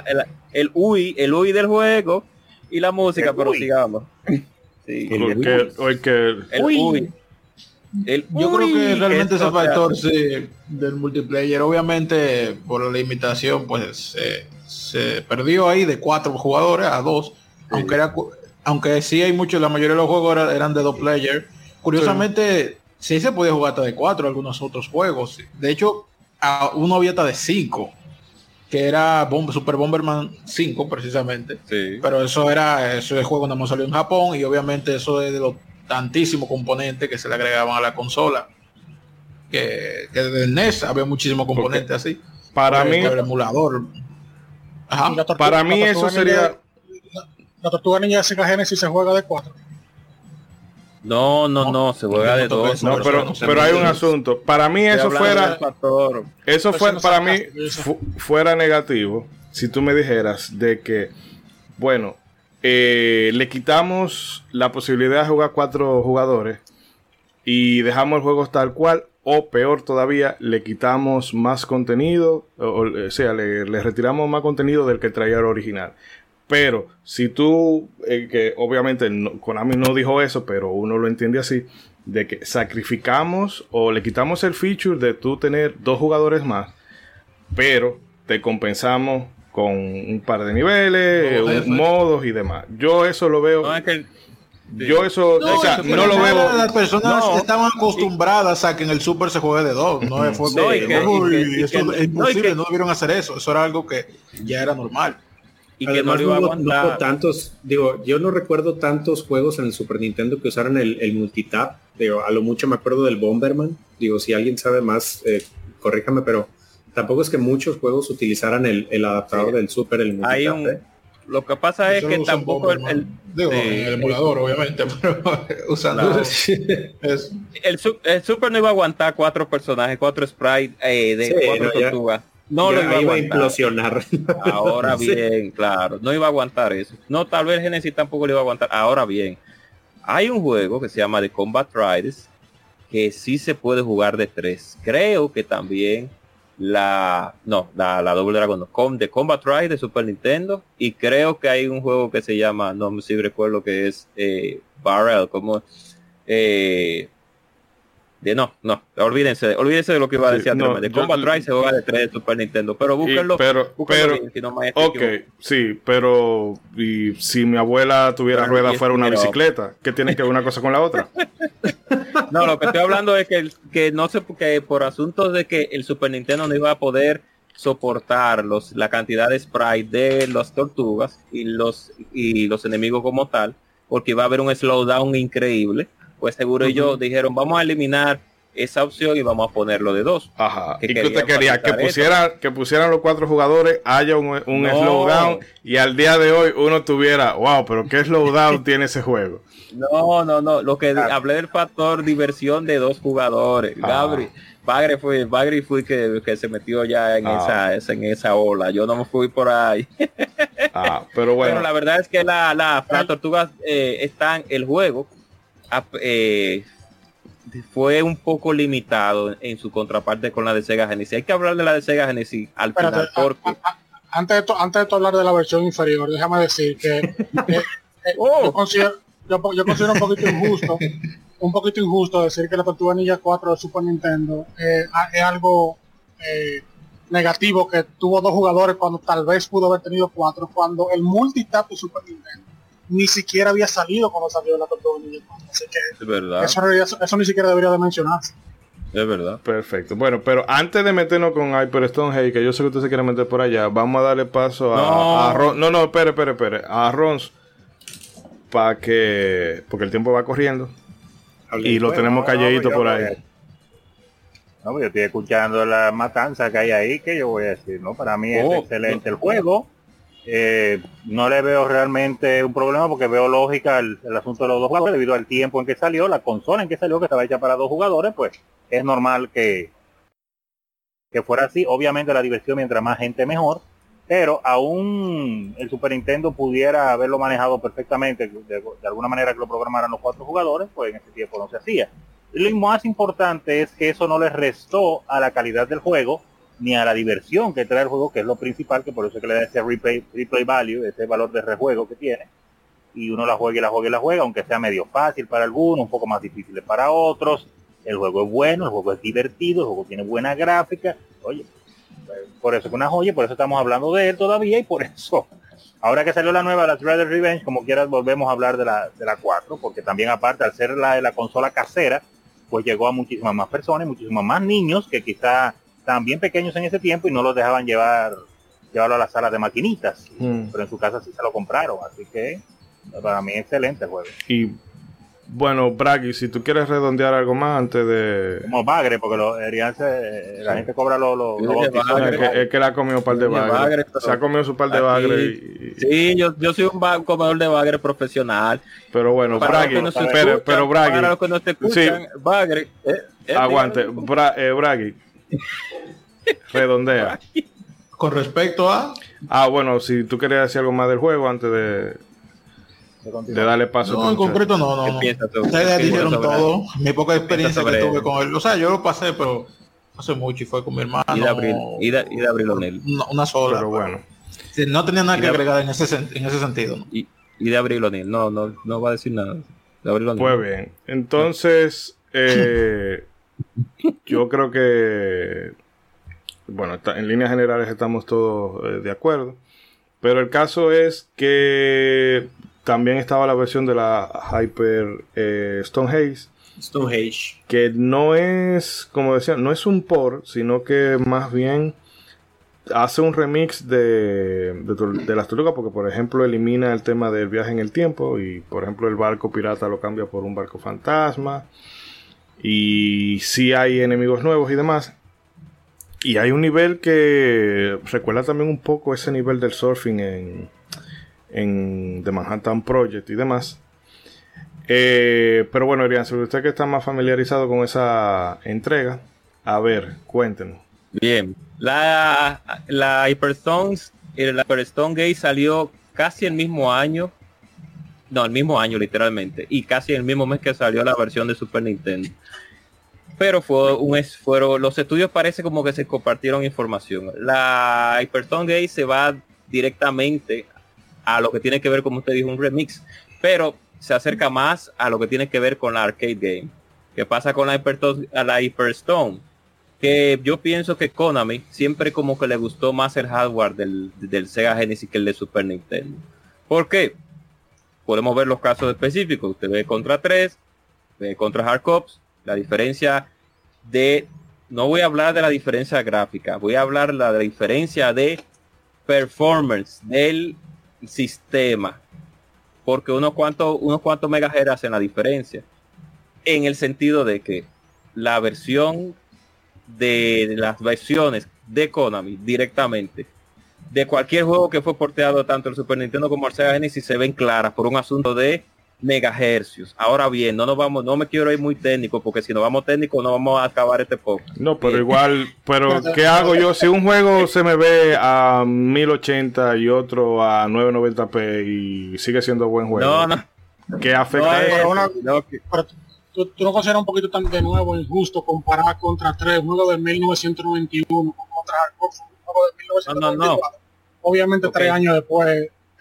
el UI, el UI del juego y la música, pero sigamos. Sí, El que. UI. El Yo creo que realmente es, sea, factor sí, del multiplayer, obviamente por la limitación, pues eh, se perdió ahí de cuatro jugadores a dos, aunque era aunque sí hay muchos, la mayoría de los juegos era- eran de dos players. Curiosamente, sí. se podía jugar hasta de cuatro algunos otros juegos. De hecho, a uno había hasta de cinco, que era Bomb- Super Bomberman 5 precisamente. sí. Pero eso era, ese juego nada más salió en Japón y obviamente eso es de los tantísimos componentes que se le agregaban a la consola. Que, que desde el NES había muchísimos componentes así. para Por mí, el, emulador. Ajá. Tortuga- para mí eso sería... La, la tortuga ninja de Sega Genesis se juega de cuatro. No, no, no, se juega de no, dos. no, pero, pero hay un asunto. Para mí eso fuera... Eso fue para mí fuera negativo si tú me dijeras de que, bueno, eh, le quitamos la posibilidad de jugar cuatro jugadores y dejamos el juego tal cual, o peor todavía, le quitamos más contenido, o, sea, le, retiramos más contenido del que traía el original. Pero si tú, eh, que obviamente Konami no dijo eso, pero uno lo entiende así, de que sacrificamos o le quitamos el feature de tú tener dos jugadores más, pero te compensamos con un par de niveles, eso. modos y demás. Yo eso lo veo, No es que yo eso, o sea, eso no lo veo. Las personas No. estaban acostumbradas a que en el Super se juegue de dos. No fue No, que, y que- y "Uy, eso que- es no, imposible, que- no debieron hacer eso. Eso era algo que ya era normal. y que no Además, lo iba a no no tantos, digo, yo no recuerdo tantos juegos en el Super Nintendo que usaran el, el multitap. Digo, a lo mucho me acuerdo del Bomberman. Digo, si alguien sabe más, eh, corríjame, pero tampoco es que muchos juegos utilizaran el, el adaptador Sí. del Super, el. Hay un, lo que pasa es que lo tampoco el, Digo, el emulador, obviamente, pero usando Claro. el el Super no iba a aguantar cuatro personajes, cuatro sprites eh, de Sí, cuatro no, ya- tortugas. No Ya lo iba a iba a aguantar. implosionar. Ahora Sí. bien, claro, no iba a aguantar eso. No, tal vez Genesis tampoco le iba a aguantar. Ahora bien, hay un juego que se llama The Combat Riders que sí se puede jugar de tres. Creo que también la no, la, la Double Dragon no, com, The Combat Riders de Super Nintendo y creo que hay un juego que se llama, no me si recuerdo que es eh, Barrel, como eh, de no, no, olvídense, olvídense de lo que iba a Sí, decir no, anteriormente. yo- Combat Riders se juega de tres de Super Nintendo, pero Y- búsquenlo. pero, búsquenlo pero, bien, si no me estoy ok, sí, pero y si mi abuela tuviera rueda fuera una bicicleta, ¿qué tiene que ver una cosa con la otra? No, lo que estoy hablando es que, que no sé, que por asuntos de que el Super Nintendo no iba a poder soportar los, la cantidad de sprite de las tortugas y los, y los enemigos como tal, porque iba a haber un slowdown increíble, pues seguro ellos dijeron, vamos a eliminar esa opción y vamos a ponerlo de dos. Ajá. Que ¿Y que usted quería? Que pusieran, que pusieran los cuatro jugadores, haya un, un No. slowdown y al día de hoy uno tuviera, wow, pero qué slowdown tiene ese juego. No, no, no, lo que hablé del factor diversión de dos jugadores. Ah. Gabri, Bagre fue, Bagre fue que, que se metió ya en Ah. esa, esa- en esa ola. Yo no me fui por ahí. Ah, pero bueno, Pero la verdad es que la, la, las tortugas eh, están, el juego ap- eh, fue un poco limitado en su contraparte con la de Sega Genesis. Hay que hablar de la de Sega Genesis al Espérate, final porque a- a- antes de, to- antes de to hablar de la versión inferior, déjame decir que eh, eh, Oh. yo, considero, yo, yo considero un poquito injusto, un poquito injusto decir que la Tortuga Ninja 4 de Super Nintendo eh, es algo eh, negativo que tuvo dos jugadores cuando tal vez pudo haber tenido cuatro, cuando el multitap de Super Nintendo ni siquiera había salido cuando salió la Tortuga Ninja 4. Así que es verdad, eso, ni siquiera debería de mencionarse. es verdad. perfecto. Bueno, pero antes de meternos con Hyperstone Hey, que yo sé que usted se quiere meter por allá, vamos a darle paso a, No. a Ron. No, no, espere, espere, espere. A Ron para que, porque el tiempo va corriendo y lo Bueno, tenemos no, calladito yo por voy a- ahí. No, pues yo estoy escuchando la matanza que hay ahí, que yo voy a decir, ¿no? Para mí es Oh, excelente el juego. Eh, no le veo realmente un problema porque veo lógica el, asunto de los dos jugadores debido al tiempo en que salió, la consola en que salió, que estaba hecha para dos jugadores, pues es normal que, que fuera así. Obviamente la diversión mientras más gente mejor, pero aún el Super Nintendo pudiera haberlo manejado perfectamente, de, alguna manera que lo programaran los cuatro jugadores, pues en ese tiempo no se hacía. Lo más importante es que eso no le restó a la calidad del juego ni a la diversión que trae el juego, que es lo principal, que por eso es que le da ese replay, replay value, ese valor de rejuego que tiene. Y uno la juega y la juega y la juega, aunque sea medio fácil para algunos, un poco más difícil para otros. El juego es bueno, el juego es divertido, el juego tiene buena gráfica. Oye, por eso que una joya, por eso estamos hablando de él todavía y por eso Ahora que salió la nueva, la Shredder Revenge, como quieras volvemos a hablar de la, de la 4, porque también aparte al ser la, la consola casera, pues llegó a muchísimas más personas, muchísimos más niños que quizá bien pequeños en ese tiempo y no los dejaban llevar llevarlo a la sala de maquinitas, Mm. pero en su casa sí se lo compraron, así que para mí excelente el juego. Y bueno, Bragi, si tú quieres redondear algo más antes de... Como bagre, porque lo, deberían ser- la Sí. gente cobra los bagre. Es que, es que ha comido un par de bagres. bagre, Se ha comido su par de aquí- bagres. y- Sí, yo, yo soy un comedor de bagre profesional. Pero bueno, Para Bragi, no se pero, escuchan, pero Bragi, para los que no te escuchan, bagre. eh, eh, aguante, dígalo. Bra- eh, Bragi, redondea. Con respecto a... Ah, bueno, si tú querías decir algo más del juego antes de, De de darle paso. No, en concreto no, no. ¿Qué no. Ustedes ¿Qué dijeron todo. Mi poca experiencia que tuve con él. O sea, yo lo pasé, pero hace mucho y fue con mi hermano. Y de abril, y de, y de abril O'Neill. Una, una sola. Pero bueno, Sí, No tenía nada que agregar en ese, en ese sentido. ¿no? Y, y de abril O'Neill. No, no, no va a decir nada. De abril O'Neill. pues bien. Entonces, eh, yo creo que, bueno, en líneas generales estamos todos eh, de acuerdo. Pero el caso es que también estaba la versión de la Hyper eh, Stone Haze. Stonehenge. que no es, como decía, no es un por, sino que más bien hace un remix de, de, de las tortugas, porque por ejemplo elimina el tema del viaje en el tiempo y por ejemplo el barco pirata lo cambia por un barco fantasma y sí hay enemigos nuevos y demás. Y hay un nivel que recuerda también un poco ese nivel del surfing en, en The Manhattan Project y demás. Eh, pero bueno, Adrián, sobre usted que está más familiarizado con esa entrega, a ver, cuéntenos. Bien. La, la Hyperstones, eh, la Hyperstone Gate salió casi el mismo año. No, el mismo año literalmente. Y casi el mismo mes que salió la versión de Super Nintendo. Pero fue un fueron, los estudios parece como que se compartieron información. La Hyperstone Gate se va directamente a lo que tiene que ver, como usted dijo, un remix. Pero se acerca más a lo que tiene que ver con la arcade game. ¿Qué pasa con la Hyperstone? A la Hyperstone? que yo pienso que Konami siempre como que le gustó más el hardware del, del Sega Genesis que el de Super Nintendo. ¿Por qué? Podemos ver los casos específicos. Usted ve contra 3, ve contra Hard Cops, la diferencia de, no voy a hablar de la diferencia gráfica, voy a hablar de la diferencia de performance del sistema. Porque unos cuantos, unos cuantos megahertz hacen la diferencia. En el sentido de que la versión de las versiones de Konami directamente de cualquier juego que fue porteado tanto el Super Nintendo como el Sega Genesis se ven claras por un asunto de megahercios. Ahora bien, no nos vamos, no me quiero ir muy técnico porque si nos vamos técnico no vamos a acabar este poco. No, pero igual, pero ¿qué hago yo? Si un juego se me ve a 1080 y otro a 990p y sigue siendo buen juego, No, no, ¿qué no afecta es- eso? una- no, que- Pero tú, no consideras un poquito tan de nuevo injusto comparar contra 3, un juego de 1991 con contra un juego de 1994. Obviamente Ok. tres años después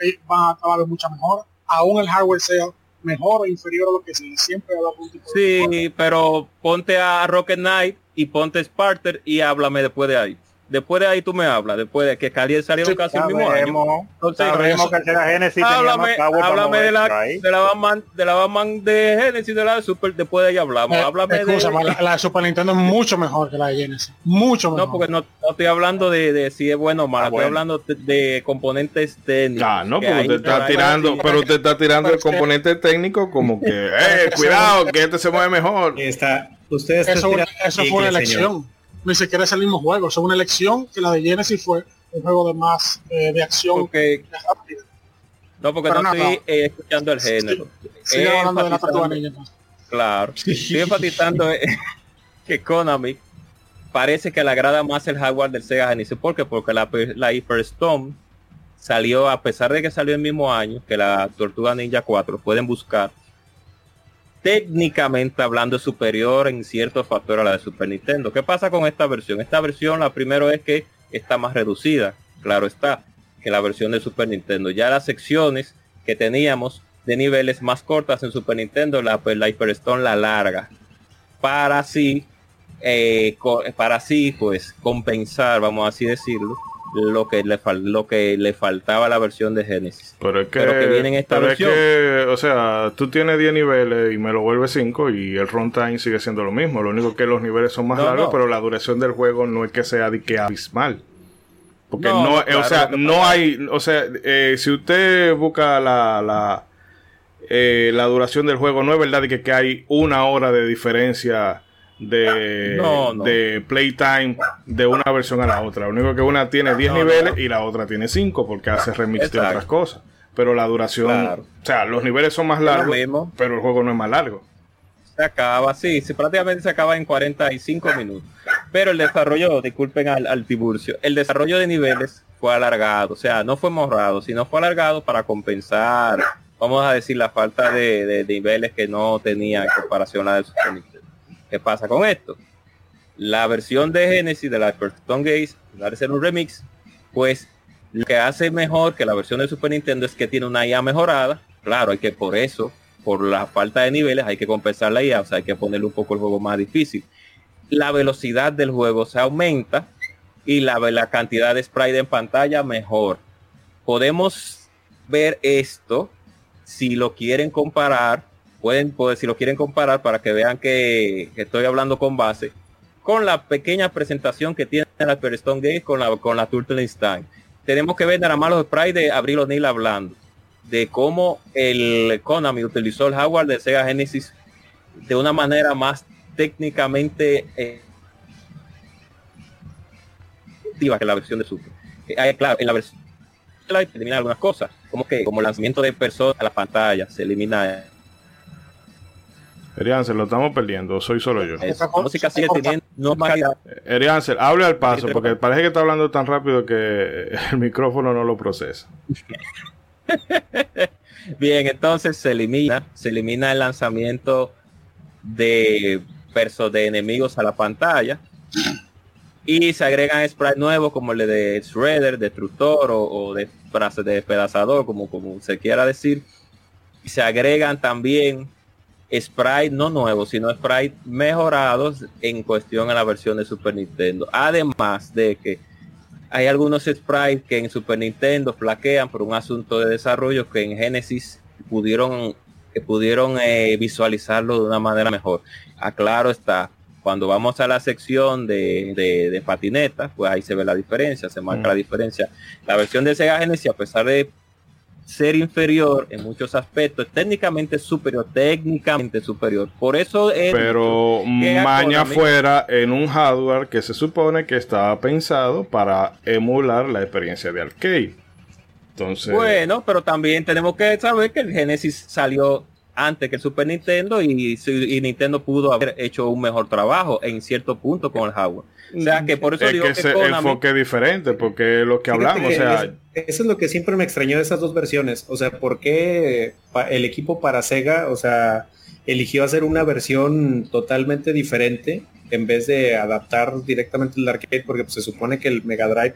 eh, van a acabar mucha mejor. Aún el hardware sea mejor o inferior a lo que sí, siempre a de Sí, pero ponte a Rocket Knight y ponte Sparter y háblame después de ahí. Después de ahí tú me hablas, después de que Cali salieron casi el mismo año. Entonces, sabemos que Genesis háblame, de la de la Batman de la Batman de Genesis de la de Super después de ahí hablamos Eh, háblame escúchame, de la, la de Super Nintendo es mucho mejor que la de Genesis. Mucho mejor. no porque no, no estoy hablando de, de si es bueno o malo Ah, estoy bueno. hablando de, de componentes técnicos Ah, no, que porque usted está tirando, pero usted está tirando el componente técnico como que, eh, cuidado, que este se mueve mejor. Está, ustedes eso, están eso fue una elección. Ni siquiera es el mismo juego. Es una elección que la de Genesis fue un juego de más eh, de acción. rápida. no porque Pero no, estoy eh, escuchando el género Sigue Eh, hablando de la enfatizando- tortuga ninja. entonces. Claro. Estoy enfatizando eh, que Konami parece que le agrada más el hardware del Sega Genesis. ¿Por qué? Porque la, la Hyperstorm salió, a pesar de que salió el mismo año que la Tortuga Ninja 4, pueden buscar, técnicamente hablando, es superior en ciertos factores a la de Super Nintendo. ¿Qué pasa con esta versión? Esta versión, la primero es que está más reducida, claro está, que la versión de Super Nintendo. Ya las secciones que teníamos de niveles más cortas en Super Nintendo, la, pues, la Hyperstone la larga. Para así, eh, para así, pues, compensar, vamos así decirlo, lo que le fal- lo que le faltaba a la versión de Genesis. Pero es que, Pero que viene en esta pero es que, o sea, tú tienes 10 niveles y me lo vuelves 5 y el runtime sigue siendo lo mismo. Lo único que los niveles son más No, largos, no. pero la duración del juego no es que sea de que abismal. Porque No, o sea, no hay, o sea, eh, si usted busca la, la, eh, la duración del juego, no es verdad de que, que hay una hora de diferencia de, No, no. de playtime de una versión a la otra. Lo único que una tiene 10 No, no, niveles y la otra tiene 5 porque hace remix de Exacto. otras cosas. Pero la duración, Claro. o sea, los niveles son más largos, pero el juego no es más largo. Se acaba, sí, sí, prácticamente se acaba en 45 minutos. Pero el desarrollo, disculpen al, al Tiburcio, el desarrollo de niveles fue alargado, o sea, no fue morrado, sino fue alargado para compensar, vamos a decir, la falta de, de niveles que no tenía en comparación a la de Super Nintendo. ¿Qué pasa con esto? La versión de Genesis de la Hyperstone Gaze, al ser un remix, pues lo que hace mejor que la versión de Super Nintendo es que tiene una IA mejorada. Claro, hay que por eso, por la falta de niveles, hay que compensar la IA, o sea, hay que ponerle un poco el juego más difícil. La velocidad del juego se aumenta y la, cantidad de sprite en pantalla mejor. Podemos ver esto si lo quieren comparar, pueden, pues, si lo quieren comparar para que vean que, estoy hablando con base, con la pequeña presentación que tiene la Stone Gate con la, con la Turtle Instinct. Tenemos que ver nada más los sprites de Abril O'Neill hablando de cómo el Konami utilizó el hardware de Sega Genesis de una manera más técnicamente eh, que la versión de Super. Eh, claro, en la versión de la elimina algunas cosas, como que como lanzamiento de personas a la pantalla, se elimina Eriancel, lo estamos perdiendo, soy solo yo. eso. La música sigue teniendo no hable al paso, porque parece que está hablando tan rápido que el micrófono no lo procesa. Bien, entonces se elimina, se elimina el lanzamiento de perso de enemigos a la pantalla y se agregan sprites nuevos como el de Shredder, Destructor o, o de, de despedazador, como, como se quiera decir. Y se agregan también sprites no nuevos, sino sprites mejorados en cuestión a la versión de Super Nintendo. Además de que hay algunos sprites que en Super Nintendo flaquean por un asunto de desarrollo que en Genesis pudieron que pudieron eh, visualizarlo de una manera mejor. Aclaro está, cuando vamos a la sección de, de, de patinetas, pues ahí se ve la diferencia, se marca Mm. la diferencia. La versión de Sega Genesis, a pesar de ser inferior en muchos aspectos, técnicamente superior, técnicamente superior. Por eso es Pero maña fuera en un hardware que se supone que estaba pensado para emular la experiencia de arcade. Entonces, Bueno, pero también tenemos que saber que el Genesis salió antes que el Super Nintendo y, y Nintendo pudo haber hecho un mejor trabajo en cierto punto con el hardware. O sea que por eso es digo que ese Konami- enfoque diferente, porque lo que hablamos, o sea, es- eso es lo que siempre me extrañó de esas dos versiones. O sea, ¿por qué el equipo para Sega, o sea, eligió hacer una versión totalmente diferente en vez de adaptar directamente el arcade? Porque pues, se supone que el Mega Drive,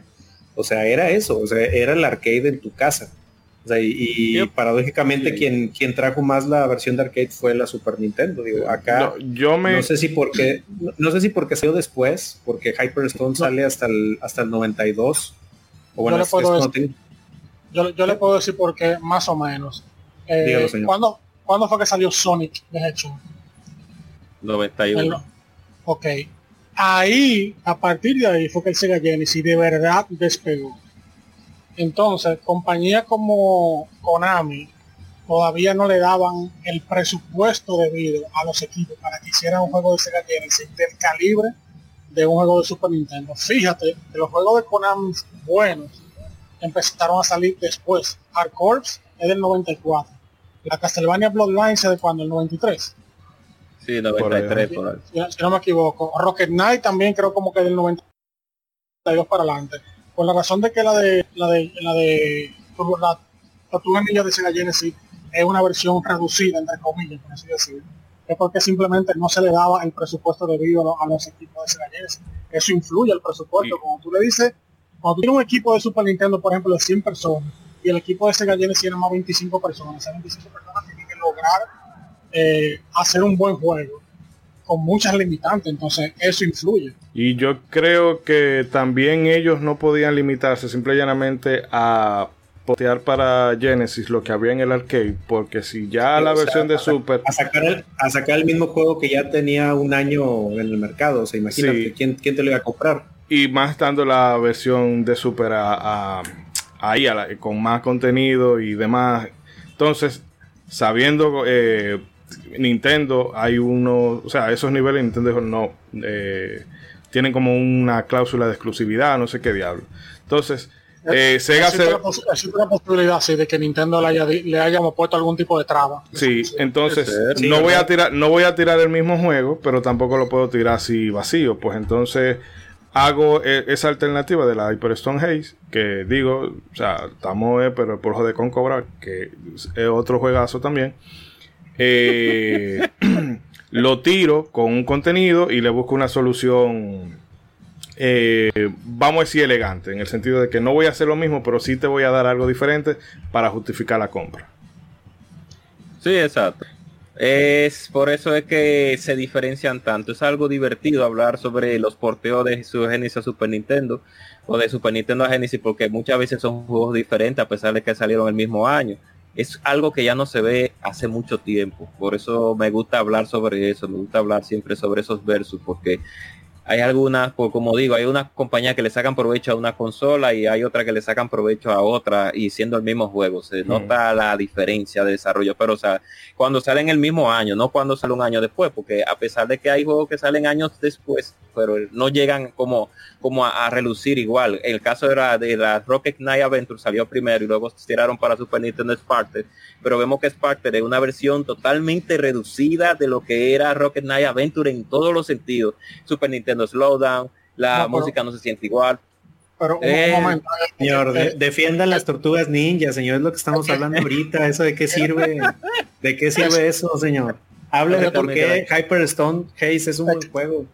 o sea, era eso, o sea, era el arcade en tu casa. O sea, y, paradójicamente Sí. quien, quien trajo más la versión de arcade fue la Super Nintendo. Digo, acá No, yo me... no sé si porque no, no sé si porque salió después, porque Hyperstone sale hasta el hasta el 92. O bueno, Yo le es- es puedo decir- tengo- Yo, yo le puedo decir por qué, más o menos. Eh, Dígalo, señor. ¿cuándo, ¿Cuándo fue que salió Sonic de Hedgehog? 91. El- Ok. Ahí, a partir de ahí, fue que el Sega Genesis de verdad despegó. Entonces, compañías como Konami todavía no le daban el presupuesto debido a los equipos para que hicieran un juego de Sega Genesis del calibre de un juego de Super Nintendo. Fíjate que los juegos de Konami buenos empezaron a salir después. Hard Corps es del 94. La Castlevania Bloodlines es de cuando, el 93 Sí, 93 por ahí. si, si no me equivoco. Rocket Knight también creo como que del 92 para adelante. Por la razón de que la de la de la de la Tortuga Ninja de Sega Genesis es una versión reducida entre comillas, por así decirlo. Es porque simplemente no se le daba el presupuesto debido a, lo- a los equipos de Sega Genesis. Eso influye el presupuesto. Y- Como tú le dices, cuando tú tienes un equipo de Super Nintendo, por ejemplo, de 100 personas, y el equipo de Sega Genesis tiene más 25 personas, esas 25 personas tienen que lograr eh, hacer un buen juego con muchas limitantes, entonces eso influye. Y yo creo que también ellos no podían limitarse simple y llanamente a potear para Genesis lo que había en el arcade, porque si ya Sí, la sea, versión de a- Super a sacar el, a sacar el mismo juego que ya tenía un año en el mercado. O sea, imagínate, Sí. ¿quién, ¿quién te lo iba a comprar? y más estando la versión de Super a, a- ahí la- con más contenido y demás. Entonces, sabiendo eh, Nintendo, hay uno, o sea, esos niveles Nintendo dijo, no, eh, tienen como una cláusula de exclusividad, no sé qué diablo. Entonces, eh, Sega existe, se, la pos- existe la posibilidad sí, de que Nintendo le haya le hayamos puesto algún tipo de traba. Sí, entonces sí, no voy a tirar, no voy a tirar el mismo juego, pero tampoco lo puedo tirar así vacío. Pues entonces hago eh, esa alternativa de la Hyperstone Haze, que digo, o sea, estamos eh, pero por joder con cobrar, que es otro juegazo también. Eh, lo tiro con un contenido y le busco una solución. eh, vamos a decir elegante, en el sentido de que no voy a hacer lo mismo, pero sí te voy a dar algo diferente para justificar la compra. Sí, exacto. Es por eso es que se diferencian tanto. Es algo divertido hablar sobre los porteos de su Genesis a Super Nintendo o de Super Nintendo a Genesis porque muchas veces son juegos diferentes a pesar de que salieron el mismo año. Es algo que ya no se ve hace mucho tiempo. Por eso me gusta hablar sobre eso. Me gusta hablar siempre sobre esos versus porque hay algunas, pues, como digo, hay unas compañías que le sacan provecho a una consola y hay otras que le sacan provecho a otra y siendo el mismo juego. Se nota la diferencia de desarrollo, pero o sea, cuando salen el mismo año, no cuando sale un año después, porque a pesar de que hay juegos que salen años después, pero no llegan como, como a, a relucir igual. El caso era de la Rocket Knight Adventure salió primero y luego se tiraron para Super Nintendo Sparkster, pero vemos que Sparkster es una versión totalmente reducida de lo que era Rocket Knight Adventure en todos los sentidos. Super Nintendo Slowdown, la No, pero- música no se siente igual. Pero un, Eh, un momento. Señor, de- Eh, defiendan las tortugas ninja, señor, es lo que estamos hablando ahorita. ¿Eso de qué sirve? ¿De qué sirve eso, señor? Hable de por qué Hyperstone Haze es un buen juego.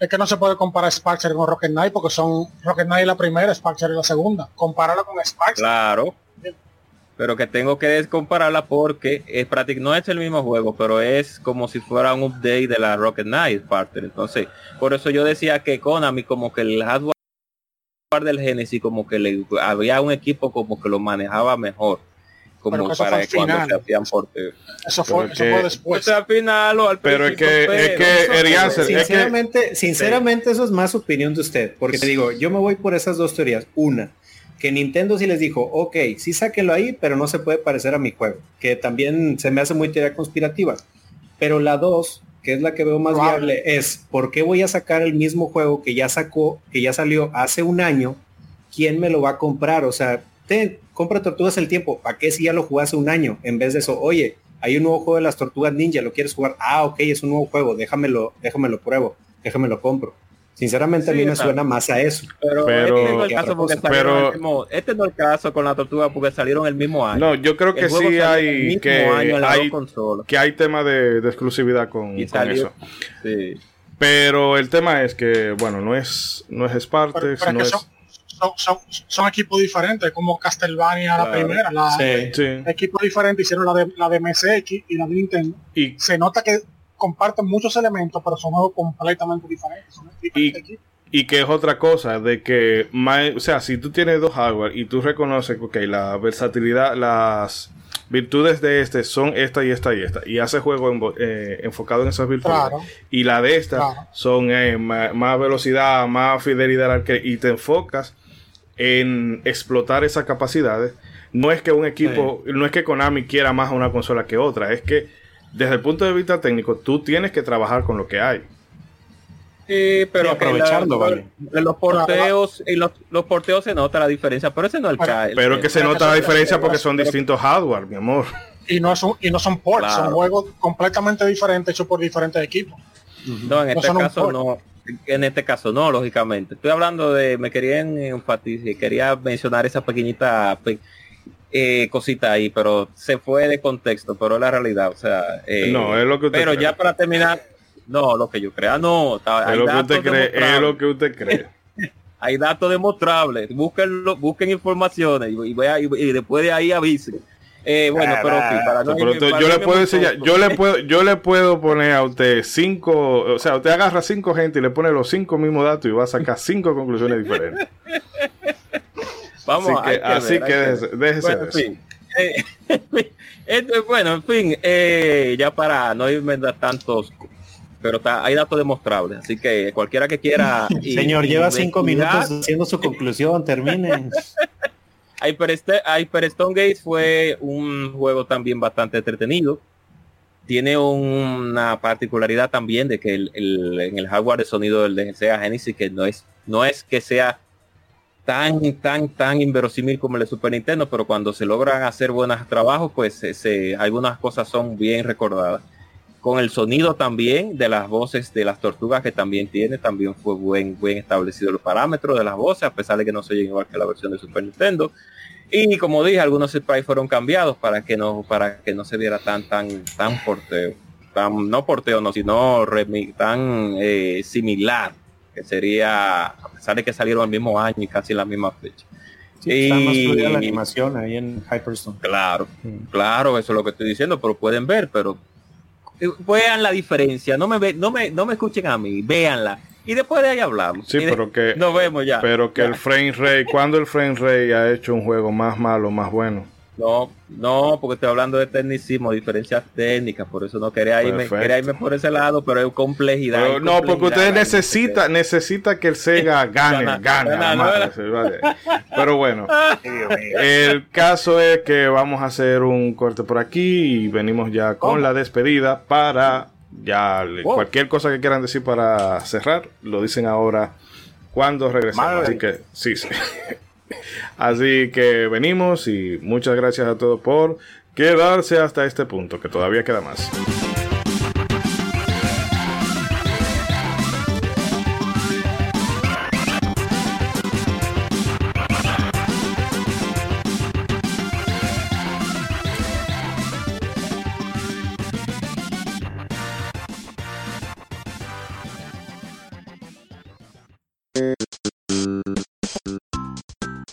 Es que no se puede comparar Sparkster con Rocket Knight porque son Rocket Knight la primera, Sparkster es la segunda. Compárala con Sparkster. Claro. Pero que tengo que compararla porque es práctico, no es el mismo juego, pero es como si fuera un update de la Rocket Knight Sparkster. Entonces, por eso yo decía que Konami como que el hardware del Genesis como que le había un equipo como que lo manejaba mejor. Pero Como que eso para cuando final. se hacían porteos. Eso fue, Pero eso que- fue O después. al final o al Pero es que- es pero- que, Erianser, es que- Sinceramente, sinceramente eso es más opinión de usted, porque te digo, yo me voy por esas dos teorías. Una, que Nintendo sí les dijo, ok, sí sáquelo ahí, pero no se puede parecer a mi juego, que también se me hace muy teoría conspirativa. Pero la dos, que es la que veo más viable, es ¿por qué voy a sacar el mismo juego que ya sacó, que ya salió hace un año? ¿Quién me lo va a comprar? O sea, te compra Tortugas el tiempo, ¿para qué si ya lo hace un año? En vez de eso, oye, hay un nuevo juego de las Tortugas Ninja, ¿lo quieres jugar? Ah, ok, es un nuevo juego, déjamelo, déjamelo pruebo, déjamelo compro. Sinceramente a mí me suena más a eso. Pero, Pero- este no es el caso porque Pero- salieron el mismo, este no es el caso con la tortuga porque salieron el mismo año. No, yo creo que sí hay que hay, que tema de, de exclusividad con, Y con eso. Sí. Pero el tema es que, bueno, no es, no es Pero, Spartex, pero no es... son, son, son, son equipos diferentes, como Castlevania la Claro. primera, la, Sí. Sí. equipos diferentes hicieron la de, la de MSX y la de Nintendo. Y, Se nota que comparten muchos elementos, pero son juegos completamente diferentes. Son diferentes equipos. y que es otra cosa, de que, ma- o sea, si tú tienes dos hardware y tú reconoces que ok, la versatilidad, las virtudes de este son esta y esta y esta, y hace juego envo- eh, enfocado en esas virtudes, Claro. y la de esta Claro. son eh, ma- más, velocidad, más fidelidad y te enfocas en explotar esas capacidades, no es que un equipo, no es que Konami quiera más a una consola que otra, es que desde el punto de vista técnico, tú tienes que trabajar con lo que hay. Sí, pero Sí, aprovecharlo, la- vale. los porteos, y los, los porteos se nota la diferencia, pero ese no es el Pero- ca- el- Pero que se pero nota la diferencia porque son pero- distintos hardware, mi amor. Y no, son, y no son ports, Claro. son juegos completamente diferentes hechos por diferentes equipos. No, en No este caso no. En este caso no, lógicamente. Estoy hablando de, me quería enfatizar, quería mencionar esa pequeñita pe- eh, cosita ahí, pero se fue de contexto, pero es la realidad, o sea. eh, No, es lo que usted Pero cree. ya para terminar, no, lo que yo crea, no. está- Es lo que usted cree, es lo que usted cree. hay datos demostrables, búsquenlo, busquen informaciones y, y, y- y después de ahí avisen. Eh, bueno, pero fin, para no irme- para yo le puedo enseñar, yo le puedo, yo le puedo poner a usted cinco, o sea, usted agarra cinco gente y le pone los cinco mismos datos y va a sacar cinco conclusiones diferentes. Vamos, así que, así ver, que déjese, déjese Bueno, de en eso. fin. Eh, esto- bueno, en fin, eh, ya para no irme a tantos, pero está, hay datos demostrables, así que cualquiera que quiera. y- Señor, lleva cinco investigar, minutos haciendo su conclusión, termine. Hyper, Stone Gates fue un juego también bastante entretenido. Tiene una particularidad también de que el, en el hardware de sonido del de Genesis que no es no es que sea tan tan tan inverosímil como el de Super Nintendo, pero cuando se logran hacer buenos trabajos, pues se- algunas cosas son bien recordadas. Con el sonido también de las voces de las tortugas que también tiene, también fue buen, buen establecido los parámetros de las voces, a pesar de que no se oyen igual que la versión de Super Nintendo. Y como dije, algunos sprites fueron cambiados para que no, para que no se viera tan, tan, tan porteo. Tan, no porteo, no, sino remi- tan eh, similar, que sería, a pesar de que salieron el mismo año y casi la misma fecha. Sí, está más Y- fluida la animación ahí en Hyperstone. Claro, Mm. claro, eso es lo que estoy diciendo, pero pueden ver, pero vean la diferencia, no me ve, no me, no me escuchen a mí, véanla. Y después de ahí hablamos. Sí, de- pero que, nos vemos ya. pero que Ya. el frame rate, cuando el frame rate ha hecho un juego más malo, más bueno. No, no, porque estoy hablando de tecnicismo, diferencias técnicas, por eso no quería irme, quería irme por ese lado, pero es complejidad. Pero no, porque usted necesita, necesita que el Sega gane, Gana, gane. gana, además, ¿no? vale. Pero bueno, el caso es que vamos a hacer un corte por aquí y venimos ya con ¿Cómo? la despedida para ya Wow. cualquier cosa que quieran decir para cerrar, lo dicen ahora cuando regresemos. Madre. Así que sí, sí. Así que venimos y muchas gracias a todos por quedarse hasta este punto, que todavía queda más.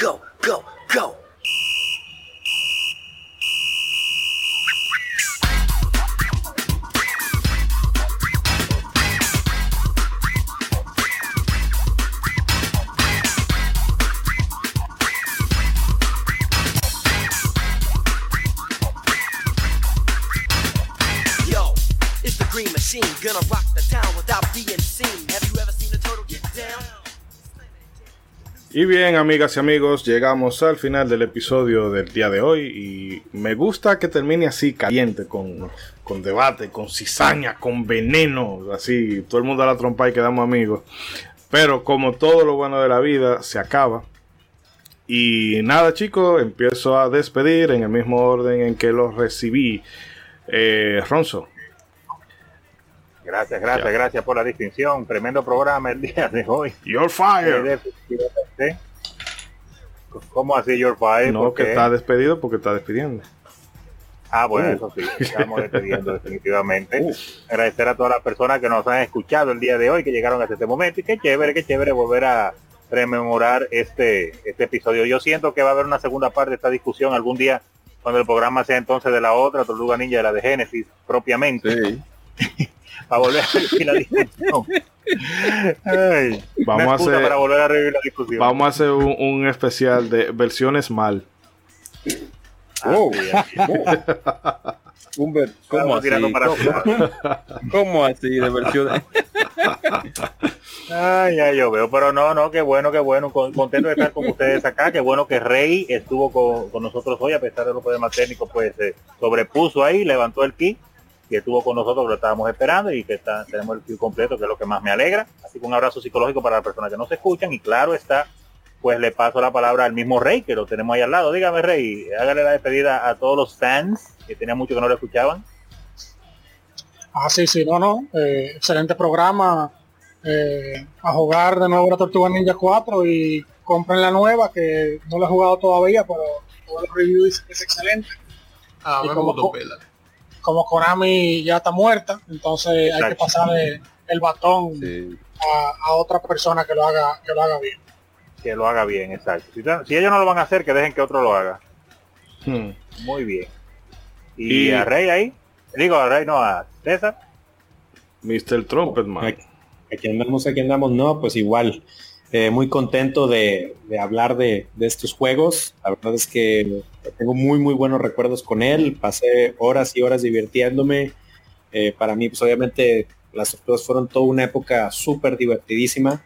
go, go, go. Yo, it's the green machine, gonna rock Y bien, amigas y amigos, llegamos al final del episodio del día de hoy y me gusta que termine así, caliente, con, con debate, con cizaña, con veneno, así, todo el mundo a la trompa y quedamos amigos. Pero como todo lo bueno de la vida, se acaba. Y nada, chicos, empiezo a despedir en el mismo orden en que los recibí. Eh, Ronzo. Gracias, gracias, gracias por la distinción. Tremendo programa el día de hoy. You're fired. Eh. ¿Cómo así Your Fired? No, ¿Por que está despedido porque está despidiendo. Ah, bueno, Uh. eso sí, estamos despidiendo definitivamente. Agradecer a todas las personas que nos han escuchado el día de hoy, que llegaron hasta este momento. Y qué chévere, qué chévere volver a rememorar este, este episodio. Yo siento que va a haber una segunda parte de esta discusión algún día, cuando el programa sea entonces de la otra, Tortuga Ninja de la de Génesis, propiamente. Para volver a revivir la discusión. Ay, Vamos a hacer- para volver a revivir la discusión. Vamos a hacer un, un especial de versiones mal. Oh. Un ver- ¿Cómo así? tirando para ¿Cómo, cómo así de versiones? Ay, ya yo veo, pero no, no, qué bueno, qué bueno, con- contento de estar con ustedes acá, qué bueno que Rey estuvo con, con nosotros hoy, a pesar de los problemas técnicos, pues se sobrepuso ahí, levantó el key, que estuvo con nosotros, lo estábamos esperando y que está, tenemos el key completo, que es lo que más me alegra. Así que un abrazo psicológico para las personas que nos escuchan y claro está, pues le paso la palabra al mismo Rey, que lo tenemos ahí al lado. Dígame Rey, hágale la despedida a todos los fans, que tenía mucho que no lo escuchaban. Ah, sí, sí, no, no. eh, excelente programa. eh, a jugar de nuevo la Tortuga Ninja 4 y compren la nueva que no la he jugado todavía, pero todos los reviews dicen que es excelente. Ah, Y como. Como Konami ya está muerta, entonces hay que pasarle el batón Sí. a, a otra persona que lo haga, que lo haga bien. Que lo haga bien, exacto. Si, si ellos no lo van a hacer, que dejen que otro lo haga. Hmm. Muy bien. Y, Y- a Rey ahí, digo a Rey, no a César. Mr. Trumpetman. Aquí, aquí andamos, aquí andamos, no, pues igual, eh, muy contento de, de hablar de, de estos juegos. La verdad es que tengo muy, muy buenos recuerdos con él. Pasé horas y horas divirtiéndome. Eh, para mí, pues obviamente, las tortugas fueron toda una época súper divertidísima.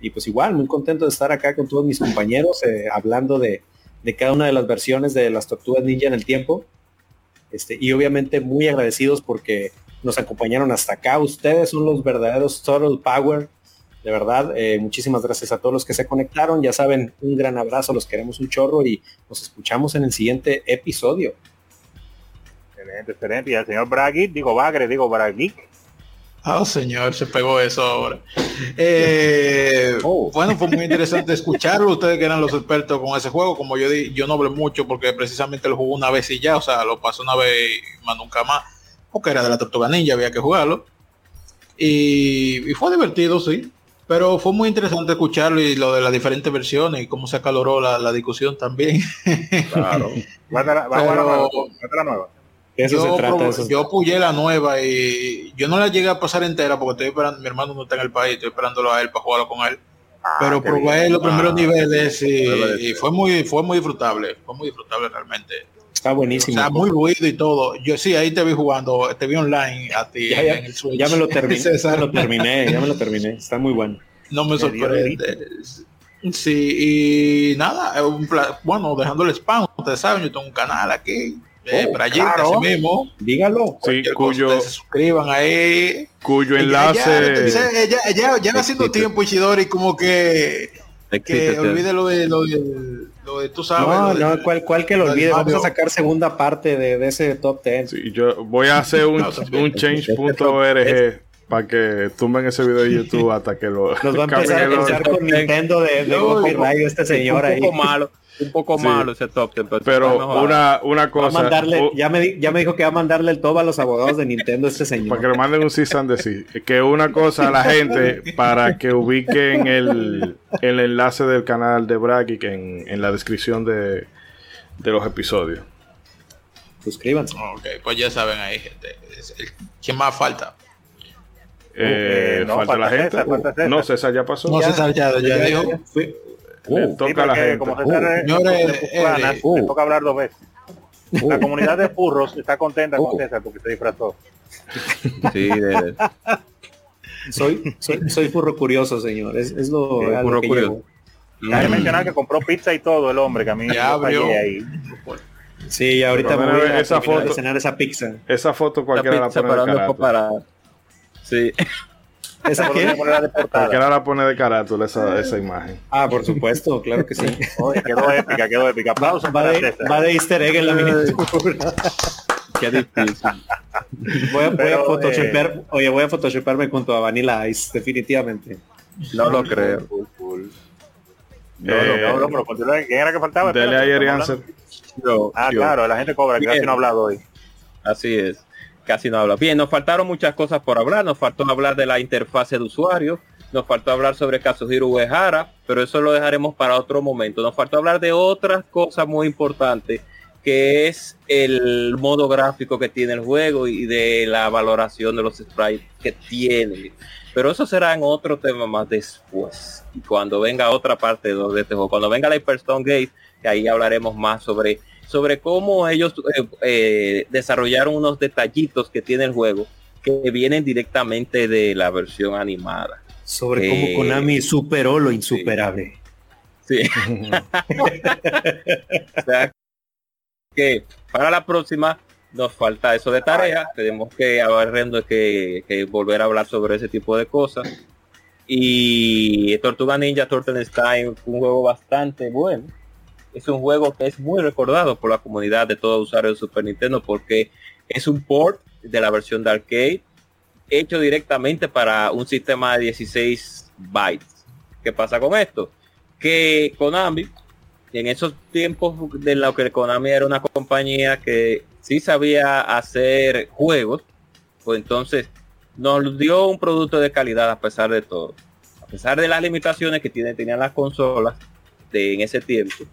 Y pues igual, muy contento de estar acá con todos mis compañeros, eh, hablando de, de cada una de las versiones de las tortugas ninja en el tiempo. Este, y obviamente muy agradecidos porque nos acompañaron hasta acá. Ustedes son los verdaderos Total Power. De verdad, eh, muchísimas gracias a todos los que se conectaron. Ya saben, un gran abrazo, los queremos un chorro y nos escuchamos en el siguiente episodio. Excelente, excelente. Y al señor Braguit, digo Bagre, digo Braguit. Ah, señor, se pegó eso ahora. Eh, Oh. Bueno, fue muy interesante escucharlo. Ustedes que eran los expertos con ese juego. Como yo di, yo no hablé mucho porque precisamente lo jugué una vez y ya, o sea, lo pasó una vez y más nunca más. Porque era de la Tortuga Ninja, había que jugarlo. Y, y fue divertido, sí. Pero fue muy interesante escucharlo y lo de las diferentes versiones y cómo se acaloró la, la discusión también. Claro. La, nueva. eso yo, se trata. eso yo la nueva y yo no la llegué a pasar entera porque estoy esperando, mi hermano no está en el país, estoy esperándolo a él para jugarlo con él. Ah, Pero probé bien. los primeros Ah, niveles y, fue muy, fue muy disfrutable, fue muy disfrutable realmente. Está O buenísimo. sea, muy ruido y todo. Yo sí, ahí te vi jugando, te vi online a ti ya, ya- en el Switch. ya me lo terminé, ya lo terminé, ya me lo terminé. Está muy bueno. no me sorprende. Sí, y nada, un bueno, dejando el spam, ustedes saben, yo tengo un canal aquí, eh, Oh, para allí, claro. así mismo. Dígalo. Sí, cuyo, se suscriban ahí. cuyo enlace. Ya, ya, ya, ya, haciendo tiempo, Isidori, como que, que olvide lo de, lo de, lo de tú sabes. No, lo de- no, ¿cuál, cuál que lo olvide. Vamos a sacar segunda parte de, de ese top 10. Sí, yo voy a hacer un, un change.org para que tumben ese video de YouTube hasta que lo Nos va a empezar a pensar con Nintendo de, de No, copyright este señor un ahí. poco malo, un poco Sí. malo ese top pero, una, una Va a cosa, mandarle, ya, me, di- ya me dijo que va a mandarle el todo a los abogados de Nintendo este para que señor. le manden un cease and desist. que una cosa a la gente para que ubiquen el, el enlace del canal de Bragic en, en la descripción de, de los episodios. Suscríbanse. Ok, pues ya saben ahí, gente. ¿Quién más falta? Eh, Eh, no, falta la falta gente. César, falta César. No, César ya pasó. No, César ya, ya dijo. Fui- Le Uh, toca Sí, a la gente. como César es- Señores, es puclana, eh, le toca hablar dos veces. La comunidad de furros está contenta con Uh. César porque se disfrazó. Sí, de- soy, soy, soy furro curioso, señor. Es, es lo, Sí, a lo furro que curioso. llevo. Cabe mencionar que compró pizza y todo el hombre que a mí Ya abrió. ahí. Sí, ahorita me a voy a, esa foto. cenar esa pizza. Esa foto la cualquiera la pizza pone Sí. ¿Esa qué? Cualquiera la pone de carátula esa, esa imagen. Ah, por supuesto, claro que sí. Oye, quedó épica, quedó épica. Aplausos Va para de, va de easter egg en la miniatura. Qué difícil. Voy a, voy a photoshopear, oye, voy a photoshopearme junto a Vanilla Ice, definitivamente. No lo creo. No, Eh, no, no, pero continúa. ¿Quién era que faltaba? Dele ayer answer. Yo- Ah, yo. claro, la gente cobra, que casi no ha hablado hoy. Así es. Casi no habla. Bien, nos faltaron muchas cosas por hablar. Nos faltó hablar de la interfase de usuario. Nos faltó hablar sobre Kazuhiro Uehara, pero eso lo dejaremos para otro momento. Nos faltó hablar de otras cosas muy importantes, que es el modo gráfico que tiene el juego y de la valoración de los sprites que tiene. Pero eso será en otro tema más después. Y cuando venga otra parte de este juego, cuando venga la Hyperstone Gate, que ahí hablaremos más sobre sobre cómo ellos eh, eh, desarrollaron unos detallitos que tiene el juego que vienen directamente de la versión animada. Sobre Eh, cómo Konami superó lo insuperable. Sí. o sea, que para la próxima nos falta eso de tarea. Tenemos que que, que volver a hablar sobre ese tipo de cosas. Y Tortuga Ninja Turtle Time un juego bastante bueno. Es un juego que es muy recordado por la comunidad de todo usuario de Super Nintendo porque es un port de la versión de arcade hecho directamente para un sistema de 16 bytes. ¿Qué pasa con esto? Que Konami, en esos tiempos de lo que Konami era una compañía que sí sabía hacer juegos, pues entonces nos dio un producto de calidad a pesar de todo. A pesar de las limitaciones que tiene, tenían las consolas de, en ese tiempo.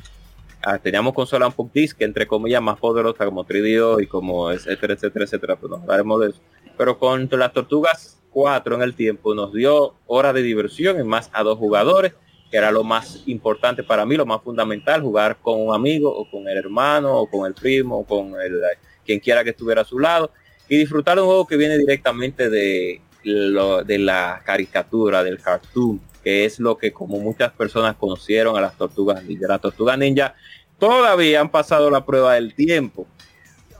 Ah, teníamos consolas un disc, entre comillas, más poderosas como 3DO y como etcétera, etcétera, etcétera. Pero no hablaremos de eso. Pero con las tortugas 4 en el tiempo nos dio horas de diversión en más a dos jugadores, que era lo más importante para mí, lo más fundamental, jugar con un amigo o con el hermano o con el primo o con el, quien quiera que estuviera a su lado y disfrutar un juego que viene directamente de, lo, de la caricatura, del cartoon, que es lo que como muchas personas conocieron a las tortugas ninja. Las tortugas ninja todavía han pasado la prueba del tiempo.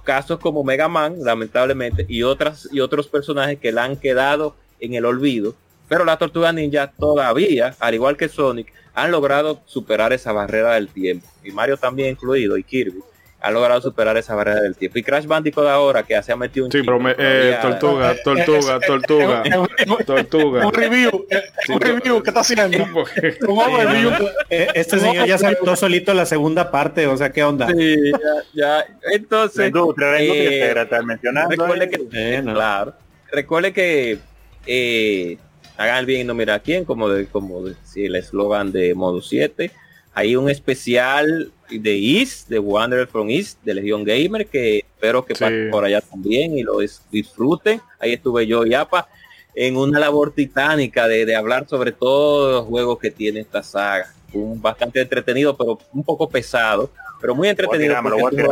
Casos como Mega Man, lamentablemente, y otras y otros personajes que le han quedado en el olvido. Pero las tortugas ninja todavía, al igual que Sonic, han logrado superar esa barrera del tiempo. Y Mario también incluido, y Kirby ha logrado superar esa barrera del tiempo. Y Crash Bandicoot ahora que se ha metido un Sí, pero me, eh, tortuga, tortuga, tortuga, tortuga. Un review, un review, ¿qué está haciendo? Un review. Este señor ya saltó solito la segunda parte, o sea, ¿qué onda? Sí, ya, ya. Entonces, eh, recuerde que, Eh, no. claro, recuerde que eh, hagan el bien y no mira a quién, como de, como decía el eslogan de modo 7. Hay un especial de East, de Wanderer from East, de Legion Gamer, que espero que Sí. pasen por allá también y lo dis- disfruten. Ahí estuve yo y Apa en una labor titánica de, de hablar sobre todos los juegos que tiene esta saga. Un bastante entretenido, pero un poco pesado, pero muy entretenido. porque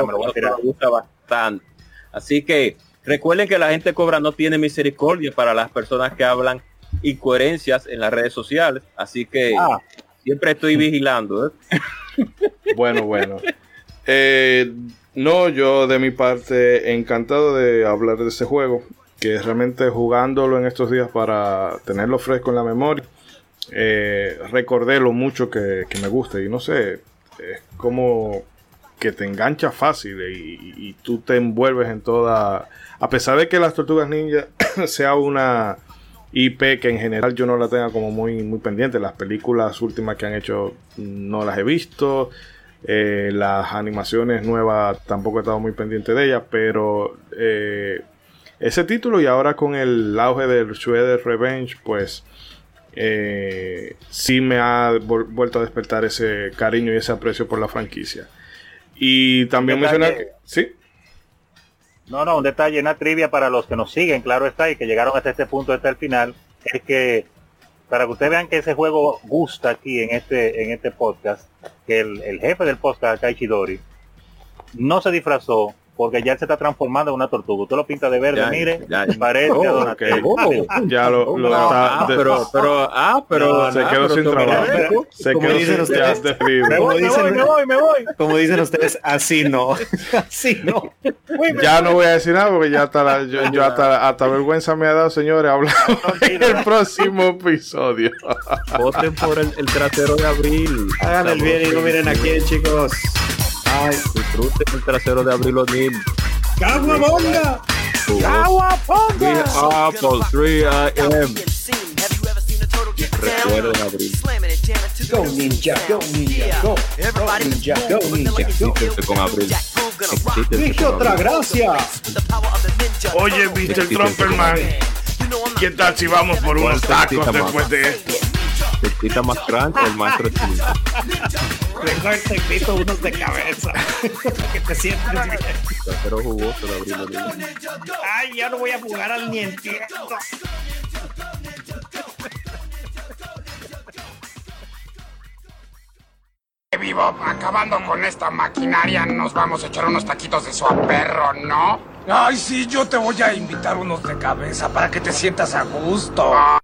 me gusta bastante. Así que recuerden que la gente cobra no tiene misericordia para las personas que hablan incoherencias en las redes sociales. Así que Ah. siempre estoy vigilando. ¿eh? Bueno, bueno. Eh, no, yo de mi parte encantado de hablar de ese juego, que realmente jugándolo en estos días para tenerlo fresco en la memoria, eh, recordé lo mucho que, que me gusta y no sé, es como que te engancha fácil y, y tú te envuelves en toda... A pesar de que las tortugas ninja sea una IP que en general yo no la tenga como muy, muy pendiente, las películas últimas que han hecho no las he visto, eh, las animaciones nuevas tampoco he estado muy pendiente de ellas, pero eh, ese título y ahora con el auge del Shredder Revenge, pues eh, sí me ha vuelto a despertar ese cariño y ese aprecio por la franquicia. Y también mencionar que... Sí, No, no, un detalle, una trivia para los que nos siguen, claro está, y que llegaron hasta este punto, hasta el final, es que para que ustedes vean que ese juego gusta aquí en este en este podcast, que el, el jefe del podcast, Kaichidori, no se disfrazó porque ya se está transformando en una tortuga. Usted lo pinta de verde, Ya, mire, ya. parece Oh, a Donatello. Ya lo, lo Ah, está- de- pero, pero, ah, pero. se ah, quedó pero sin trabajo. Se Como quedó dicen sin ustedes. de frío. Me voy, me dicen- voy, me voy, me voy. Como dicen ustedes, así no. Así no. Ya no voy a decir nada porque ya hasta, la- yo, yo hasta, hasta vergüenza me ha dado, señores, hablar en el próximo episodio. Voten por el, el trasero de abril. Hagan el bien y no miren a quién, chicos. Ay, Disfruten el trasero de abril O'Neill. ¡Caguabonga! Be Apple 3 AM. Recuerden abril. Go ninja, go ninja, go. Go ninja, go ninja, con abril. Dije otra gracia. Oye, Mr. Trumperman, ¿qué tal si vamos por unos tacos después de esto? Quita más crunch el maestro Smith. Mejor te invito unos de cabeza. que te sientes bien. Trasero jugoso de abril O'Neill. Ay, ya no voy a jugar al ni entiendo. Vivo, acabando con esta maquinaria, nos vamos a echar unos taquitos de su perro, ¿no? Ay, sí, yo te voy a invitar unos de cabeza para que te sientas a gusto. Ah,